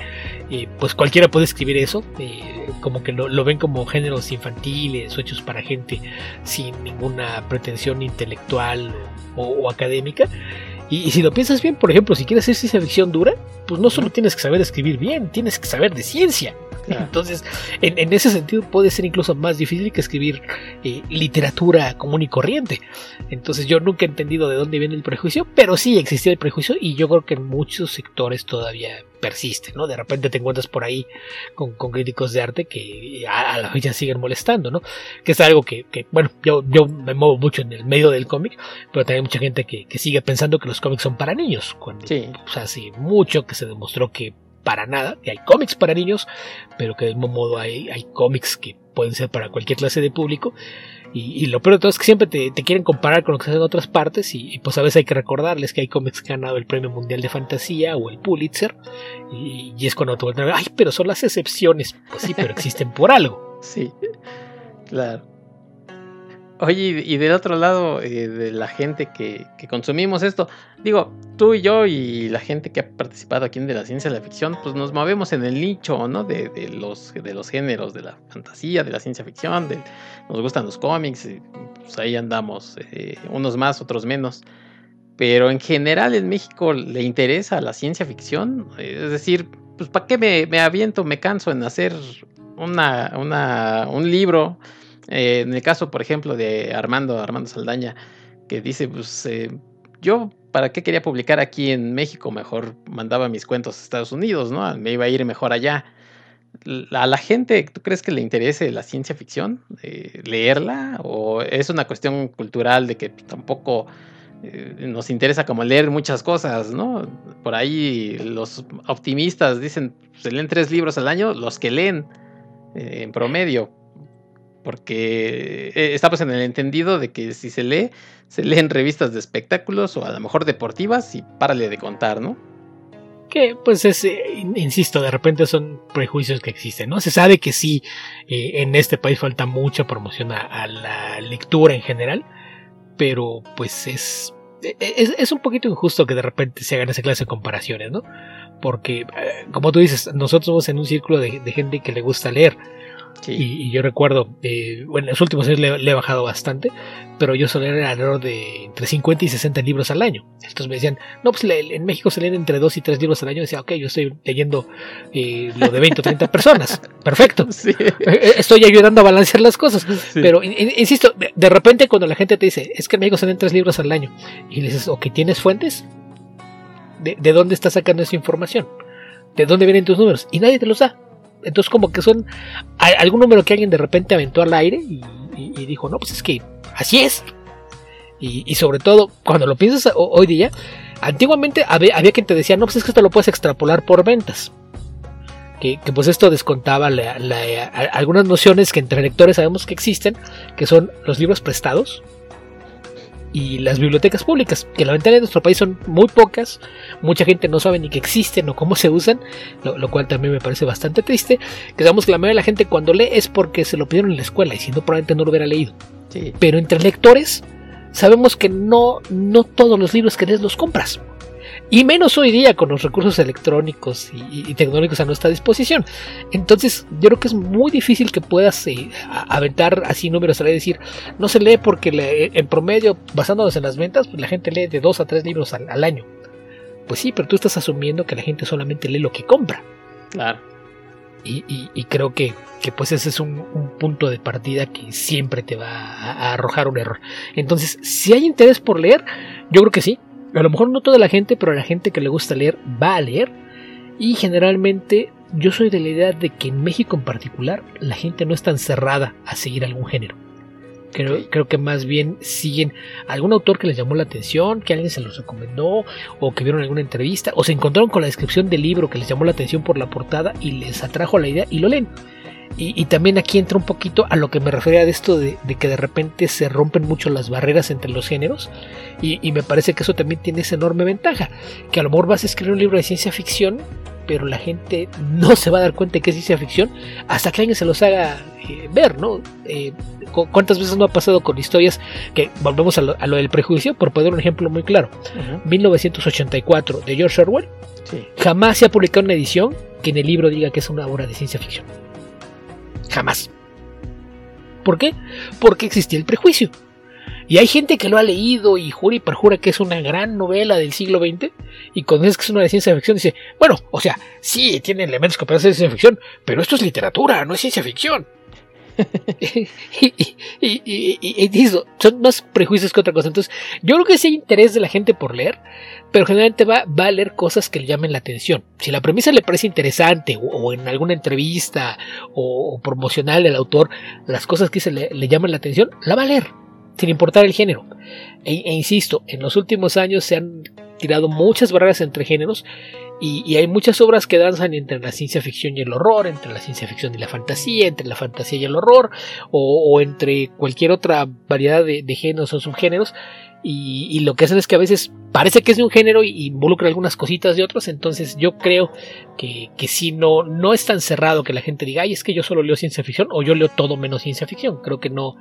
eh, pues cualquiera puede escribir eso, eh, como que lo, ven como géneros infantiles o hechos para gente sin ninguna pretensión intelectual o, académica. Y, si lo piensas bien, por ejemplo, si quieres hacer ciencia ficción dura, pues no solo tienes que saber escribir bien, tienes que saber de ciencia. Entonces, en, ese sentido puede ser incluso más difícil que escribir eh, literatura común y corriente. Entonces, yo nunca he entendido de dónde viene el prejuicio, pero sí existía el prejuicio y yo creo que en muchos sectores todavía persiste, ¿no? De repente te encuentras por ahí con, críticos de arte que a, la fecha siguen molestando, ¿no? Que es algo que, bueno, yo, yo me muevo mucho en el medio del cómic, pero también hay mucha gente que, sigue pensando que los cómics son para niños, cuando pues, hace mucho que se demostró que para nada, que hay cómics para niños, pero que de mismo modo hay, hay cómics que pueden ser para cualquier clase de público. Y, lo peor de todo es que siempre te, quieren comparar con lo que se hace en otras partes y, pues a veces hay que recordarles que hay cómics que han ganado el Premio Mundial de Fantasía o el Pulitzer y, y es cuando te vuelven a ver, ay, pero son las excepciones. Pues sí, pero existen por algo. Sí, claro. Oye, y del otro lado, eh, de la gente que, consumimos esto, digo, tú y yo y la gente que ha participado aquí en De la Ciencia de la Ficción, pues nos movemos en el nicho, ¿no? De, los, de los géneros, de la fantasía, de la ciencia ficción, de, nos gustan los cómics, y, pues ahí andamos, eh, unos más, otros menos. Pero en general en México le interesa la ciencia ficción, es decir, pues ¿para qué me, me aviento, me canso en hacer una, una, un libro? Eh, en el caso, por ejemplo, de Armando, Armando Saldaña, que dice, pues eh, yo, ¿para qué quería publicar aquí en México? Mejor mandaba mis cuentos a Estados Unidos, ¿no? Me iba a ir mejor allá. ¿A la gente, tú crees que le interese la ciencia ficción? Eh, ¿Leerla? ¿O es una cuestión cultural de que tampoco nos interesa como leer muchas cosas, ¿no? Por ahí los optimistas dicen, se leen tres libros al año, los que leen en promedio, porque eh, estamos en el entendido de que si se lee, se leen revistas de espectáculos o a lo mejor deportivas y párale de contar, ¿no? Que pues es, eh, insisto, de repente son prejuicios que existen, ¿no? Se sabe que sí, eh, en este país falta mucha promoción a, la lectura en general, pero pues es, es, un poquito injusto que de repente se hagan esa clase de comparaciones, ¿no? Porque, como tú dices, nosotros somos en un círculo de gente que le gusta leer y, yo recuerdo, eh, bueno, en los últimos años le, he bajado bastante, pero yo solía leer alrededor de entre 50 y 60 libros al año. Entonces me decían, no, pues en México se leen entre 2 y 3 libros al año. Y decía, ok, yo estoy leyendo eh, lo de 20 o 30 personas. Perfecto. Eh, estoy ayudando a balancear las cosas. Pero, insisto, de, repente cuando la gente te dice, es que en México se leen 3 libros al año, y le dices, ok, ¿tienes fuentes? ¿De, ¿De dónde estás sacando esa información? ¿De dónde vienen tus números? Y nadie te los da. Entonces como que son algún número que alguien de repente aventó al aire y, dijo, no, pues es que así es. Y, sobre todo, cuando lo piensas hoy día, antiguamente había, quien te decía, no, pues es que esto lo puedes extrapolar por ventas. Que, pues esto descontaba algunas nociones que entre lectores sabemos que existen, que son los libros prestados, y las bibliotecas públicas, que la ventana de nuestro país son muy pocas, mucha gente no sabe ni que existen o cómo se usan, lo, cual también me parece bastante triste, que sabemos que la mayoría de la gente cuando lee es porque se lo pidieron en la escuela y si no probablemente no lo hubiera leído. Pero entre lectores sabemos que no, no todos los libros que lees los compras. Y menos hoy día con los recursos electrónicos y, tecnológicos a nuestra disposición. Entonces, yo creo que es muy difícil que puedas eh, aventar así números a decir, no se lee porque en promedio, basándonos en las ventas, pues la gente lee de dos a tres libros al año. Pues sí, pero tú estás asumiendo que la gente solamente lee lo que compra. Claro. Y, creo que, pues ese es un, punto de partida que siempre te va a, arrojar un error. Entonces, si hay interés por leer, yo creo que sí. A lo mejor no toda la gente, pero la gente que le gusta leer va a leer. Y generalmente yo soy de la idea de que en México en particular la gente no es tan cerrada a seguir algún género. Creo, que más bien siguen algún autor que les llamó la atención, que alguien se los recomendó, o que vieron alguna entrevista, o se encontraron con la descripción del libro que les llamó la atención por la portada y les atrajo la idea y lo leen. Y, también aquí entra un poquito a lo que me refería de esto de, que de repente se rompen mucho las barreras entre los géneros y, y, me parece que eso también tiene esa enorme ventaja, que a lo mejor vas a escribir un libro de ciencia ficción pero la gente no se va a dar cuenta de que es ciencia ficción hasta que alguien se los haga eh, ver, ¿no? Eh, ¿Cuántas veces no ha pasado con historias que volvemos a lo, del prejuicio? Por poner un ejemplo muy claro. 1984 de George Orwell. Jamás se ha publicado una edición que en el libro diga que es una obra de ciencia ficción. Jamás. ¿Por qué? Porque existía el prejuicio. Y hay gente que lo ha leído y jura y perjura que es una gran novela del siglo XX. Y cuando dices que es una de ciencia ficción, dice, bueno, o sea, sí, tiene elementos que parecen ciencia ficción, pero esto es literatura, no es ciencia ficción. y, y, son más prejuicios que otra cosa. Entonces, yo creo que sí hay interés de la gente por leer, pero generalmente va, va, a leer cosas que le llamen la atención. Si la premisa le parece interesante, o, en alguna entrevista, o, promocional del autor, las cosas que se le, le llaman la atención, la va a leer sin importar el género. E, e, insisto, en los últimos años se han tirado muchas barreras entre géneros y, hay muchas obras que danzan entre la ciencia ficción y el horror, entre la ciencia ficción y la fantasía, entre la fantasía y el horror, o, entre cualquier otra variedad de, de géneros o subgéneros. Y, lo que hacen es que a veces parece que es de un género y involucra algunas cositas de otros, entonces yo creo que, que si no, no es tan cerrado que la gente diga, ay, es que yo solo leo ciencia ficción o yo leo todo menos ciencia ficción, creo que no,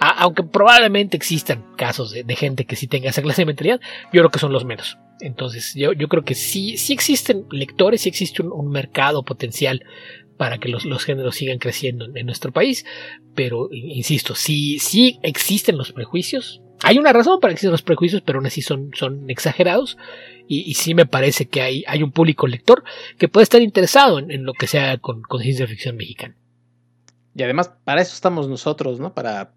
aunque probablemente existan casos de, gente que sí tenga esa clase de mentalidad, yo creo que son los menos. Entonces yo, yo creo que sí, sí existen lectores, sí existe un, mercado potencial para que los, los, géneros sigan creciendo en, nuestro país. Pero, insisto, sí, sí existen los prejuicios, hay una razón para que existan los prejuicios, pero aún así son, son exagerados. Y, sí me parece que hay, hay un público lector que puede estar interesado en, lo que sea con, ciencia ficción mexicana. Y además, para eso estamos nosotros, ¿no? Para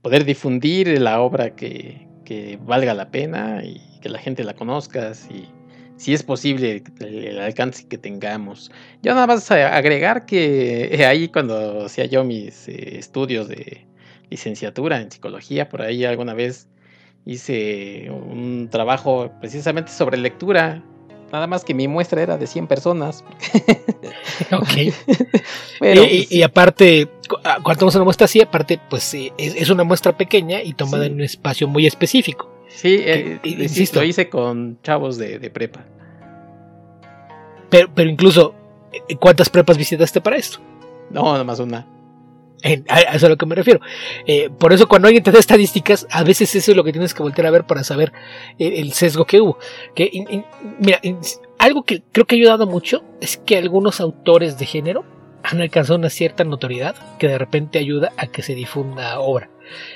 poder difundir la obra que, que valga la pena y que la gente la conozca, si, si es posible el, alcance que tengamos. Yo nada más agregar que ahí cuando hacía yo mis eh, estudios de, licenciatura en psicología, por ahí alguna vez hice un trabajo precisamente sobre lectura. Nada más que mi muestra era de 100 personas. ok. Pues y, aparte, cuando tomamos una muestra así, aparte, pues es, una muestra pequeña y tomada en un espacio muy específico. Sí, eh, insisto, hice con chavos de, de prepa. Pero, pero incluso, ¿cuántas prepas visitaste para esto? No, nada más una a eso es a lo que me refiero. Eh, por eso cuando alguien te da estadísticas, a veces eso es lo que tienes que volver a ver para saber el, sesgo que hubo. Que, mira, algo que creo que ha ayudado mucho es que algunos autores de género han alcanzado una cierta notoriedad que de repente ayuda a que se difunda obra.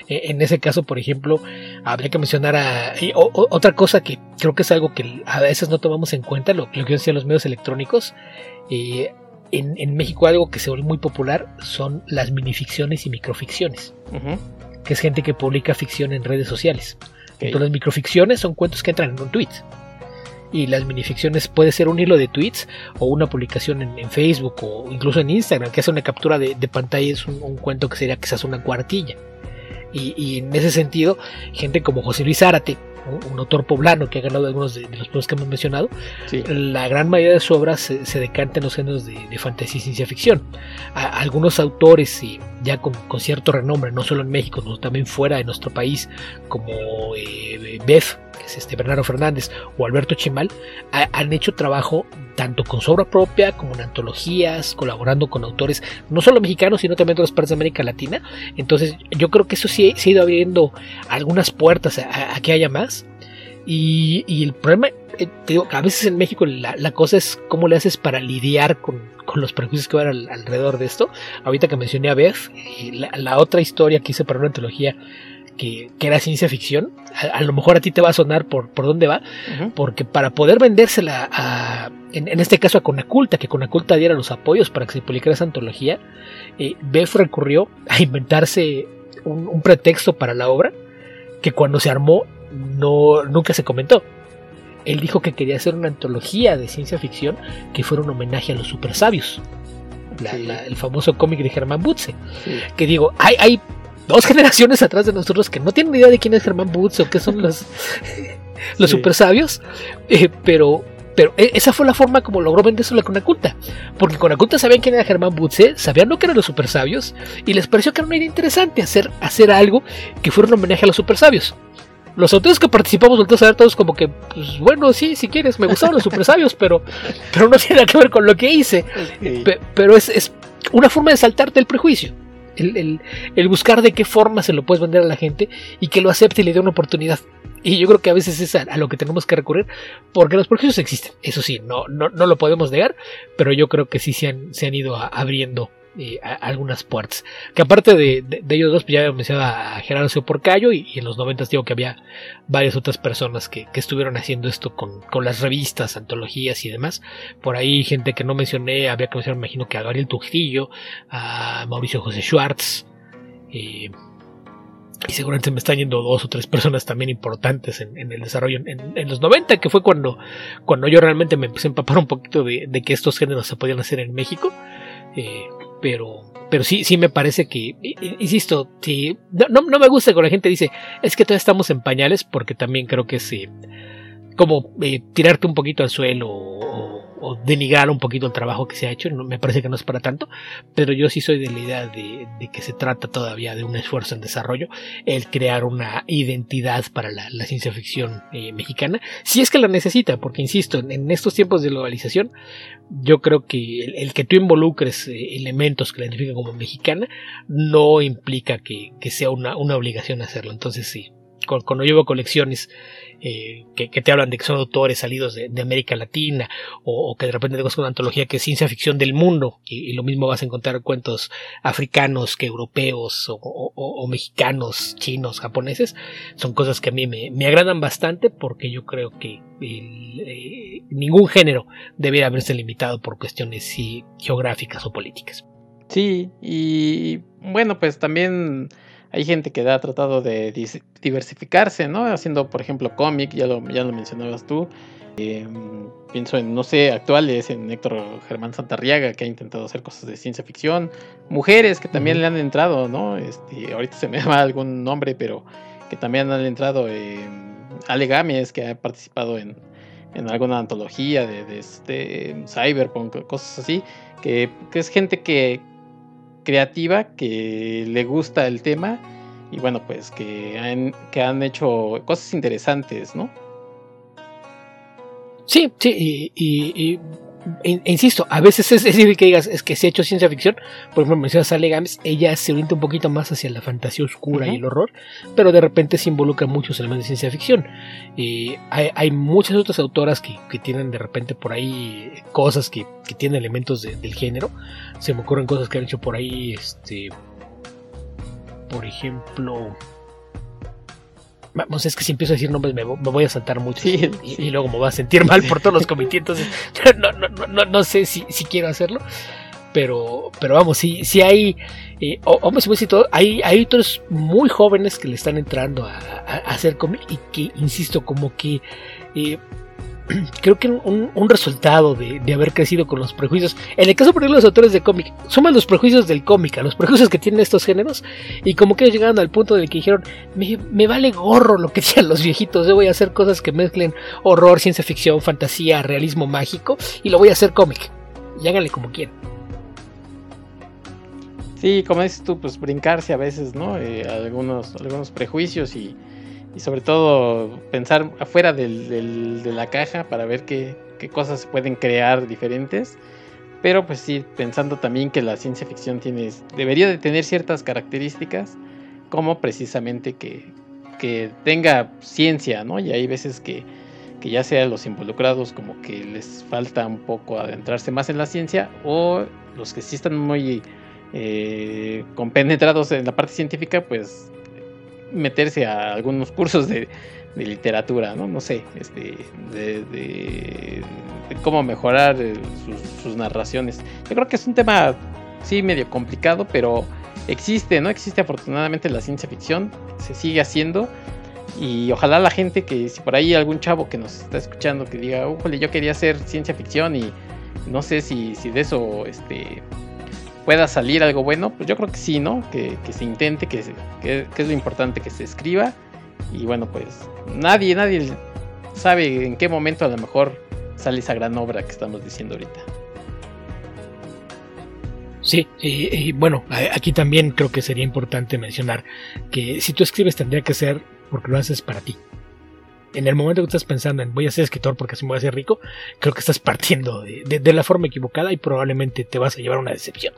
Eh, en ese caso, por ejemplo, habría que mencionar a, otra cosa que creo que es algo que a veces no tomamos en cuenta, lo, lo que decían los medios electrónicos. Eh, en, México algo que se vuelve muy popular son las minificciones y microficciones, que es gente que publica ficción en redes sociales. Entonces las microficciones son cuentos que entran en un tweet. Y las minificciones puede ser un hilo de tweets o una publicación en, Facebook o incluso en Instagram, que hace una captura de, pantalla, es un, cuento que sería quizás una cuartilla. Y, y, en ese sentido, gente como José Luis Zárate, un autor poblano que ha ganado algunos de, los premios que hemos mencionado, la gran mayoría de sus obras se, decanta en los géneros de, fantasía y ciencia ficción. algunos autores ya con, cierto renombre, no solo en México, sino también fuera de nuestro país, como eh, Beth, es este Bernardo Fernández, o Alberto Chimal, han hecho trabajo tanto con su obra propia como en antologías, colaborando con autores no solo mexicanos, sino también de otras partes de América Latina. Entonces yo creo que eso sí se ha ido abriendo algunas puertas a, que haya más. Y, el problema, eh, te digo, a veces en México la, cosa es cómo le haces para lidiar con, los prejuicios que van alrededor de esto. Ahorita que mencioné a Beth, la, otra historia que hice para una antología que, era ciencia ficción, a, lo mejor a ti te va a sonar por, por dónde va, porque para poder vendérsela a, en, este caso a Conaculta, que Conaculta diera los apoyos para que se publicara esa antología, eh, Beth recurrió a inventarse un, pretexto para la obra que cuando se armó no, nunca se comentó. Él dijo que quería hacer una antología de ciencia ficción que fuera un homenaje a los super sabios. el famoso cómic de Germán Butze. Que digo, hay, hay dos generaciones atrás de nosotros que no tienen idea de quién es Germán Butz o qué son los, los super sabios, eh, pero, pero e, esa fue la forma como logró venderse la Conaculta. Porque Conaculta sabían quién era Germán Butze, sabían lo que eran los super sabios, y les pareció que era una idea interesante hacer, hacer algo que fuera un homenaje a los super sabios. Los autores que participamos volvemos a ver todos como que, pues bueno, sí, si quieres, me gustaron los super sabios, pero, pero no tiene nada que ver con lo que hice. pero es, es una forma de saltarte el prejuicio el, buscar de qué forma se lo puedes vender a la gente y que lo acepte y le dé una oportunidad. Y yo creo que a veces es a, lo que tenemos que recurrir, porque los prejuicios existen, eso sí, no, no, no lo podemos negar, pero yo creo que sí se han, se han ido abriendo algunas puertas. Que aparte de, ellos dos, pues ya mencionado a Gerardo Porcayo y, y en los 90 digo que había varias otras personas que, estuvieron haciendo esto con, las revistas, antologías y demás. Por ahí gente que no mencioné, había que mencionar, me imagino que a Gabriel Trujillo, a Mauricio José Schwartz. Eh, y seguramente me están yendo dos o tres personas también importantes en, el desarrollo en, los 90, que fue cuando, cuando yo realmente me empecé a empapar un poquito de, que estos géneros se podían hacer en México. Eh, pero pero sí, sí me parece que, insisto, no, no, me gusta cuando la gente dice, es que todavía estamos en pañales, porque también creo que es como eh, tirarte un poquito al suelo o, o denigrar un poquito el trabajo que se ha hecho, no, me parece que no es para tanto, pero yo sí soy de la idea de, que se trata todavía de un esfuerzo en desarrollo, el crear una identidad para la, ciencia ficción eh, mexicana, si es que la necesita, porque insisto, en, estos tiempos de globalización, yo creo que el, que tú involucres eh, elementos que la identifican como mexicana no implica que, sea una, una obligación hacerlo, entonces sí, cuando llevo colecciones eh, que, te hablan de que son autores salidos de, América Latina o, que de repente tengas una antología que es ciencia ficción del mundo y, lo mismo vas a encontrar cuentos africanos que europeos o, mexicanos, chinos, japoneses, son cosas que a mí me, agradan bastante porque yo creo que eh, ningún género debería haberse limitado por cuestiones geográficas o políticas. Sí, y bueno, pues también hay gente que ha tratado de diversificarse, ¿no? Haciendo, por ejemplo, cómic, ya lo, ya lo mencionabas tú. Em, pienso en, no sé, actuales, en Héctor Germán Santarriaga, que ha intentado hacer cosas de ciencia ficción. Mujeres que también le han entrado, ¿no? Este, ahorita se me llama algún nombre, pero que también han entrado. Eh, Ale Gámez, que ha participado en, en alguna antología de, de este, Cyberpunk, cosas así. Que, que es gente que, creativa que le gusta el tema y bueno, pues que han, que han hecho cosas interesantes, ¿no? Sí, sí, y, insisto, a veces es, decir que digas, es que se ha hecho ciencia ficción, por ejemplo, mencionas a Ale Games, ella se orienta un poquito más hacia la fantasía oscura y el horror, pero de repente se involucra muchos elementos de ciencia ficción. y hay, muchas otras autoras que, tienen de repente por ahí cosas que, tienen elementos del género, se me ocurren cosas que han hecho por ahí, este, por ejemplo, Vamos, es que si empiezo a decir nombres me, voy a saltar mucho y, luego me voy a sentir mal por todos los comités, entonces no, no, no, no sé si, si, quiero hacerlo. Pero, pero vamos, si, si hay eh, hombres y todo, hay, hay otros muy jóvenes que le están entrando a, hacer cómic y que, insisto, como que eh, creo que un, resultado de, haber crecido con los prejuicios, en el caso por ejemplo de los autores de cómic, suman los prejuicios del cómic, a los prejuicios que tienen estos géneros, y como que llegaron al punto de que dijeron, me, vale gorro lo que decían los viejitos, yo voy a hacer cosas que mezclen horror, ciencia ficción, fantasía, realismo mágico, y lo voy a hacer cómic, y háganle como quieran. Sí, como dices tú, pues brincarse a veces, ¿no? Eh, algunos, algunos prejuicios y y sobre todo pensar afuera del, de la caja para ver qué, cosas se pueden crear diferentes. Pero pues sí, pensando también que la ciencia ficción tiene, debería de tener ciertas características, como precisamente que, tenga ciencia, ¿no? Y hay veces que, que ya sea los involucrados como que les falta un poco adentrarse más en la ciencia o los que sí están muy eh, compenetrados en la parte científica, pues meterse a algunos cursos de, literatura, ¿no? No sé, este, de, cómo mejorar eh, sus, narraciones. Yo creo que es un tema, sí, medio complicado, pero existe, ¿no? Existe afortunadamente la ciencia ficción, se sigue haciendo. Y ojalá la gente que, si por ahí algún chavo que nos está escuchando que diga, yo quería hacer ciencia ficción y no sé si, si de eso este, pueda salir algo bueno, pues yo creo que sí, ¿no? Que, se intente, que, que, es lo importante, que se escriba. Y bueno, pues nadie, nadie sabe en qué momento a lo mejor sale esa gran obra que estamos diciendo ahorita. Sí, y, bueno, aquí también creo que sería importante mencionar que si tú escribes tendría que ser porque lo haces para ti. En el momento que estás pensando en voy a ser escritor porque así me voy a ser rico, creo que estás partiendo de la forma equivocada y probablemente te vas a llevar una decepción.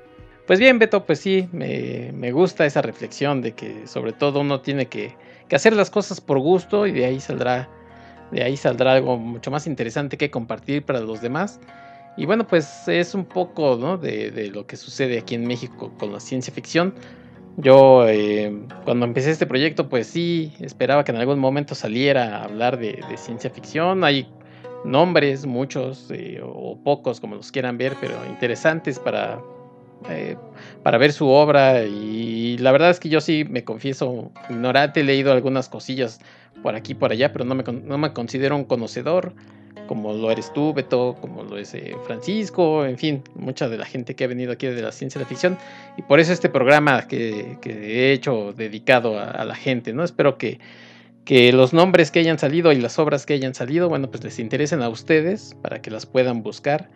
Pues bien, Beto, pues sí, me, gusta esa reflexión de que sobre todo uno tiene que, hacer las cosas por gusto y de ahí saldrá, de ahí saldrá algo mucho más interesante que compartir para los demás. Y bueno, pues es un poco ¿no? de, lo que sucede aquí en México con la ciencia ficción. Yo eh, cuando empecé este proyecto, pues sí, esperaba que en algún momento saliera a hablar de, ciencia ficción. Hay nombres, muchos eh, o pocos, como los quieran ver, pero interesantes para, eh, para ver su obra y la verdad es que yo sí me confieso ignorante, he leído algunas cosillas por aquí por allá, pero no me, no me considero un conocedor como lo eres tú, Beto, como lo es eh, Francisco, en fin, mucha de la gente que ha venido aquí de la ciencia de la ficción y por eso este programa que, he hecho dedicado a, la gente, ¿no? Espero que, que los nombres que hayan salido y las obras que hayan salido, bueno, pues les interesen a ustedes para que las puedan buscar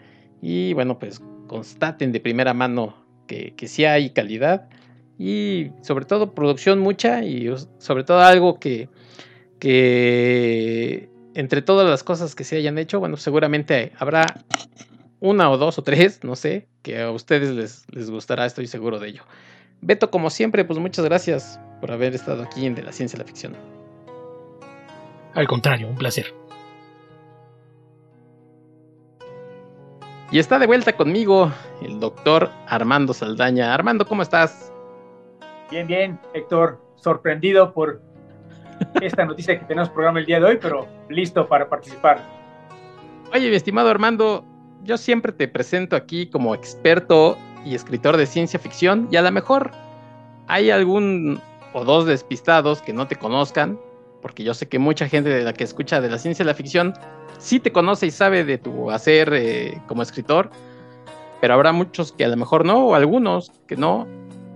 y bueno, pues constaten de primera mano que, que sí hay calidad y sobre todo producción mucha y sobre todo algo que, que entre todas las cosas que se hayan hecho, bueno, seguramente habrá una o dos o tres, no sé, que a ustedes les, les gustará, estoy seguro de ello. Beto, como siempre, pues muchas gracias por haber estado aquí en De la Ciencia y la Ficción. Al contrario, un placer. Y está de vuelta conmigo el doctor Armando Saldaña. Armando, ¿cómo estás? Bien, bien, Héctor. Sorprendido por esta noticia que tenemos programa el día de hoy, pero listo para participar. Oye, mi estimado Armando, yo siempre te presento aquí como experto y escritor de ciencia ficción y a lo mejor hay algún o dos despistados que no te conozcan, porque yo sé que mucha gente de la que escucha de la ciencia y la ficción sí te conoce y sabe de tu hacer eh, como escritor, pero habrá muchos que a lo mejor no, o algunos que no.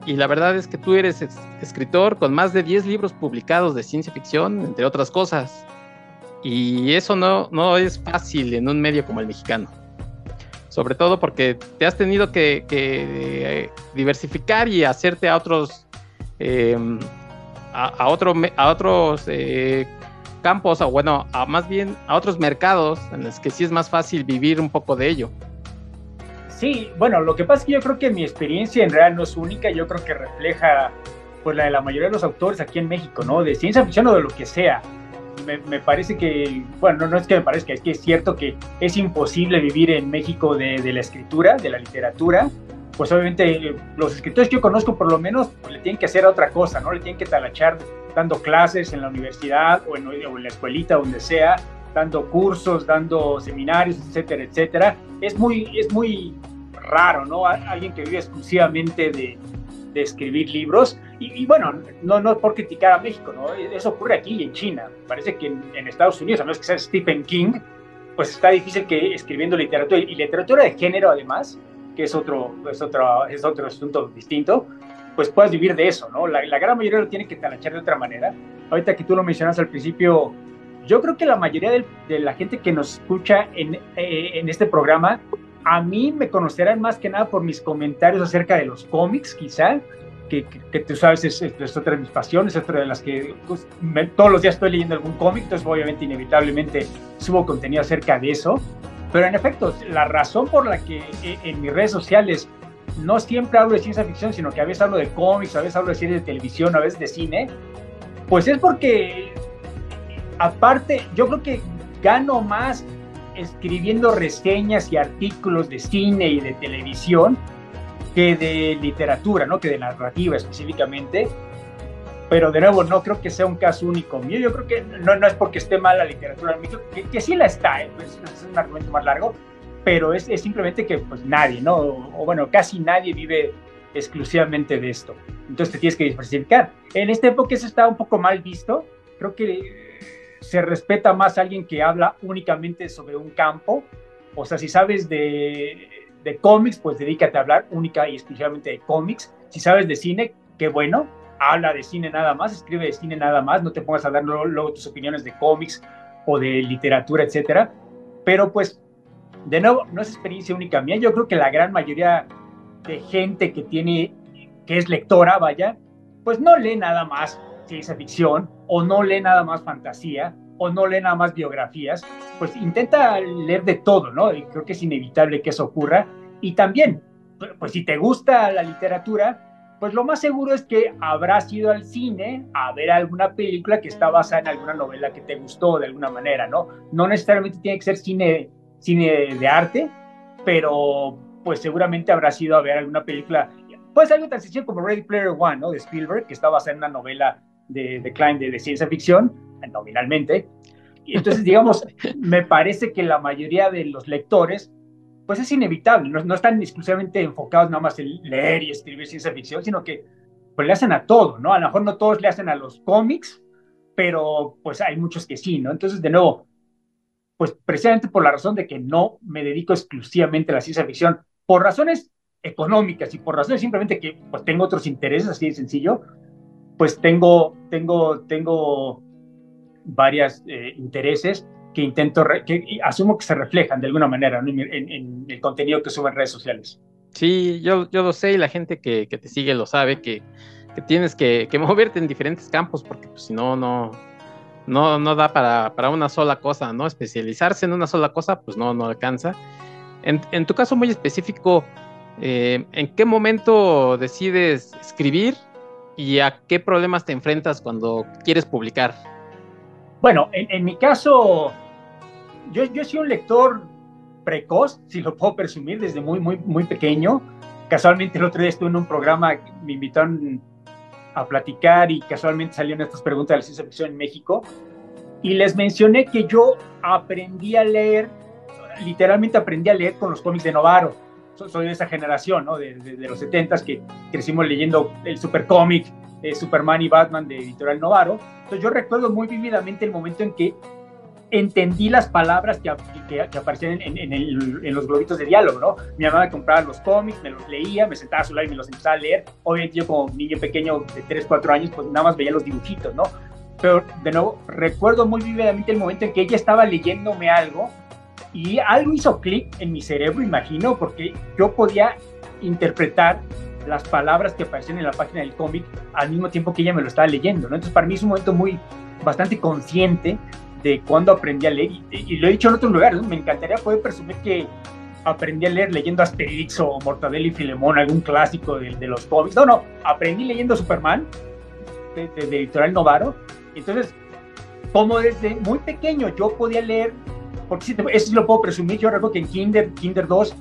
Y la verdad es que tú eres escritor con más de 10 libros publicados de ciencia ficción, entre otras cosas. Y eso no, no es fácil en un medio como el mexicano. Sobre todo porque te has tenido que, eh, diversificar y hacerte a otros, em, a, a otros eh, campos, o bueno, a más bien a otros mercados en los que sí es más fácil vivir un poco de ello. Sí, bueno, lo que pasa es que yo creo que mi experiencia en realidad no es única, yo creo que refleja pues la de la mayoría de los autores aquí en México, ¿no? De ciencia ficción o de lo que sea. Me, parece que, bueno, no es que me parezca, es que es cierto que es imposible vivir en México de, la escritura, de la literatura, pues obviamente los escritores que yo conozco por lo menos pues, le tienen que hacer otra cosa, ¿no? Le tienen que talachar dando clases en la universidad o en, la escuelita, donde sea, dando cursos, dando seminarios, etcétera, etcétera. Es muy, es muy raro, ¿no? Alguien que vive exclusivamente de, de escribir libros. Y, bueno, no, no por criticar a México, ¿no? Eso ocurre aquí en China. Parece que en, Estados Unidos, a menos que sea Stephen King, pues está difícil que escribiendo literatura, y literatura de género además, que es otro, es otro, es otro asunto distinto, pues puedas vivir de eso, ¿no? La, gran mayoría lo tiene que talachar de otra manera. Ahorita que tú lo mencionas al principio, yo creo que la mayoría de, la gente que nos escucha en, eh, en este programa, a mí me conocerán más que nada por mis comentarios acerca de los cómics, quizá, que, que, tú sabes, es, es, otra de mis pasiones, es otra de las que pues, todos los días estoy leyendo algún cómic, entonces obviamente inevitablemente subo contenido acerca de eso. Pero en efecto, la razón por la que eh, en mis redes sociales no siempre hablo de ciencia ficción, sino que a veces hablo de cómics, a veces hablo de series de televisión, a veces de cine, Pues es porque, aparte, yo creo que gano más escribiendo reseñas y artículos de cine y de televisión que de literatura, ¿no? Que de narrativa específicamente. Pero de nuevo, no creo que sea un caso único mío. Yo creo que no, no es porque esté mal la literatura, que, que sí la está, ¿eh? pues, es un argumento más largo, pero es, es, simplemente que pues nadie, ¿no? O, bueno, casi nadie vive exclusivamente de esto. Entonces te tienes que diversificar. En esta época eso está un poco mal visto. Creo que se respeta más a alguien que habla únicamente sobre un campo. O sea, si sabes de, de cómics, pues dedícate a hablar única y exclusivamente de cómics. Si sabes de cine, qué bueno, habla de cine nada más, escribe de cine nada más, no te pongas a dar luego, tus opiniones de cómics o de literatura, etcétera. Pero pues, de nuevo, no es experiencia única mía. Yo creo que la gran mayoría de gente que tiene, que es lectora, vaya, pues no lee nada más ciencia ficción o no lee nada más fantasía o no lee nada más biografías, pues intenta leer de todo, ¿no? Y creo que es inevitable que eso ocurra. Y también, pues si te gusta la literatura, pues lo más seguro es que habrás ido al cine a ver alguna película que está basada en alguna novela que te gustó de alguna manera, ¿no? No necesariamente tiene que ser cine, cine de arte, pero pues seguramente habrás ido a ver alguna película, pues algo tan sencillo como Ready Player One, ¿no? De Spielberg, que está basada en una novela de, de Klein de, de ciencia ficción, nominalmente. Y entonces, digamos, me parece que la mayoría de los lectores pues es inevitable, no, están exclusivamente enfocados nada más en leer y escribir ciencia ficción, sino que pues le hacen a todo, ¿no? A lo mejor no todos le hacen a los cómics, pero pues hay muchos que sí, ¿no? Entonces, de nuevo, pues precisamente por la razón de que no me dedico exclusivamente a la ciencia ficción, por razones económicas y por razones simplemente que pues tengo otros intereses, así de sencillo, pues tengo, tengo, tengo varios eh, intereses que intento, que asumo que se reflejan de alguna manera en, el contenido que subo en redes sociales. Sí, yo, yo lo sé y la gente que, que te sigue lo sabe, que, que tienes que, que, moverte en diferentes campos, porque pues, si no, no, no, no da para, para, una sola cosa, ¿no? Especializarse en una sola cosa, pues no, no alcanza. En, en tu caso muy específico, eh, ¿en qué momento decides escribir y a qué problemas te enfrentas cuando quieres publicar? Bueno, en, mi caso, yo, yo soy un lector precoz, si lo puedo presumir, desde muy, muy, muy pequeño. Casualmente el otro día estuve en un programa, me invitaron a platicar y casualmente salieron estas preguntas de la ciencia ficción en México. Y les mencioné que yo aprendí a leer, literalmente aprendí a leer con los cómics de Novaro. Soy de esa generación, ¿no? De, de, los 70 que crecimos leyendo el super cómic, eh, Superman y Batman de Editorial Novaro. Entonces yo recuerdo muy vividamente el momento en que entendí las palabras que, que, aparecían en, en, los globitos de diálogo, ¿no? Mi mamá compraba los cómics, me los leía, me sentaba a su lado y me los empezaba a leer. Obviamente yo como niño pequeño de 3, 4 años, pues nada más veía los dibujitos, ¿no? Pero de nuevo, recuerdo muy vividamente el momento en que ella estaba leyéndome algo y algo hizo clic en mi cerebro, imagino, porque yo podía interpretar las palabras que aparecían en la página del cómic al mismo tiempo que ella me lo estaba leyendo, ¿no? Entonces para mí es un momento muy, bastante consciente de cuando aprendí a leer y, lo he dicho en otros lugares, me encantaría poder presumir que aprendí a leer leyendo Asterix o Mortadelo y Filemón, algún clásico de, de los cómics, no, no, aprendí leyendo Superman de, de, de Editorial Novaro, entonces como desde muy pequeño yo podía leer, porque si eso lo puedo presumir, yo recuerdo que en Kinder, Kinder 2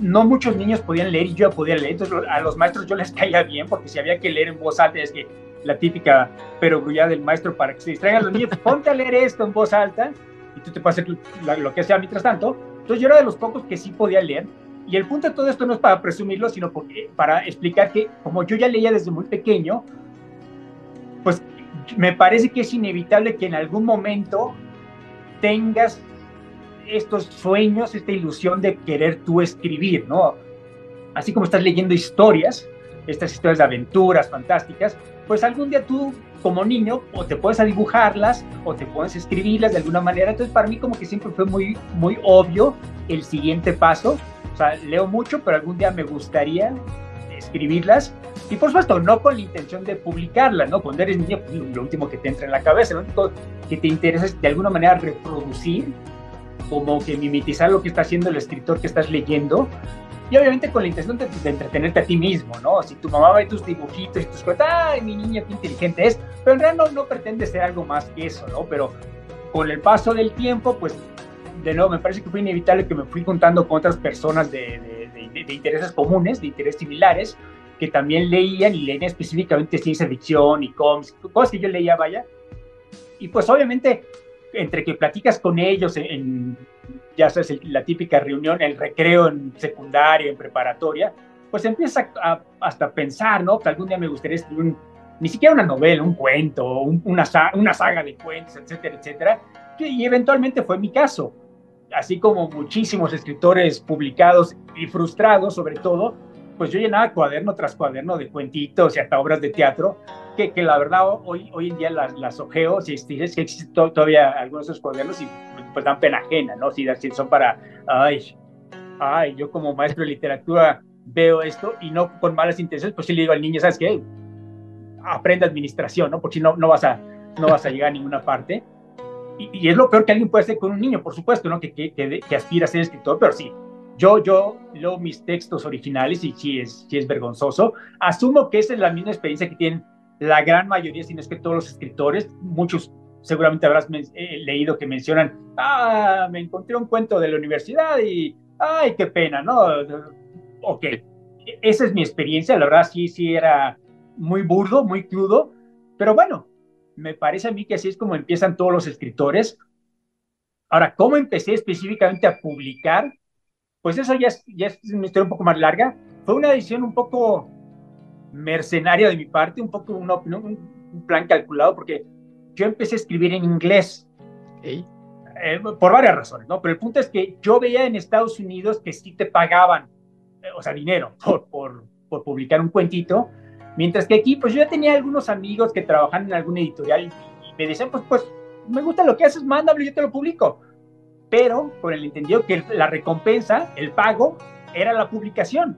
no muchos niños podían leer y yo podía leer, entonces a los maestros yo les caía bien porque si había que leer en voz alta, es que la típica pero grullada del maestro para que se distraigan los niños, ponte a leer esto en voz alta y tú te puedes hacer lo que sea mientras tanto. Entonces yo era de los pocos que sí podía leer y el punto de todo esto no es para presumirlo, sino porque, para explicar que como yo ya leía desde muy pequeño, pues me parece que es inevitable que en algún momento tengas estos sueños, esta ilusión de querer tú escribir, ¿no? Así como estás leyendo historias, estas historias de aventuras fantásticas, pues algún día tú como niño o te puedes a dibujarlas o te puedes escribirlas de alguna manera. Entonces para mí como que siempre fue muy, muy obvio el siguiente paso. O sea, leo mucho, pero algún día me gustaría escribirlas. Y por supuesto, no con la intención de publicarlas, ¿no? Cuando eres niño, pues, lo último que te entra en la cabeza, lo único que te interesa es de alguna manera reproducir como que mimetizar lo que está haciendo el escritor que estás leyendo y obviamente con la intención de, entretenerte a ti mismo, ¿no? Si tu mamá ve tus dibujitos y tus cosas, ¡ay, mi niña, qué inteligente es! Pero en realidad no, no pretende ser algo más que eso, ¿no? Pero con el paso del tiempo, pues, de nuevo, me parece que fue inevitable que me fui juntando con otras personas de, intereses comunes, de intereses similares, que también leían y leían específicamente ciencia ficción y cómics, cosas que yo leía, vaya. Y pues obviamente, entre que platicas con ellos en, ya sabes, la típica reunión, el recreo en secundaria, en preparatoria, pues empieza a, hasta pensar, ¿no? Que algún día me gustaría escribir ni siquiera una novela, un cuento, una, una saga de cuentos, etcétera, etcétera. Y eventualmente fue mi caso. Así como muchísimos escritores publicados y frustrados, sobre todo, pues yo llenaba cuaderno tras cuaderno de cuentitos y hasta obras de teatro, que, que la verdad hoy, hoy en día las, las ojeo, si, si, si existen todavía algunos de esos cuadernos y pues dan pena ajena, ¿no? Si, si son para, ay, ay, yo como maestro de literatura veo esto y no con malas intenciones, pues sí le digo al niño, ¿sabes qué? Aprende administración, ¿no? Porque si no, no vas a, no vas a llegar a ninguna parte. Y, y, es lo peor que alguien puede hacer con un niño, por supuesto, ¿no? Que, que, que, que aspira a ser escritor, pero sí, yo, yo leo mis textos originales y sí es, sí es vergonzoso. Asumo que esa es la misma experiencia que tienen la gran mayoría, si no es que todos los escritores. Muchos seguramente habrás eh, leído que mencionan, ah, me encontré un cuento de la universidad y, ay, qué pena, ¿no? Ok, esa es mi experiencia, la verdad sí, sí era muy burdo, muy crudo, pero bueno, me parece a mí que así es como empiezan todos los escritores. Ahora, ¿cómo empecé específicamente a publicar? pues eso ya es, ya es una historia un poco más larga. Fue una decisión un poco mercenaria de mi parte, un poco un plan calculado, porque yo empecé a escribir en inglés. Eh, por varias razones, ¿no? Pero el punto es que yo veía en Estados Unidos que sí te pagaban, eh, o sea, dinero por, por, por, publicar un cuentito, mientras que aquí, pues yo ya tenía algunos amigos que trabajan en alguna editorial y, y me decían, pues, pues, me gusta lo que haces, mándalo y yo te lo publico pero con el entendido que la recompensa, el pago, era la publicación.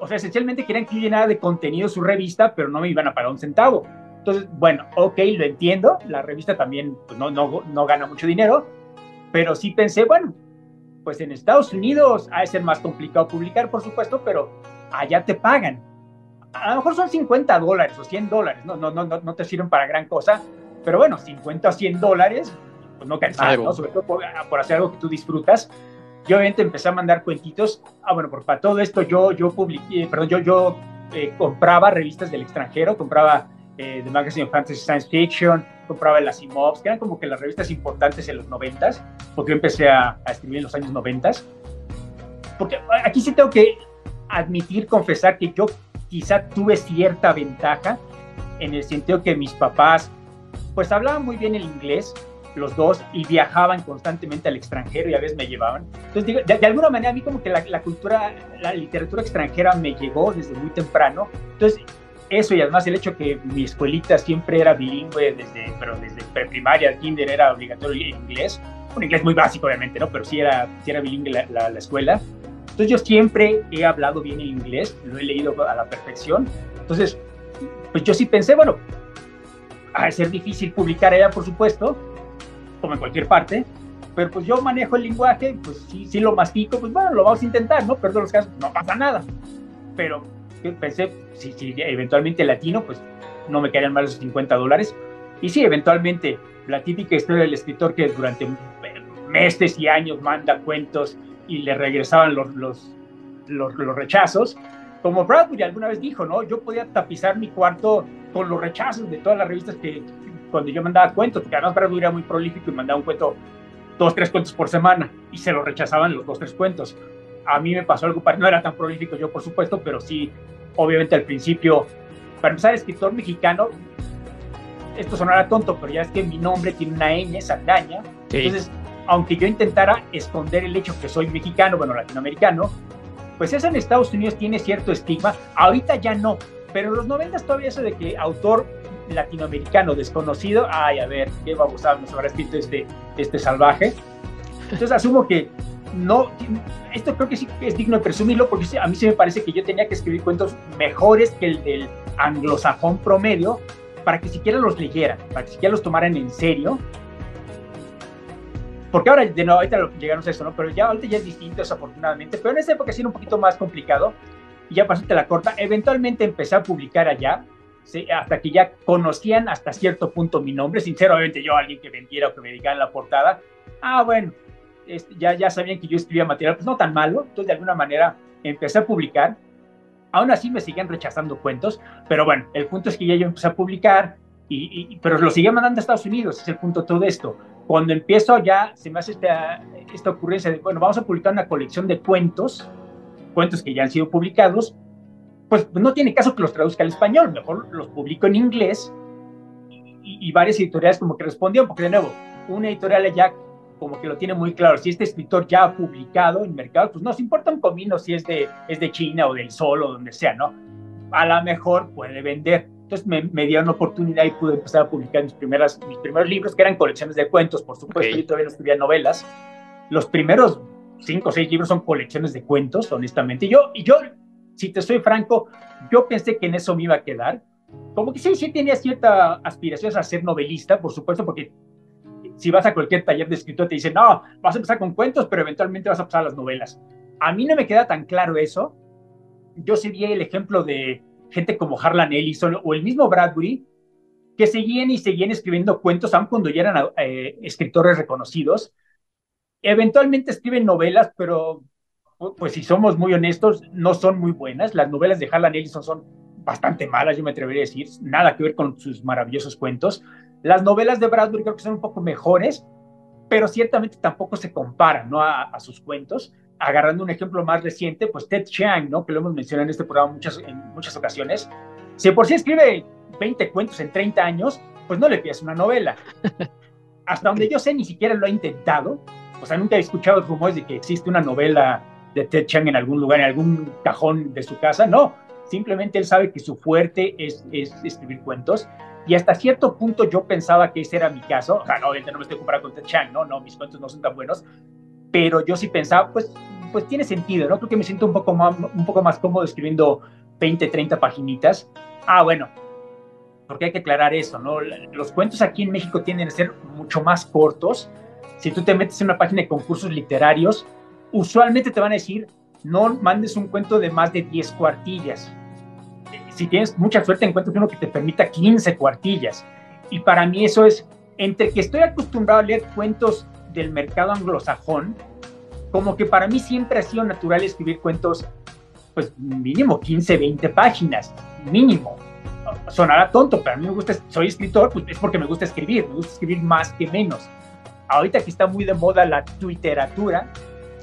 O sea, esencialmente querían que yo llenara de contenido su revista, pero no me iban a pagar un centavo. Entonces, bueno, ok, lo entiendo, la revista también pues, no, no, no gana mucho dinero, pero sí pensé, bueno, pues en Estados Unidos ha de ser más complicado publicar, por supuesto, pero allá te pagan. A lo mejor son 50 dólares o 100 dólares, no, no, no, no te sirven para gran cosa, pero bueno, 50 o 100 dólares pues no cansar, ¿no? Sobre todo por, hacer algo que tú disfrutas. Yo obviamente empecé a mandar cuentitos. Ah, bueno, por, para todo esto yo, yo publiqué, perdón, yo, yo eh, compraba revistas del extranjero, compraba eh, The Magazine of Fantasy Science Fiction, compraba el Asimov, que eran como que las revistas importantes en los noventas, porque yo empecé a, a escribir en los años noventas. Porque aquí sí tengo que admitir, confesar que yo quizá tuve cierta ventaja en el sentido que mis papás pues hablaban muy bien el inglés, los dos y viajaban constantemente al extranjero y a veces me llevaban. Entonces, digo, de, alguna manera a mí como que la, cultura, la literatura extranjera me llegó desde muy temprano. Entonces, eso y además el hecho que mi escuelita siempre era bilingüe, desde, pero desde preprimaria, kinder era obligatorio el inglés. Un inglés muy básico, obviamente, ¿no? Pero sí era, sí era bilingüe la, la, la escuela. Entonces, yo siempre he hablado bien el inglés, lo he leído a la perfección. Entonces, pues yo sí pensé, bueno, a ser difícil publicar allá, por supuesto, como en cualquier parte, pero pues yo manejo el lenguaje, pues sí, sí lo mastico, pues bueno, lo vamos a intentar, ¿no? Perdón los casos, no pasa nada. Pero pensé, si, si eventualmente latino, pues no me quedarían mal esos 50 dólares. Y sí, eventualmente, la típica historia del escritor que durante meses y años manda cuentos y le regresaban los, los, los, los rechazos, como Bradbury alguna vez dijo, ¿no? Yo podía tapizar mi cuarto con los rechazos de todas las revistas que, cuando yo mandaba cuentos, porque además Bradbury era muy prolífico y mandaba un cuento, dos, tres cuentos por semana, y se lo rechazaban los dos, tres cuentos. A mí me pasó algo, no era tan prolífico yo, por supuesto, pero sí, obviamente al principio, para empezar, escritor mexicano, esto sonará tonto, pero ya es que mi nombre tiene una ñ, Saldaña, entonces, aunque yo intentara esconder el hecho que soy mexicano, bueno, latinoamericano, pues eso en Estados Unidos tiene cierto estigma, ahorita ya no, pero en los 90 todavía eso de que autor latinoamericano desconocido, ay, a ver, qué babosado nos habrá escrito este, este salvaje. Entonces asumo que no, esto creo que sí es digno de presumirlo, porque a mí sí me parece que yo tenía que escribir cuentos mejores que el del anglosajón promedio, para que siquiera los leyeran, para que siquiera los tomaran en serio. porque ahora, de nuevo, ahorita llegamos a eso, ¿no? Pero ya ahorita ya es distinto, desafortunadamente, pero en esa época sí era un poquito más complicado, y ya pasaste la corta, eventualmente empecé a publicar allá, ¿sí? hasta que ya conocían hasta cierto punto mi nombre, sinceramente yo, alguien que vendiera o que me dedicara la portada, ah, bueno, ya, ya sabían que yo escribía material, pues no tan malo, entonces de alguna manera empecé a publicar, aún así me siguen rechazando cuentos, pero bueno, el punto es que ya yo empecé a publicar, y, pero lo seguía mandando a Estados Unidos, es el punto de todo esto. Cuando empiezo ya, se me hace esta, esta ocurrencia de, bueno, vamos a publicar una colección de cuentos, cuentos que ya han sido publicados, pues no tiene caso que los traduzca al español, mejor los publico en inglés y, varias editoriales como que respondieron, porque de nuevo, una editorial ya como que lo tiene muy claro, si este escritor ya ha publicado en mercado, pues no se importa un comino si es de, es de China o del Sol o donde sea, ¿no? A lo mejor puede vender. Entonces me, me dieron una oportunidad y pude empezar a publicar mis, primeras, mis primeros libros, que eran colecciones de cuentos, por supuesto, yo todavía no escribía novelas. Los primeros cinco o seis libros son colecciones de cuentos, honestamente. Y yo, y yo, si te soy franco, yo pensé que en eso me iba a quedar. Como que sí, sí tenía cierta aspiración a ser novelista, por supuesto, porque si vas a cualquier taller de escritura te dicen, no, vas a empezar con cuentos, pero eventualmente vas a pasar a las novelas. A mí no me queda tan claro eso. Yo seguí el ejemplo de gente como Harlan Ellison o el mismo Bradbury, que seguían y seguían escribiendo cuentos, aun cuando ya eran eh, escritores reconocidos, Eventualmente escriben novelas, pero pues si somos muy honestos, no son muy buenas. Las novelas de Harlan Ellison son bastante malas, yo me atrevería a decir, nada que ver con sus maravillosos cuentos. Las novelas de Bradbury creo que son un poco mejores, pero ciertamente tampoco se comparan ¿no? a, sus cuentos. Agarrando un ejemplo más reciente, pues Ted Chiang, ¿no? que lo hemos mencionado en este programa muchas, en muchas ocasiones, si por sí escribe 20 cuentos en 30 años, pues no le pidas una novela. Hasta donde yo sé, ni siquiera lo ha intentado o sea, nunca he escuchado rumores de que existe una novela de Ted Chiang en algún lugar, en algún cajón de su casa. No, simplemente él sabe que su fuerte es, escribir cuentos. Y hasta cierto punto yo pensaba que ese era mi caso. O sea, no, obviamente no me estoy comparando con Ted Chiang, no, no, mis cuentos no son tan buenos. Pero yo sí pensaba, pues, pues tiene sentido, ¿no? Creo que me siento un poco más, un poco más cómodo escribiendo 20, 30 paginitas. Ah, bueno, porque hay que aclarar eso, ¿no? Los cuentos aquí en México tienden a ser mucho más cortos si tú te metes en una página de concursos literarios, usualmente te van a decir, no mandes un cuento de más de 10 cuartillas. Si tienes mucha suerte, encuentras uno que te permita 15 cuartillas. Y para mí eso es, entre que estoy acostumbrado a leer cuentos del mercado anglosajón, como que para mí siempre ha sido natural escribir cuentos, pues mínimo 15, 20 páginas, mínimo. Sonará tonto, pero a mí me gusta, soy escritor, pues es porque me gusta escribir, me gusta escribir más que menos ahorita que está muy de moda la twitteratura,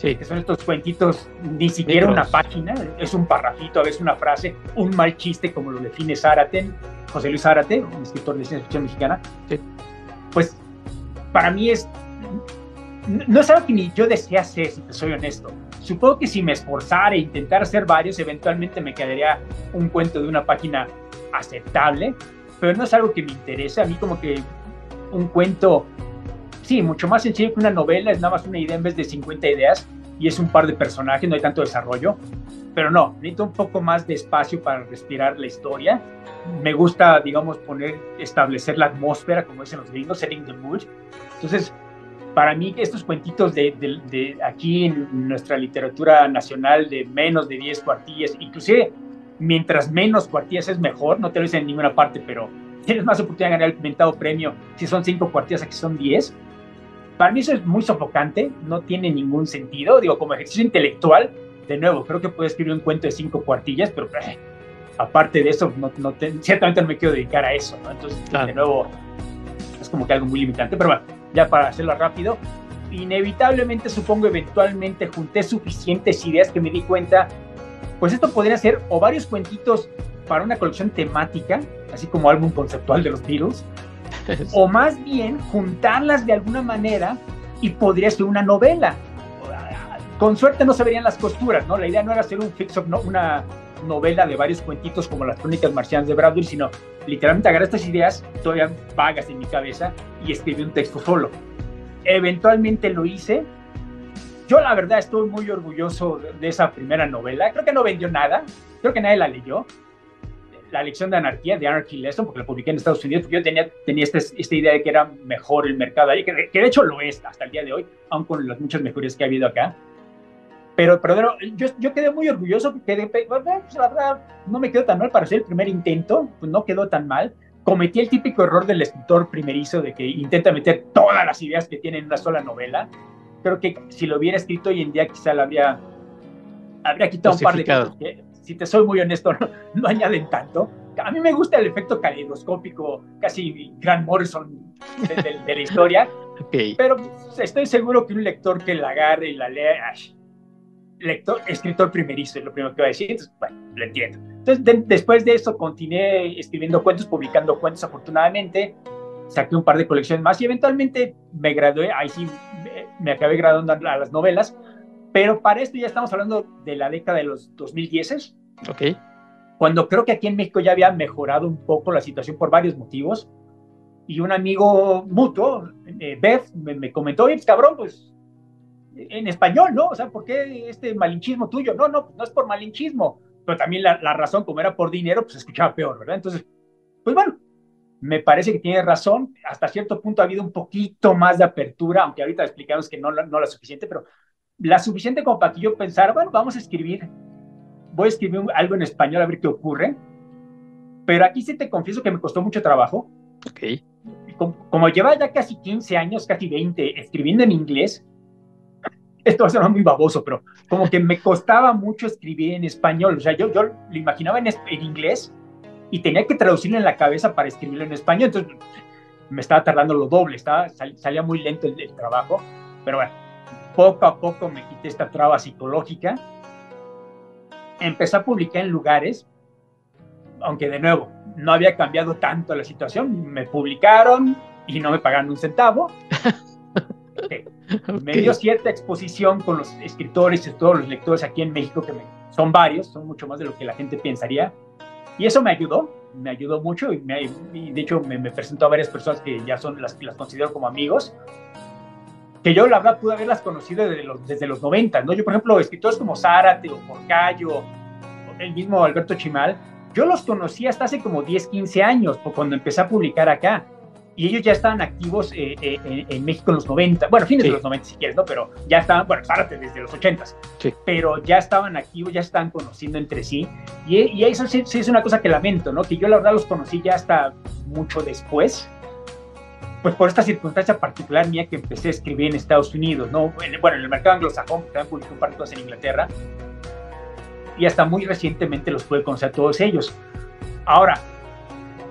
que son estos cuentitos, ni siquiera una página, es un parrafito, a veces una frase, un mal chiste, como lo define Zárate, José Luis Zárate, un escritor de ciencia ficción mexicana. Pues para mí es, no es algo que ni yo desea hacer, si te soy honesto. Supongo que si me esforzara e intentara hacer varios, eventualmente me quedaría un cuento de una página aceptable, pero no es algo que me interese. A mí como que un cuento sí, mucho más sencillo que una novela, es nada más una idea en vez de 50 ideas y es un par de personajes, no hay tanto desarrollo. Pero no, necesito un poco más de espacio para respirar la historia. Me gusta, digamos, poner, establecer la atmósfera, como dicen los gringos, setting the mood. Entonces, para mí, estos cuentitos de, de, aquí en nuestra literatura nacional de menos de 10 cuartillas, inclusive mientras menos cuartillas es mejor, no te lo dicen en ninguna parte, pero tienes más oportunidad de ganar el mentado premio si son 5 cuartillas a que son 10 para mí eso es muy sofocante, no tiene ningún sentido. Digo, como ejercicio intelectual, de nuevo, creo que puedo escribir un cuento de cinco cuartillas, pero eh, aparte de eso, no, no ciertamente no me quiero dedicar a eso, ¿no? Entonces, de nuevo, es como que algo muy limitante. Pero bueno, ya para hacerlo rápido, inevitablemente, supongo, eventualmente junté suficientes ideas que me di cuenta, pues esto podría ser o varios cuentitos para una colección temática, así como álbum conceptual de los Beatles, o más bien juntarlas de alguna manera y podría ser una novela. Con suerte no se verían las costuras, ¿no? La idea no era hacer un fix no, una novela de varios cuentitos como las crónicas marcianas de Bradbury, sino literalmente agarrar estas ideas todavía vagas en mi cabeza y escribir un texto solo. Eventualmente lo hice. Yo la verdad estoy muy orgulloso de esa primera novela. Creo que no vendió nada, creo que nadie la leyó la lección de anarquía, de Anarchy Lesson, porque la publiqué en Estados Unidos, porque yo tenía, tenía este, esta idea de que era mejor el mercado ahí, que, de hecho lo es hasta el día de hoy, aun con las muchas mejorías que ha habido acá. Pero, pero yo, yo quedé muy orgulloso, quedé, pues, la verdad, no me quedó tan mal para hacer el primer intento, pues no quedó tan mal. Cometí el típico error del escritor primerizo de que intenta meter todas las ideas que tiene en una sola novela. Creo que si lo hubiera escrito hoy en día quizá lo habría, habría quitado un par de cosas que, si te soy muy honesto, no, añaden tanto. A mí me gusta el efecto caleidoscópico, casi Grant Morrison de, la historia, pero estoy seguro que un lector que la agarre y la lea, lector, escritor primerizo es lo primero que va a decir, entonces, bueno, lo entiendo. Entonces, después de eso, continué escribiendo cuentos, publicando cuentos, afortunadamente, saqué un par de colecciones más y eventualmente me gradué, ahí sí me, me acabé graduando a las novelas, pero para esto ya estamos hablando de la década de los 2010. Ok. Cuando creo que aquí en México ya había mejorado un poco la situación por varios motivos. Y un amigo mutuo, eh, Beth, me, comentó, oye, pues, cabrón, pues en español, ¿no? O sea, ¿por qué este malinchismo tuyo? No, no, no es por malinchismo, pero también la, la razón, como era por dinero, pues escuchaba peor, ¿verdad? Entonces, pues bueno, me parece que tiene razón. Hasta cierto punto ha habido un poquito más de apertura, aunque ahorita explicamos que no, no la suficiente, pero la suficiente como para que yo pensara, bueno, vamos a escribir, voy a escribir algo en español a ver qué ocurre. Pero aquí sí te confieso que me costó mucho trabajo. Ok. Como, lleva ya casi 15 años, casi 20, escribiendo en inglés, esto va a ser muy baboso, pero como que me costaba mucho escribir en español. O sea, yo, yo lo imaginaba en, en inglés y tenía que traducirlo en la cabeza para escribirlo en español. Entonces me estaba tardando lo doble, estaba, salía muy lento el trabajo. Pero bueno, poco a poco me quité esta traba psicológica. Empecé a publicar en lugares, aunque de nuevo no había cambiado tanto la situación. Me publicaron y no me pagaron un centavo. Me dio cierta exposición con los escritores y todos los lectores aquí en México, que son varios, son mucho más de lo que la gente pensaría. Y eso me ayudó, me ayudó mucho y, de hecho me, presentó a varias personas que ya son las, las considero como amigos que yo la verdad pude haberlas conocido desde los, desde los 90, ¿no? Yo, por ejemplo, escritores como Zárate o Porcayo, el mismo Alberto Chimal, yo los conocí hasta hace como 10, 15 años, cuando empecé a publicar acá. Y ellos ya estaban activos eh, eh, en, México en los 90, bueno, fines de los 90 si quieres, ¿no? Pero ya estaban, bueno, Zárate desde los 80, sí. pero ya estaban activos, ya estaban conociendo entre sí. Y, y eso sí, sí, es una cosa que lamento, ¿no? Que yo la verdad los conocí ya hasta mucho después pues por esta circunstancia particular mía que empecé a escribir en Estados Unidos, ¿no? Bueno, en el mercado anglosajón, también publiqué un par de cosas en Inglaterra, y hasta muy recientemente los pude conocer todos ellos. Ahora,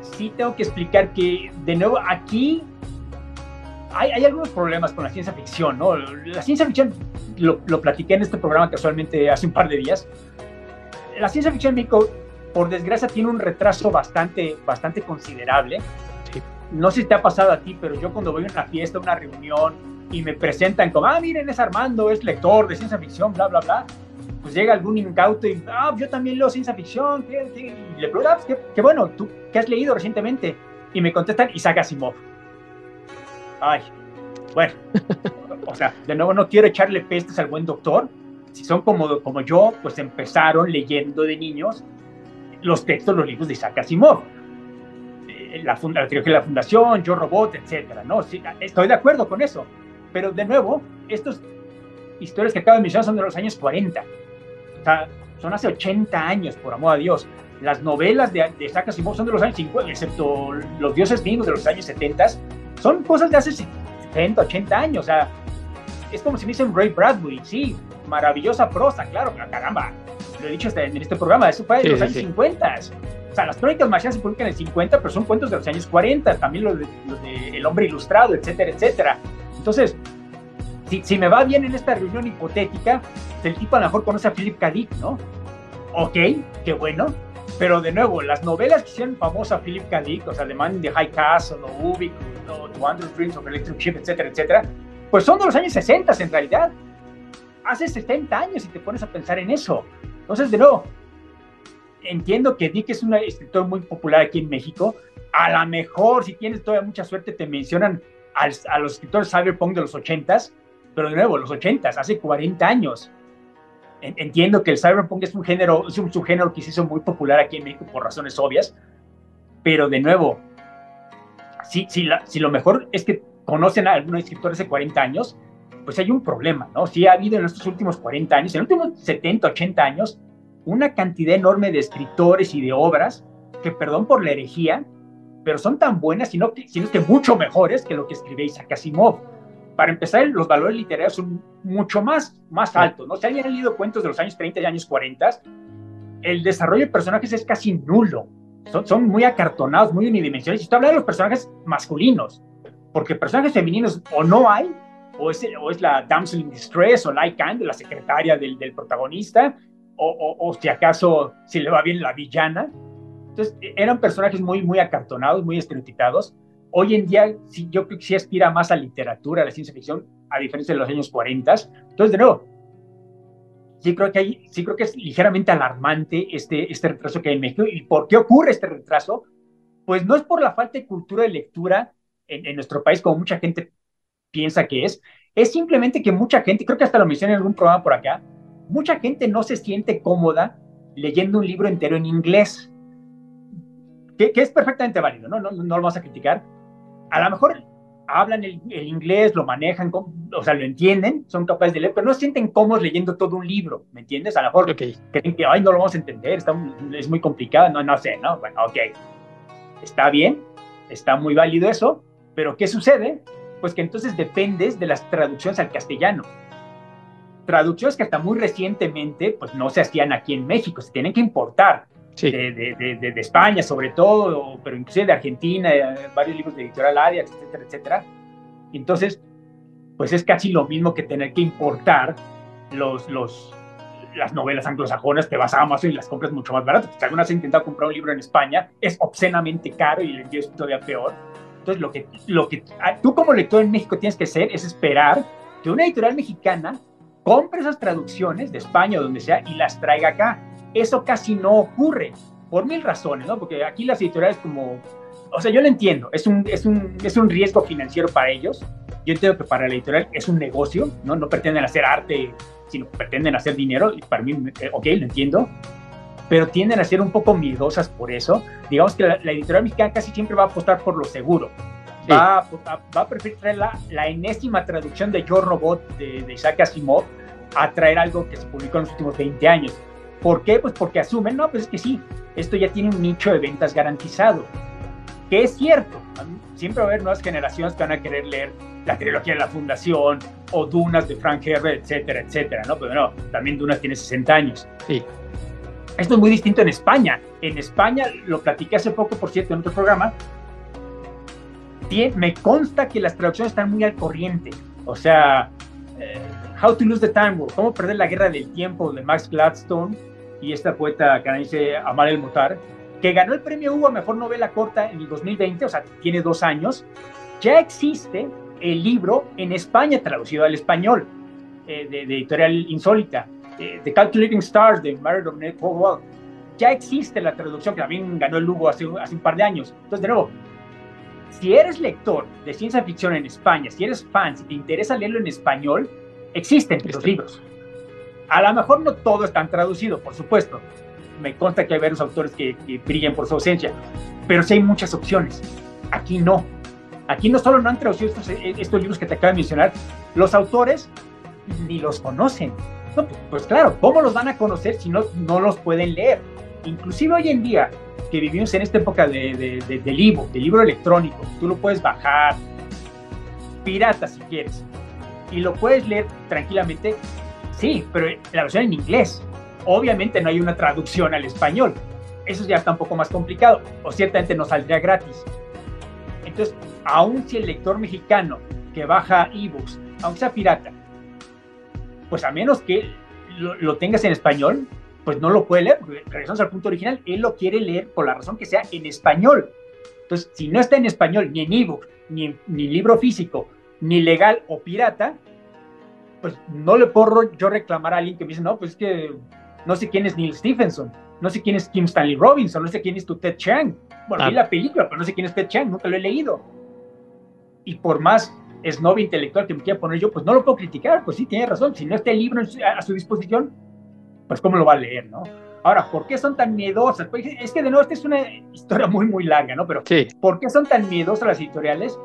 sí tengo que explicar que, de nuevo, aquí hay, algunos problemas con la ciencia ficción, ¿no? La ciencia ficción, lo, lo, platiqué en este programa casualmente hace un par de días, la ciencia ficción por desgracia, tiene un retraso bastante, bastante considerable no sé si te ha pasado a ti, pero yo cuando voy a una fiesta, una reunión y me presentan como, ah, miren, es Armando, es lector de ciencia ficción, bla, bla, bla, pues llega algún incauto y, ah, yo también leo ciencia ficción, ¿qué, le pregunto, ah, pues, qué, bueno, ¿tú qué has leído recientemente? Y me contestan Isaac Asimov. Ay, bueno, o sea, de nuevo no quiero echarle pestes al buen doctor. Si son como, como yo, pues empezaron leyendo de niños los textos, los libros de Isaac Asimov la, la de la fundación, Yo Robot, etcétera, ¿no? Sí, estoy de acuerdo con eso. Pero de nuevo, estas historias que acabo de mencionar son de los años 40. O sea, son hace 80 años, por amor a Dios. Las novelas de, de Isaac Asimov son de los años 50, excepto Los dioses vivos de los años 70. Son cosas de hace 70, 80 años. O sea, es como si me dicen Ray Bradbury, sí, maravillosa prosa, claro, caramba, lo he dicho en este programa, eso fue de los años 50 sea, las crónicas marcianas se publican en el 50, pero son cuentos de los años 40, también los de, El hombre ilustrado, etcétera, etcétera. Entonces, si, si, me va bien en esta reunión hipotética, el tipo a lo mejor conoce a Philip K. Dick, ¿no? Ok, qué bueno. Pero de nuevo, las novelas que hicieron famosa a Philip K. Dick, o sea, The Man in the High Castle, o Ubik, o The Wonder Dreams of Electric Ship, etcétera, etcétera, pues son de los años 60 en realidad. Hace 70 años si te pones a pensar en eso. Entonces, de nuevo, entiendo que Dick es un escritor muy popular aquí en México. A lo mejor, si tienes todavía mucha suerte, te mencionan a los escritores cyberpunk de los 80s, pero de nuevo, los 80s, hace 40 años. entiendo que el cyberpunk es un género, es un subgénero que se hizo muy popular aquí en México por razones obvias, pero de nuevo, si, si, la, si lo mejor es que conocen a algunos escritores de 40 años, pues hay un problema, ¿no? Sí ha habido en estos últimos 40 años, en los últimos 70, 80 años, una cantidad enorme de escritores y de obras que, perdón por la herejía, pero son tan buenas, sino que, sino que mucho mejores que lo que escribe Isaac Asimov. Para empezar, los valores literarios son mucho más, más altos, ¿no? Si alguien ha leído cuentos de los años 30 y años 40, el desarrollo de personajes es casi nulo. Son, son muy acartonados, muy unidimensionales. Y estoy hablando de los personajes masculinos, porque personajes femeninos o no hay, o es, o es la damsel in distress o Lycan, la secretaria del, del protagonista, o, o, si acaso, si le va bien la villana. Entonces, e, eran personajes muy, muy acartonados, muy estereotipados. Hoy en día, sí, yo creo que sí aspira más a literatura, a la ciencia ficción, a diferencia de los años 40. Entonces, de nuevo, sí creo que, hay, sí creo que es ligeramente alarmante este, este retraso que hay en México. ¿Y por qué ocurre este retraso? Pues no es por la falta de cultura de lectura en, en nuestro país, como mucha gente piensa que es, es simplemente que mucha gente, creo que hasta lo mencioné en algún programa por acá, mucha gente no se siente cómoda leyendo un libro entero en inglés, que, que es perfectamente válido, ¿no? No, no, no lo vamos a criticar. A lo mejor hablan el, el, inglés, lo manejan, o sea, lo entienden, son capaces de leer, pero no se sienten cómodos leyendo todo un libro, ¿me entiendes? A lo mejor okay. creen que, ay, no lo vamos a entender, está, es muy complicado, no, no sé, ¿no? Bueno, ok, está bien, está muy válido eso, pero ¿qué sucede? Pues que entonces dependes de las traducciones al castellano. Traducciones que hasta muy recientemente pues no se hacían aquí en México, se tienen que importar. Sí. De, de, de, de, España sobre todo, pero inclusive de Argentina, varios libros de editorial Arias, etcétera, etcétera. Entonces, pues es casi lo mismo que tener que importar los, los, las novelas anglosajonas, te vas a Amazon y las compras mucho más barato. Si alguna vez has intentado comprar un libro en España, es obscenamente caro y el envío es todavía peor. Entonces, lo que, lo que tú como lector en México tienes que hacer es esperar que una editorial mexicana compre esas traducciones de España o donde sea y las traiga acá. Eso casi no ocurre, por mil razones, ¿no? Porque aquí las editoriales como... O sea, yo lo entiendo, es un, es un, es un riesgo financiero para ellos. Yo entiendo que para la editorial es un negocio, ¿no? No pretenden hacer arte, sino pretenden hacer dinero. Y para mí, eh, ok, lo entiendo pero tienden a ser un poco miedosas por eso. Digamos que la, la editorial mexicana casi siempre va a apostar por lo seguro. Sí. Va, a, va, a, preferir traer la, la, enésima traducción de Yo Robot de, de, Isaac Asimov a traer algo que se publicó en los últimos 20 años. ¿Por qué? Pues porque asumen, no, pues es que sí, esto ya tiene un nicho de ventas garantizado. Que es cierto, siempre va a haber nuevas generaciones que van a querer leer la trilogía de la Fundación o Dunas de Frank Herbert, etcétera, etcétera, ¿no? Pero no, también Dunas tiene 60 años. Sí. Esto es muy distinto en España. En España, lo platiqué hace poco, por cierto, en otro programa, me consta que las traducciones están muy al corriente. O sea, eh, How to Lose the Time War, Cómo Perder la Guerra del Tiempo, de Max Gladstone y esta poeta canadiense Amal El Mutar, que ganó el premio Hugo a Mejor Novela Corta en el 2020, o sea, tiene dos años, ya existe el libro en España traducido al español, eh, de, de editorial Insólita eh, The Calculating Stars de Mary Ornette Howell, ya existe la traducción que también ganó el Lugo hace, hace un par de años. Entonces, de nuevo, si eres lector de ciencia ficción en España, si eres fan, si te interesa leerlo en español, existen los libros. A lo mejor no todo está traducido, por supuesto. Me consta que hay varios autores que, que brillan por su ausencia, pero sí hay muchas opciones. Aquí no. Aquí no solo no han traducido estos, estos libros que te acabo de mencionar, los autores ni los conocen. No, pues, pues, claro, ¿cómo los van a conocer si no, no los pueden leer? Inclusive hoy en día, que vivimos en esta época de, de, de, libro, del libro electrónico, tú lo puedes bajar, pirata si quieres, y lo puedes leer tranquilamente, sí, pero la versión en inglés. Obviamente no hay una traducción al español. Eso ya está un poco más complicado, o ciertamente no saldría gratis. Entonces, aun si el lector mexicano que baja ebooks, aunque sea pirata, pues a menos que lo, tengas en español, pues no lo puede leer, porque regresamos al punto original, él lo quiere leer por la razón que sea en español. Entonces, si no está en español, ni en ebook, ni en ni libro físico, ni legal o pirata, pues no le puedo yo reclamar a alguien que me dice, no, pues es que no sé quién es Neil Stephenson, no sé quién es Kim Stanley Robinson, no sé quién es tu Ted Chiang. Bueno, ah. vi la película, pero no sé quién es Ted Chiang, nunca lo he leído. Y por más es novio intelectual que me quiera poner yo, pues no lo puedo criticar, pues sí, tiene razón, si no está el libro a su disposición, pues cómo lo va a leer, ¿no? Ahora, ¿por qué son tan miedosas? Pues, es que de nuevo, esta es una historia muy, muy larga, ¿no? Pero, sí. ¿por qué son tan miedosas las editoriales?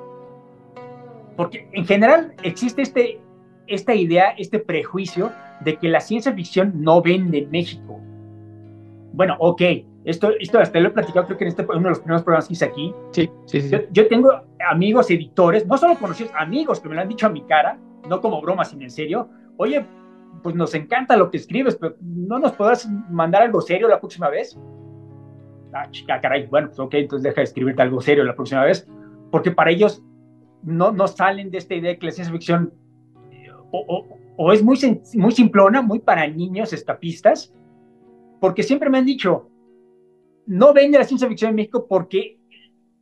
Porque en general existe este, esta idea, este prejuicio de que la ciencia ficción no vende en México. Bueno, ok, esto, esto hasta lo he platicado, creo que en este, uno de los primeros programas que hice aquí. Sí, sí, sí. Yo, yo, tengo amigos editores, no solo conocidos, amigos que me lo han dicho a mi cara, no como broma, sino en serio. Oye, pues nos encanta lo que escribes, pero ¿no nos podrás mandar algo serio la próxima vez? Ah, chica, caray, bueno, pues ok, entonces deja de escribirte algo serio la próxima vez, porque para ellos no, no salen de esta idea de que la ciencia ficción o, o, o es muy, muy simplona, muy para niños escapistas, porque siempre me han dicho, no vende la ciencia ficción en México porque,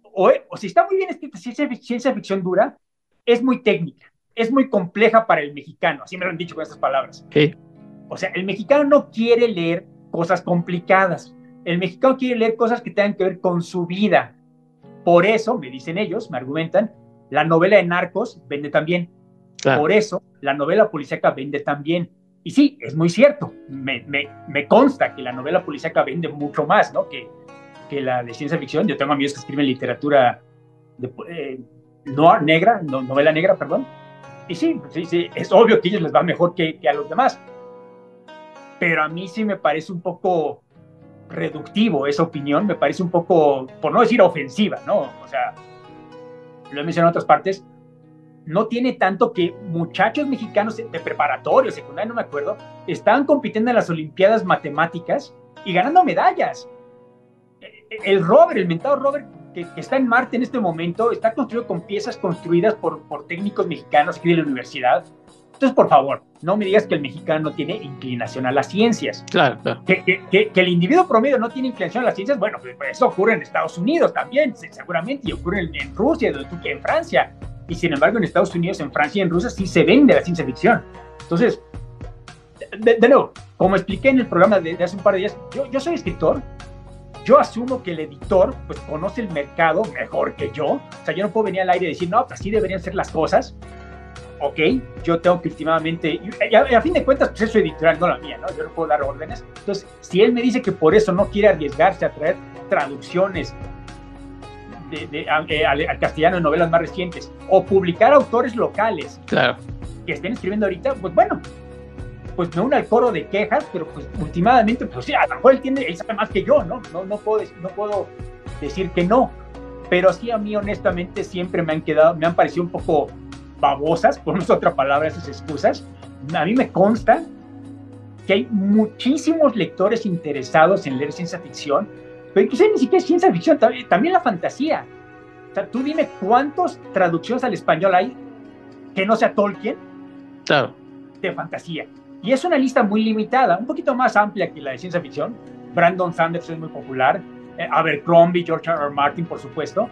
o, o si está muy bien escrita ciencia, ciencia ficción dura, es muy técnica es muy compleja para el mexicano, así me lo han dicho con estas palabras. Sí. O sea, el mexicano no quiere leer cosas complicadas, el mexicano quiere leer cosas que tengan que ver con su vida. Por eso, me dicen ellos, me argumentan, la novela de narcos vende también. Claro. Por eso, la novela policíaca vende también. Y sí, es muy cierto, me, me, me consta que la novela policíaca vende mucho más, ¿no? Que, que la de ciencia ficción. Yo tengo amigos que escriben literatura de, eh, no, negra, no, novela negra, perdón, y sí, sí, sí, es obvio que a ellos les va mejor que, que, a los demás. Pero a mí sí me parece un poco reductivo esa opinión, me parece un poco, por no decir ofensiva, ¿no? O sea, lo he mencionado en otras partes, no tiene tanto que muchachos mexicanos de preparatorio, secundario, no me acuerdo, estaban compitiendo en las Olimpiadas Matemáticas y ganando medallas. El Robert, el mentado Robert, que, que, está en Marte en este momento, está construido con piezas construidas por, por técnicos mexicanos aquí de la universidad. Entonces, por favor, no me digas que el mexicano no tiene inclinación a las ciencias. Claro, claro. Que, que, que, el individuo promedio no tiene inclinación a las ciencias, bueno, pues eso ocurre en Estados Unidos también, seguramente, y ocurre en, en Rusia, en Francia. Y sin embargo, en Estados Unidos, en Francia y en Rusia sí se vende la ciencia ficción. Entonces, de, de nuevo, como expliqué en el programa de, de hace un par de días, yo, yo soy escritor, yo asumo que el editor pues conoce el mercado mejor que yo. O sea, yo no puedo venir al aire y decir, no, pues así deberían ser las cosas. Ok, yo tengo que últimamente, y a, a, fin de cuentas, pues es su editorial, no la mía, ¿no? Yo no puedo dar órdenes. Entonces, si él me dice que por eso no quiere arriesgarse a traer traducciones de, de, a, eh, al, al, castellano de novelas más recientes o publicar autores locales claro. que estén escribiendo ahorita, pues bueno, pues me une al coro de quejas, pero pues últimamente, pues sí, a lo mejor él, tiene, él sabe más que yo, ¿no? No, no, puedo, no puedo decir que no, pero sí a mí honestamente siempre me han quedado, me han parecido un poco babosas, por no es otra palabra, esas excusas. A mí me consta que hay muchísimos lectores interesados en leer ciencia ficción, pero incluso ni siquiera es ciencia ficción, también la fantasía. O sea, tú dime cuántas traducciones al español hay que no sea Tolkien claro. de fantasía. Y es una lista muy limitada, un poquito más amplia que la de ciencia ficción. Brandon Sanders es muy popular, eh, Abercrombie, George R. Martin, por supuesto.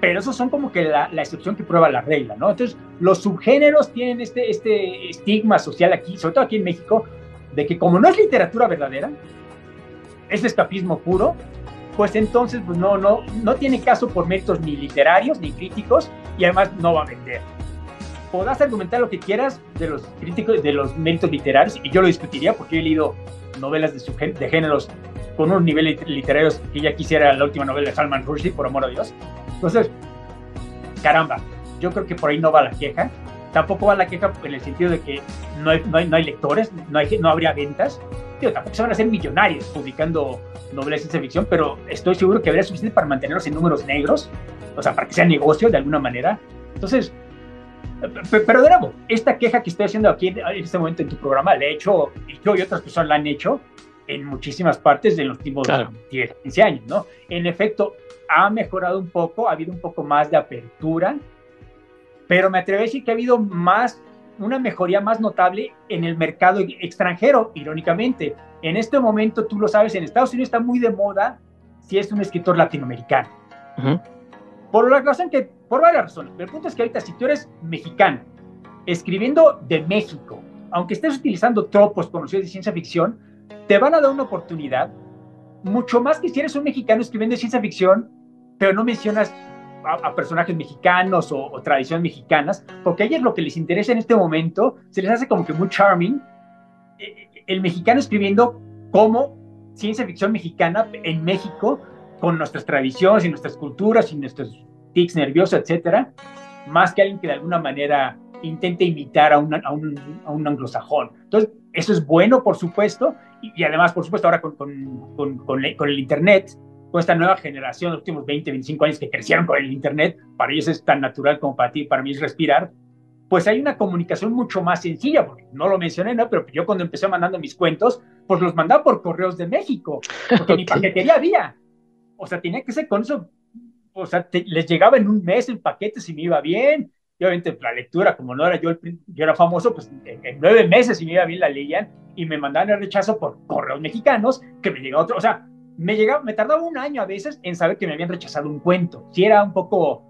Pero esos son como que la, la, excepción que prueba la regla, ¿no? Entonces, los subgéneros tienen este, este estigma social aquí, sobre todo aquí en México, de que como no es literatura verdadera, es escapismo puro, pues entonces pues no, no, no tiene caso por méritos ni literarios ni críticos y además no va a vender podrás argumentar lo que quieras de los críticos, de los méritos literarios, y yo lo discutiría porque he leído novelas de, de géneros con unos niveles literarios que ya quisiera la última novela de Salman Rushdie, por amor a Dios. Entonces, caramba, yo creo que por ahí no va la queja. Tampoco va la queja en el sentido de que no hay, no hay, no hay lectores, no, hay, no habría ventas. Tío, tampoco se van a hacer millonarios publicando novelas de ciencia ficción, pero estoy seguro que habría suficiente para mantenerlos en números negros, o sea, para que sea negocio de alguna manera. Entonces, pero de nuevo, esta queja que estoy haciendo aquí en este momento en tu programa, la he hecho, yo y otras personas la han hecho en muchísimas partes de los últimos claro. 10, 15 años, ¿no? En efecto, ha mejorado un poco, ha habido un poco más de apertura, pero me atrevo a decir que ha habido más, una mejoría más notable en el mercado extranjero, irónicamente. En este momento, tú lo sabes, en Estados Unidos está muy de moda si es un escritor latinoamericano. Uh -huh. Por la razón que, por varias razones, el punto es que ahorita si tú eres mexicano, escribiendo de México, aunque estés utilizando tropos conocidos de ciencia ficción, te van a dar una oportunidad, mucho más que si eres un mexicano escribiendo de ciencia ficción, pero no mencionas a, a personajes mexicanos o, o, tradiciones mexicanas, porque a ellos lo que les interesa en este momento se les hace como que muy charming el mexicano escribiendo como ciencia ficción mexicana en México, con nuestras tradiciones y nuestras culturas y nuestros tics nerviosos, etcétera, más que alguien que de alguna manera intente imitar a, a, un, a un, anglosajón. Entonces, eso es bueno, por supuesto, y, además, por supuesto, ahora con, con, con, con, el Internet, con esta nueva generación, los últimos 20, 25 años que crecieron con el Internet, para ellos es tan natural como para ti, para mí es respirar, pues hay una comunicación mucho más sencilla, porque no lo mencioné, ¿no? Pero yo cuando empecé mandando mis cuentos, pues los mandaba por correos de México, porque ni paquetería había. O sea, tenía que ser con eso, o sea, les llegaba en un mes el paquete si me iba bien, y obviamente la lectura, como no era yo, yo era famoso, pues en, nueve meses si me iba bien la leían y me mandaban el rechazo por correos mexicanos, que me llegaba otro, o sea, me llegaba, me tardaba un año a veces en saber que me habían rechazado un cuento, si era un poco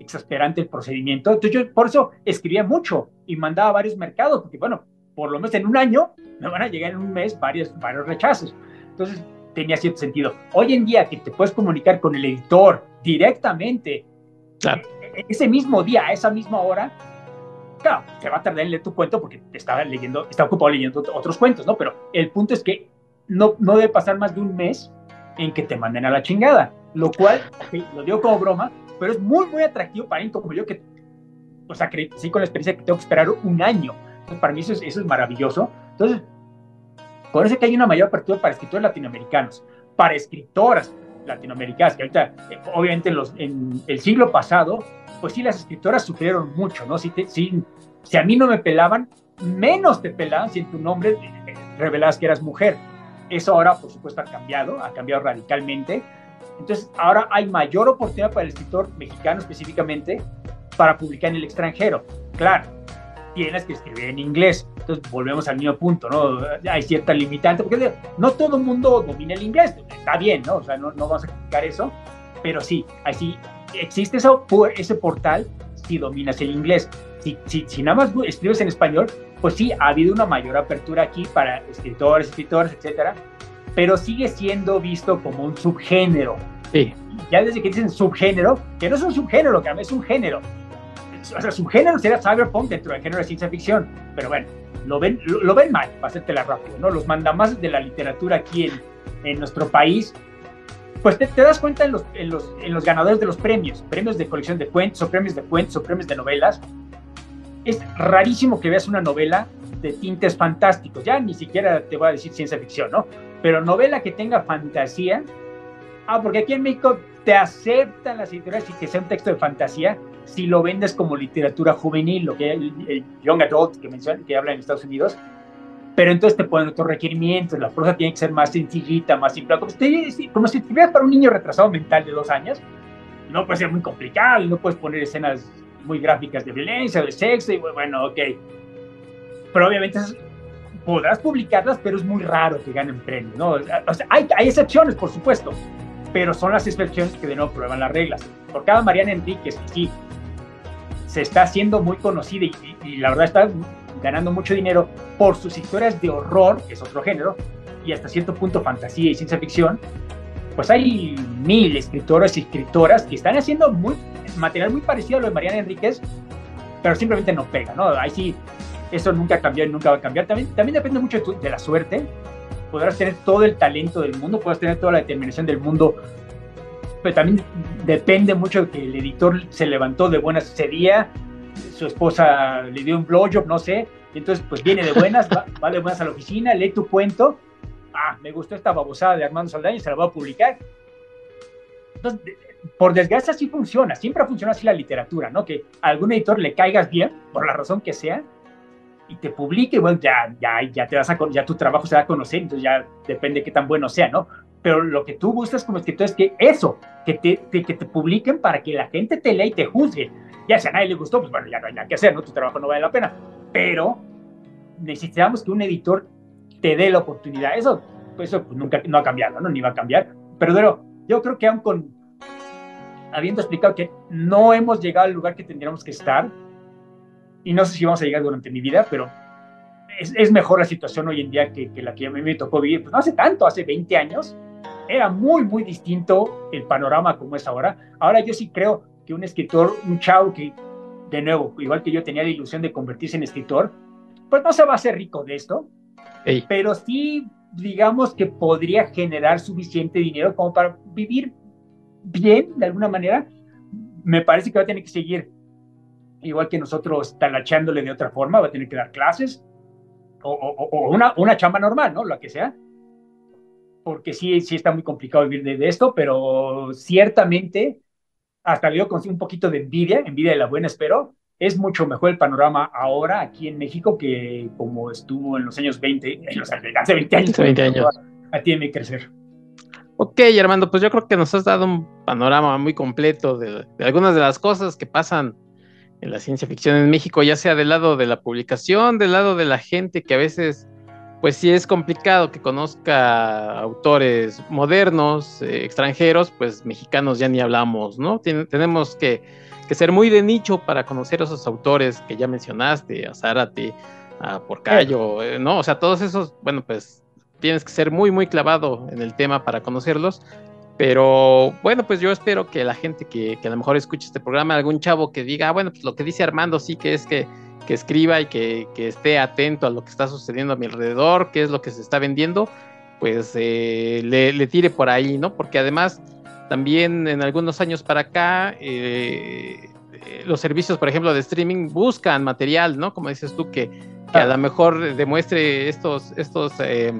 exasperante el procedimiento. Entonces yo por eso escribía mucho y mandaba a varios mercados, porque bueno, por lo menos en un año me van a llegar en un mes varios, varios rechazos. Entonces tenía cierto sentido. Hoy en día que te puedes comunicar con el editor directamente, e, ese mismo día, a esa misma hora, claro, te va a tardar en leer tu cuento porque te está leyendo, está ocupado leyendo otros cuentos, ¿no? Pero el punto es que no, no debe pasar más de un mes en que te manden a la chingada, lo cual, lo digo como broma, pero es muy, muy atractivo para alguien como yo que, o sea, sí con la experiencia que tengo que esperar un año. Entonces, para mí eso es, eso es maravilloso. Entonces, parece que hay una mayor apertura para escritores latinoamericanos, para escritoras latinoamericanas, que ahorita, eh, obviamente, en, los, en el siglo pasado, pues sí, las escritoras sufrieron mucho, ¿no? Si, si, si a mí no me pelaban, menos te pelaban si en tu nombre eh, revelabas que eras mujer. Eso ahora, por supuesto, ha cambiado, ha cambiado radicalmente. Entonces, ahora hay mayor oportunidad para el escritor mexicano específicamente para publicar en el extranjero. Claro, tienes que escribir en inglés. Entonces, volvemos al mismo punto, ¿no? Hay cierta limitante, porque no todo el mundo domina el inglés. Está bien, ¿no? O sea, no, no vamos a criticar eso, pero sí, así existe eso, ese portal si dominas el inglés. Si, si, si, nada más escribes en español, pues sí, ha habido una mayor apertura aquí para escritores, escritores, etcétera, pero sigue siendo visto como un subgénero. Sí. Ya desde que dicen subgénero, que no es un subgénero, que es un género. O sea, subgénero sería cyberpunk dentro del género de ciencia ficción, pero bueno, lo ven, lo, ven mal, para hacértela rápido, ¿no? Los mandamases de la literatura aquí en, en nuestro país, pues te, das cuenta en los, en, los, en los ganadores de los premios, premios de colección de cuentos, o premios de cuentos, o premios de novelas. Es rarísimo que veas una novela de tintes fantásticos, ya ni siquiera te voy a decir ciencia ficción, ¿no? Pero novela que tenga fantasía, ah, porque aquí en México te aceptan las editoriales y que sea un texto de fantasía si lo vendes como literatura juvenil, lo que el, young adult que menciona, que habla en Estados Unidos, pero entonces te ponen otros requerimientos, la prosa tiene que ser más sencillita, más simple, como si, como si escribieras para un niño retrasado mental de dos años, no puede ser muy complicado, no puedes poner escenas muy gráficas de violencia, de sexo, y bueno, ok, pero obviamente podrás publicarlas, pero es muy raro que ganen premios, ¿no? O sea, hay, hay excepciones, por supuesto, pero son las excepciones que de nuevo prueban las reglas. Por cada Mariana Enríquez, sí, se está haciendo muy conocida y, la verdad está ganando mucho dinero por sus historias de horror, que es otro género, y hasta cierto punto fantasía y ciencia ficción, pues hay mil escritores y escritoras que están haciendo material muy parecido a lo de Mariana Enríquez, pero simplemente no pega, ¿no? Ahí sí eso nunca cambió y nunca va a cambiar. También, también depende mucho de, la suerte. Podrás tener todo el talento del mundo, podrás tener toda la determinación del mundo, pero también depende mucho de que el editor se levantó de buenas ese día, su esposa le dio un blowjob, no sé, entonces pues viene de buenas, va, de buenas a la oficina, lee tu cuento, ah, me gustó esta babosada de Armando Saldaña, se la voy a publicar. Entonces, por desgracia sí funciona, siempre ha funcionado así la literatura, ¿no? Que a algún editor le caigas bien, por la razón que sea, y te publique, bueno, ya, ya, ya te vas a, ya tu trabajo se va a conocer, entonces ya depende de qué tan bueno sea, ¿no? Pero lo que tú buscas como escritor es que eso, que te, que te publiquen para que la gente te lea y te juzgue. Ya si a nadie le gustó, pues bueno, ya no hay nada que hacer, ¿no? Tu trabajo no vale la pena. Pero necesitamos que un editor te dé la oportunidad. Eso, pues eso pues nunca, no ha cambiado, ¿no? Ni va a cambiar. Pero yo creo que aún con, habiendo explicado que no hemos llegado al lugar que tendríamos que estar, y no sé si vamos a llegar durante mi vida, pero es, es mejor la situación hoy en día que, que, la que a mí me tocó vivir, pues no hace tanto, hace 20 años, era muy, muy distinto el panorama como es ahora. Ahora yo sí creo que un escritor, un chavo que, de nuevo, igual que yo tenía la ilusión de convertirse en escritor, pues no se va a hacer rico de esto, pero sí, digamos que podría generar suficiente dinero como para vivir bien, de alguna manera. Me parece que va a tener que seguir, igual que nosotros, talachándole de otra forma, va a tener que dar clases o, o, una, una chamba normal, ¿no? Lo que sea. Porque sí, sí está muy complicado vivir de, de esto, pero ciertamente, hasta veo con un poquito de envidia, envidia de la buena, espero, es mucho mejor el panorama ahora aquí en México que como estuvo en los años 20, en los, hace 20 años. Hace 20 años. A, tiene que crecer. Ok, Armando, pues yo creo que nos has dado un panorama muy completo de, algunas de las cosas que pasan en la ciencia ficción en México, ya sea del lado de la publicación, del lado de la gente que a veces, pues sí es complicado que conozca autores modernos, eh, extranjeros, pues mexicanos ya ni hablamos, ¿no? tenemos que que ser muy de nicho para conocer a esos autores que ya mencionaste, a Zárate, a Porcayo, eh, ¿no? O sea, todos esos, bueno, pues tienes que ser muy, muy clavado en el tema para conocerlos. Pero bueno, pues yo espero que la gente que, a lo mejor escuche este programa, algún chavo que diga, ah, bueno, pues lo que dice Armando sí que es que, que escriba y que, esté atento a lo que está sucediendo a mi alrededor, qué es lo que se está vendiendo, pues eh, le, le, tire por ahí, ¿no? Porque además también en algunos años para acá, eh, los servicios, por ejemplo, de streaming buscan material, ¿no? Como dices tú, que, a lo mejor demuestre estos, estos, eh,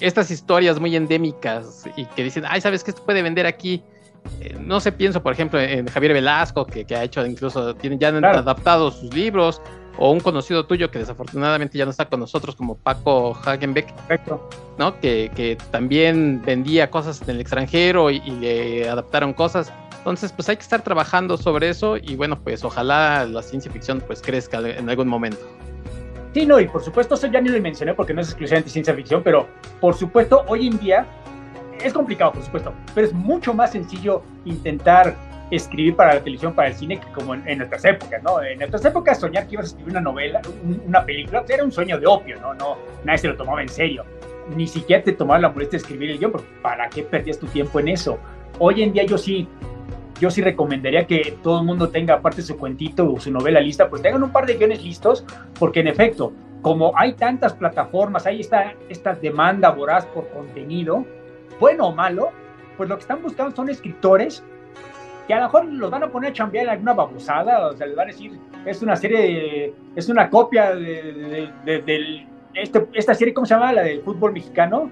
estas historias muy endémicas y que dicen, ay, ¿sabes qué? Esto puede vender aquí. no sé, pienso, por ejemplo, en Javier Velasco, que, ha hecho incluso, tiene, ya han adaptado sus libros, o un conocido tuyo que desafortunadamente ya no está con nosotros, como Paco Hagenbeck, ¿no? Que, también vendía cosas en el extranjero y, le adaptaron cosas. Entonces, pues hay que estar trabajando sobre eso y bueno, pues ojalá la ciencia ficción pues crezca en algún momento. Sí, no, y por supuesto, eso ya ni lo mencioné porque no es exclusivamente ciencia ficción, pero por supuesto, hoy en día es complicado, por supuesto, pero es mucho más sencillo intentar escribir para la televisión, para el cine, que como en, nuestras épocas, ¿no? En nuestras épocas soñar que ibas a escribir una novela, una película, pues, era un sueño de opio, ¿no? no Nadie se lo tomaba en serio. Ni siquiera te tomaba la molestia de escribir el guion, porque ¿para qué perdías tu tiempo en eso? Hoy en día yo sí, yo sí recomendaría que todo el mundo tenga aparte su cuentito o su novela lista, pues tengan un par de guiones listos, porque en efecto, como hay tantas plataformas, hay esta, esta demanda voraz por contenido, bueno o malo, pues lo que están buscando son escritores que a lo mejor los van a poner a chambear en alguna babosada, o sea, les van a decir, es una serie, es una copia de, de, este, esta serie, ¿cómo se llama? La del fútbol mexicano.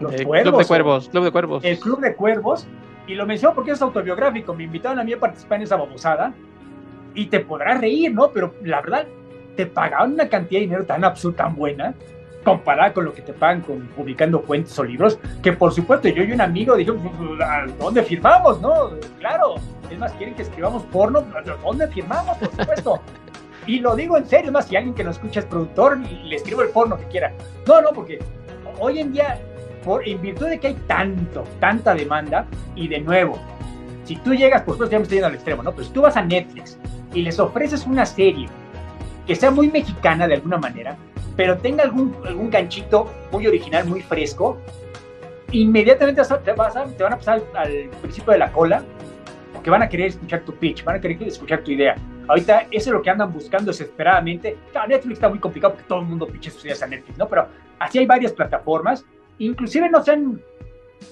Los Club de Cuervos, Club de Cuervos. El Club de Cuervos, y lo menciono porque es autobiográfico, me invitaron a mí a participar en esa babosada, y te podrás reír, ¿no? Pero la verdad, te pagaban una cantidad de dinero tan absurda, tan buena, comparada con lo que te pagan con publicando cuentos o libros, que por supuesto yo y un amigo dijimos, ¿a dónde firmamos? No, claro, es más, quieren que escribamos porno, ¿a dónde firmamos? Por supuesto. y lo digo en serio, es más, si alguien que nos escucha es productor, le escribo el porno que quiera. No, no, porque hoy en día, por, en virtud de que hay tanto, tanta demanda, y de nuevo, si tú llegas, por supuesto ya me estoy yendo al extremo, ¿no? Pero si tú vas a Netflix y les ofreces una serie que sea muy mexicana de alguna manera, pero tenga algún, algún ganchito muy original, muy fresco, inmediatamente te, vas te van a pasar al, principio de la cola, porque van a querer escuchar tu pitch, van a querer escuchar tu idea. Ahorita eso es lo que andan buscando desesperadamente. Netflix está muy complicado porque todo el mundo pinche sus ideas a Netflix, ¿no? Pero así hay varias plataformas, inclusive no sean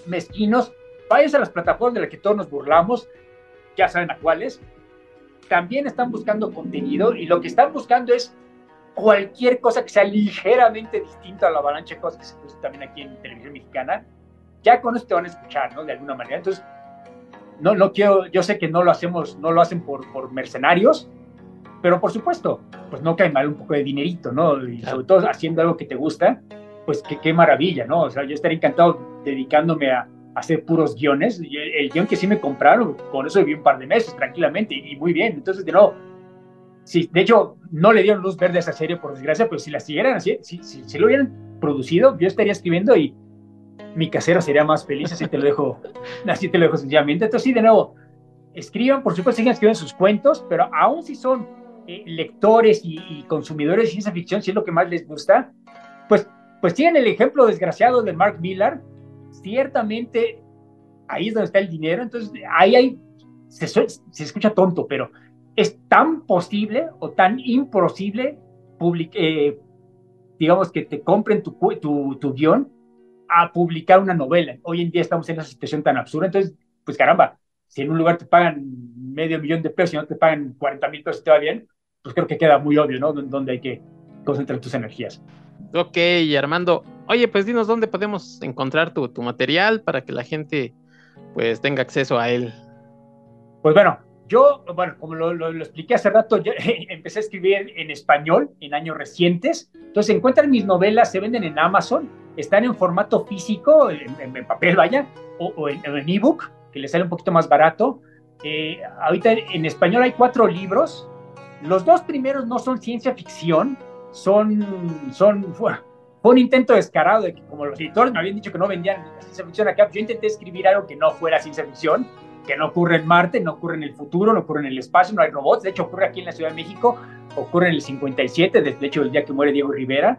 mezquinos, váyanse a las plataformas de las que todos nos burlamos, ya saben a cuáles, también están buscando contenido y lo que están buscando es cualquier cosa que sea ligeramente distinta a la avalancha de cosas que se puso también aquí en televisión mexicana, ya con eso te van a escuchar, ¿no? De alguna manera. Entonces, no, no quiero, yo sé que no lo hacemos, no lo hacen por, por mercenarios, pero por supuesto, pues no cae mal un poco de dinerito, ¿no? Y sobre todo haciendo algo que te gusta, pues qué, qué maravilla, ¿no? O sea, yo estaría encantado dedicándome a, hacer puros guiones. Y el, el, guion que sí me compraron, con eso viví un par de meses tranquilamente y, y muy bien. Entonces, de nuevo, Sí, de hecho, no le dieron luz verde a esa serie, por desgracia, pero si la siguieran así, si, si, lo hubieran producido, yo estaría escribiendo y mi casero sería más feliz, así te lo dejo, así te lo dejo sencillamente. Entonces, sí, de nuevo, escriban, por supuesto, sigan escribiendo sus cuentos, pero aún si son eh, lectores y, consumidores de ciencia ficción, si es lo que más les gusta, pues, pues tienen el ejemplo desgraciado de Mark Millar, ciertamente ahí es donde está el dinero, entonces ahí hay, se, se escucha tonto, pero es tan posible o tan imposible eh, digamos, que te compren tu, tu, tu guion a publicar una novela. Hoy en día estamos en esa situación tan absurda, entonces, pues caramba, si en un lugar te pagan medio millón de pesos y no te pagan 40 mil pesos, te va bien, pues creo que queda muy obvio, ¿no? Donde hay que concentrar tus energías. Ok, Armando. Oye, pues dinos dónde podemos encontrar tu, tu material para que la gente pues tenga acceso a él. Pues bueno, yo, bueno, como lo, lo, expliqué hace rato, yo, empecé a escribir en español en años recientes. Entonces, encuentran mis novelas, se venden en Amazon, están en formato físico, en, en papel, vaya, o, o en ebook, que les sale un poquito más barato. Eh, ahorita en español hay cuatro libros. Los dos primeros no son ciencia ficción, son, son, fue un intento descarado de que como los editores me habían dicho que no vendían ciencia ficción acá, yo intenté escribir algo que no fuera ciencia ficción, que no ocurre en Marte, no ocurre en el futuro, no ocurre en el espacio, no hay robots, de hecho ocurre aquí en la Ciudad de México, ocurre en el 57, de hecho el día que muere Diego Rivera,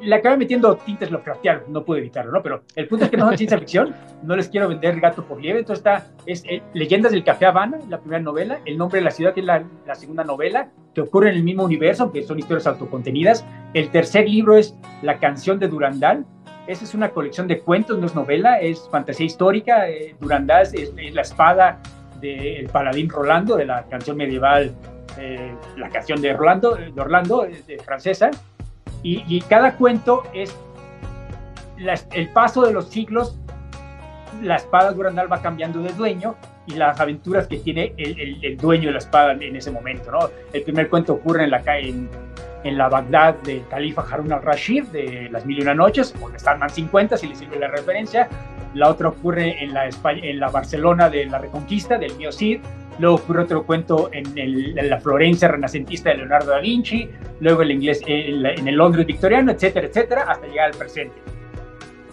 le acabé metiendo tintes Lovecraftianos, no pude evitarlo, ¿no? Pero el punto es que no son ciencia ficción, no les quiero vender gato por liebre, entonces está, es eh, Leyendas del Café Habana, la primera novela, El nombre de la ciudad, que es la, la, segunda novela, que ocurre en el mismo universo, que son historias autocontenidas. El tercer libro es La canción de Durandal, esa es una colección de cuentos, no es novela, es fantasía histórica, eh, Durandal es, es, la espada del paladín Rolando, de la canción medieval, eh, la canción de Orlando, de Orlando, de francesa, y, y cada cuento es la, el paso de los siglos, la espada Durandal va cambiando de dueño y las aventuras que tiene el, el, el, dueño de la espada en ese momento. ¿no? El primer cuento ocurre en la, en, en la Bagdad del califa Harun al-Rashid de las Mil y Una Noches, o de Starman 50, si le sirve la referencia. La otra ocurre en la, España, en la Barcelona de la Reconquista, del Mio Cid. Luego ocurre otro cuento en, el, en, la Florencia renacentista de Leonardo da Vinci. Luego el inglés, en, en el Londres victoriano, etcétera, etcétera, hasta llegar al presente.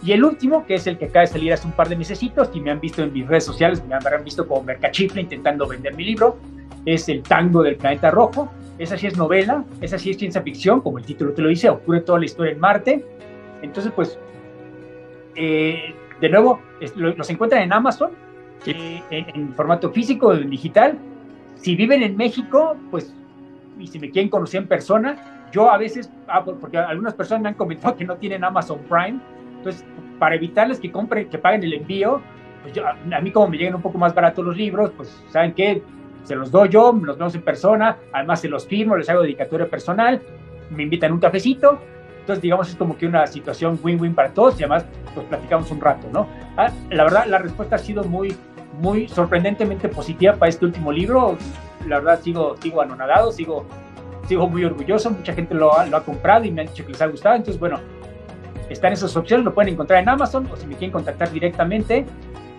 Y el último, que es el que acaba de salir hace un par de mesecitos, y me han visto en mis redes sociales, me habrán visto como mercachifle intentando vender mi libro, es El Tango del Planeta Rojo. Esa sí es novela, esa sí es ciencia ficción, como el título te lo dice, ocurre toda la historia en Marte. Entonces, pues, eh, de nuevo, es, lo, los encuentran en Amazon, sí. eh, en, en, formato físico, en digital. Si viven en México, pues, y si me quieren conocer en persona, yo a veces, ah, porque algunas personas me han comentado que no tienen Amazon Prime, entonces, para evitarles que compren, que paguen el envío, pues yo, a mí como me llegan un poco más baratos los libros, pues, ¿saben qué? Se los doy yo, nos vemos en persona, además se los firmo, les hago dedicatoria personal, me invitan un cafecito, entonces, digamos, es como que una situación win-win para todos y además, pues platicamos un rato, ¿no? Ah, la verdad, la respuesta ha sido muy, muy sorprendentemente positiva para este último libro. La verdad, sigo, sigo anonadado, sigo, sigo muy orgulloso. Mucha gente lo ha, lo ha comprado y me han dicho que les ha gustado. Entonces, bueno, están esas opciones, lo pueden encontrar en Amazon o si me quieren contactar directamente,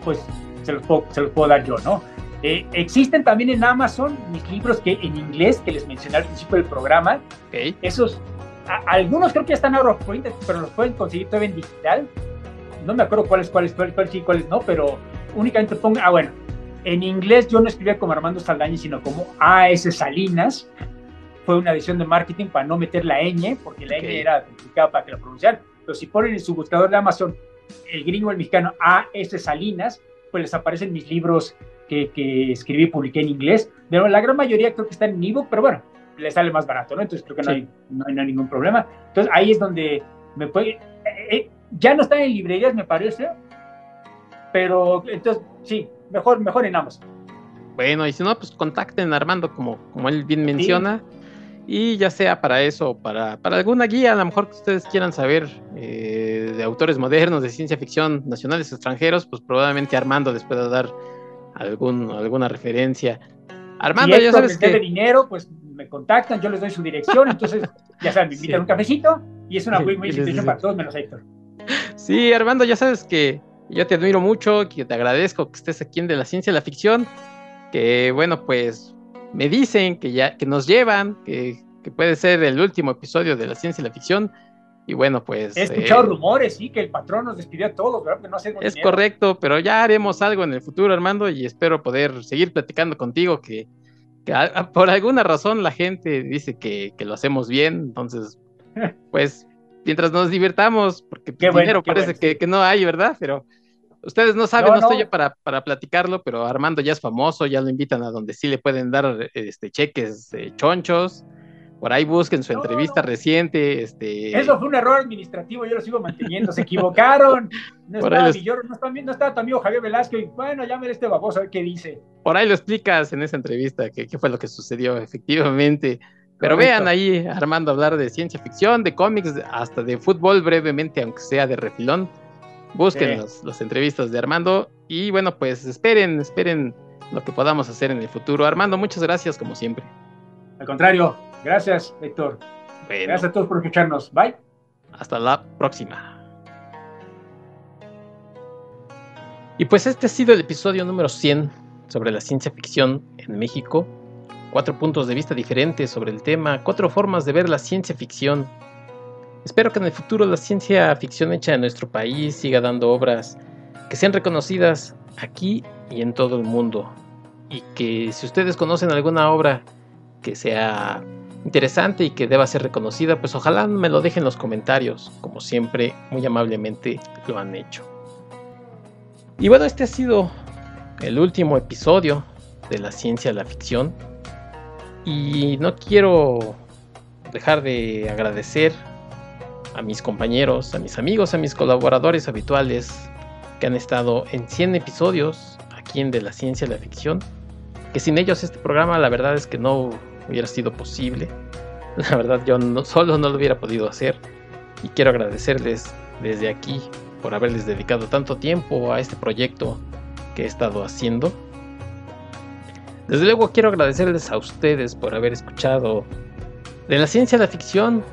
pues se los puedo, se los puedo dar yo, ¿no? Eh, existen también en Amazon mis libros que en inglés que les mencioné al principio del programa. Okay. Esos, a, algunos creo que ya están ahora pero los pueden conseguir todavía en digital. No me acuerdo cuáles, cuáles, cuáles, cuáles sí, cuáles no, pero únicamente pongo, ah, bueno, en inglés yo no escribía como Armando Saldaña, sino como A.S. Salinas. Fue una decisión de marketing para no meter la ñ, porque la okay. ñ era complicada para que la pronunciaran pero si ponen en su buscador de Amazon el gringo, el mexicano A.S. Salinas, pues les aparecen mis libros que, que escribí y publiqué en inglés. Pero la gran mayoría creo que están en ebook, pero bueno, les sale más barato, ¿no? Entonces creo que no, sí. hay, no, hay, no, hay, ningún problema. Entonces ahí es donde me puede... Eh, eh, ya no están en librerías, me parece, pero entonces sí, mejor, mejor en Amazon. Bueno, y si no, pues contacten a Armando, como, como él bien menciona. Sí y ya sea para eso para, para alguna guía, a lo mejor que ustedes quieran saber eh, de autores modernos, de ciencia ficción, nacionales, extranjeros, pues probablemente Armando les pueda dar algún, alguna referencia. Armando, si ya sabes que... de dinero, pues me contactan, yo les doy su dirección, entonces ya saben, me invitan sí. un cafecito y es una muy buena situación para todos menos Héctor. Sí, Armando, ya sabes que yo te admiro mucho, que te agradezco que estés aquí en De la Ciencia y la Ficción, que bueno, pues me dicen que ya que nos llevan, que, que, puede ser el último episodio de la ciencia y la ficción. Y bueno, pues. He escuchado eh, rumores, sí, que el patrón nos despidió a todos, ¿verdad? Que no es dinero. correcto, pero ya haremos algo en el futuro, Armando, y espero poder seguir platicando contigo. Que, que a, a, por alguna razón la gente dice que, que, lo hacemos bien, entonces, pues, mientras nos divirtamos, porque qué dinero bueno, parece bueno, que, sí. que no hay, ¿verdad? Pero Ustedes no saben, no, no estoy yo para, para, platicarlo, pero Armando ya es famoso, ya lo invitan a donde sí le pueden dar este, cheques eh, chonchos Por ahí busquen su entrevista reciente. Este... Eso fue un error administrativo, yo lo sigo manteniendo. Se equivocaron. No estaba, yo, no, estaba, no estaba tu amigo Javier Velasco y bueno, llámale este baboso a ver qué dice. Por ahí lo explicas en esa entrevista, qué, fue lo que sucedió efectivamente. Pero vean ahí Armando hablar de ciencia ficción, de cómics, hasta de fútbol brevemente, aunque sea de refilón. Busquen las entrevistas de Armando y bueno, pues esperen, esperen lo que podamos hacer en el futuro. Armando, muchas gracias como siempre. Al contrario, gracias Héctor. Gracias a todos por escucharnos. Bye. Hasta la próxima. Y pues este ha sido el episodio número 100 sobre la ciencia ficción en México. Cuatro puntos de vista diferentes sobre el tema, cuatro formas de ver la ciencia ficción Espero que en el futuro la ciencia ficción hecha en nuestro país siga dando obras que sean reconocidas aquí y en todo el mundo. Y que si ustedes conocen alguna obra que sea interesante y que deba ser reconocida, pues ojalá me lo dejen en los comentarios, como siempre muy amablemente lo han hecho. Y bueno, este ha sido el último episodio de la ciencia de la ficción. Y no quiero dejar de agradecer a mis compañeros, a mis amigos, a mis colaboradores habituales que han estado en 100 episodios aquí en De la Ciencia y la Ficción, que sin ellos este programa la verdad es que no hubiera sido posible. La verdad yo no, solo no lo hubiera podido hacer y quiero agradecerles desde aquí por haberles dedicado tanto tiempo a este proyecto que he estado haciendo. Desde luego quiero agradecerles a ustedes por haber escuchado de la ciencia y la ficción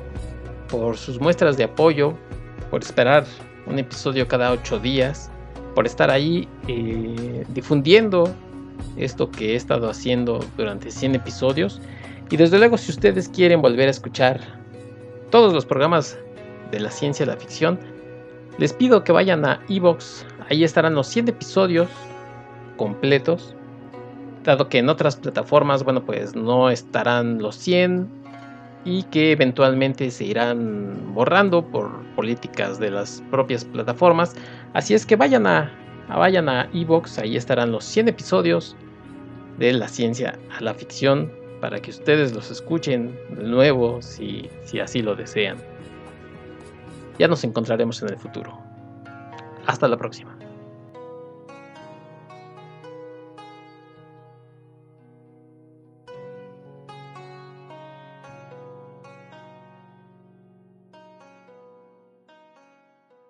por sus muestras de apoyo, por esperar un episodio cada ocho días, por estar ahí eh, difundiendo esto que he estado haciendo durante 100 episodios. Y desde luego si ustedes quieren volver a escuchar todos los programas de la ciencia y la ficción, les pido que vayan a Evox, ahí estarán los 100 episodios completos, dado que en otras plataformas, bueno, pues no estarán los 100 y que eventualmente se irán borrando por políticas de las propias plataformas. Así es que vayan a, vayan a Evox, ahí estarán los 100 episodios de la ciencia a la ficción para que ustedes los escuchen de nuevo si, si así lo desean. Ya nos encontraremos en el futuro. Hasta la próxima.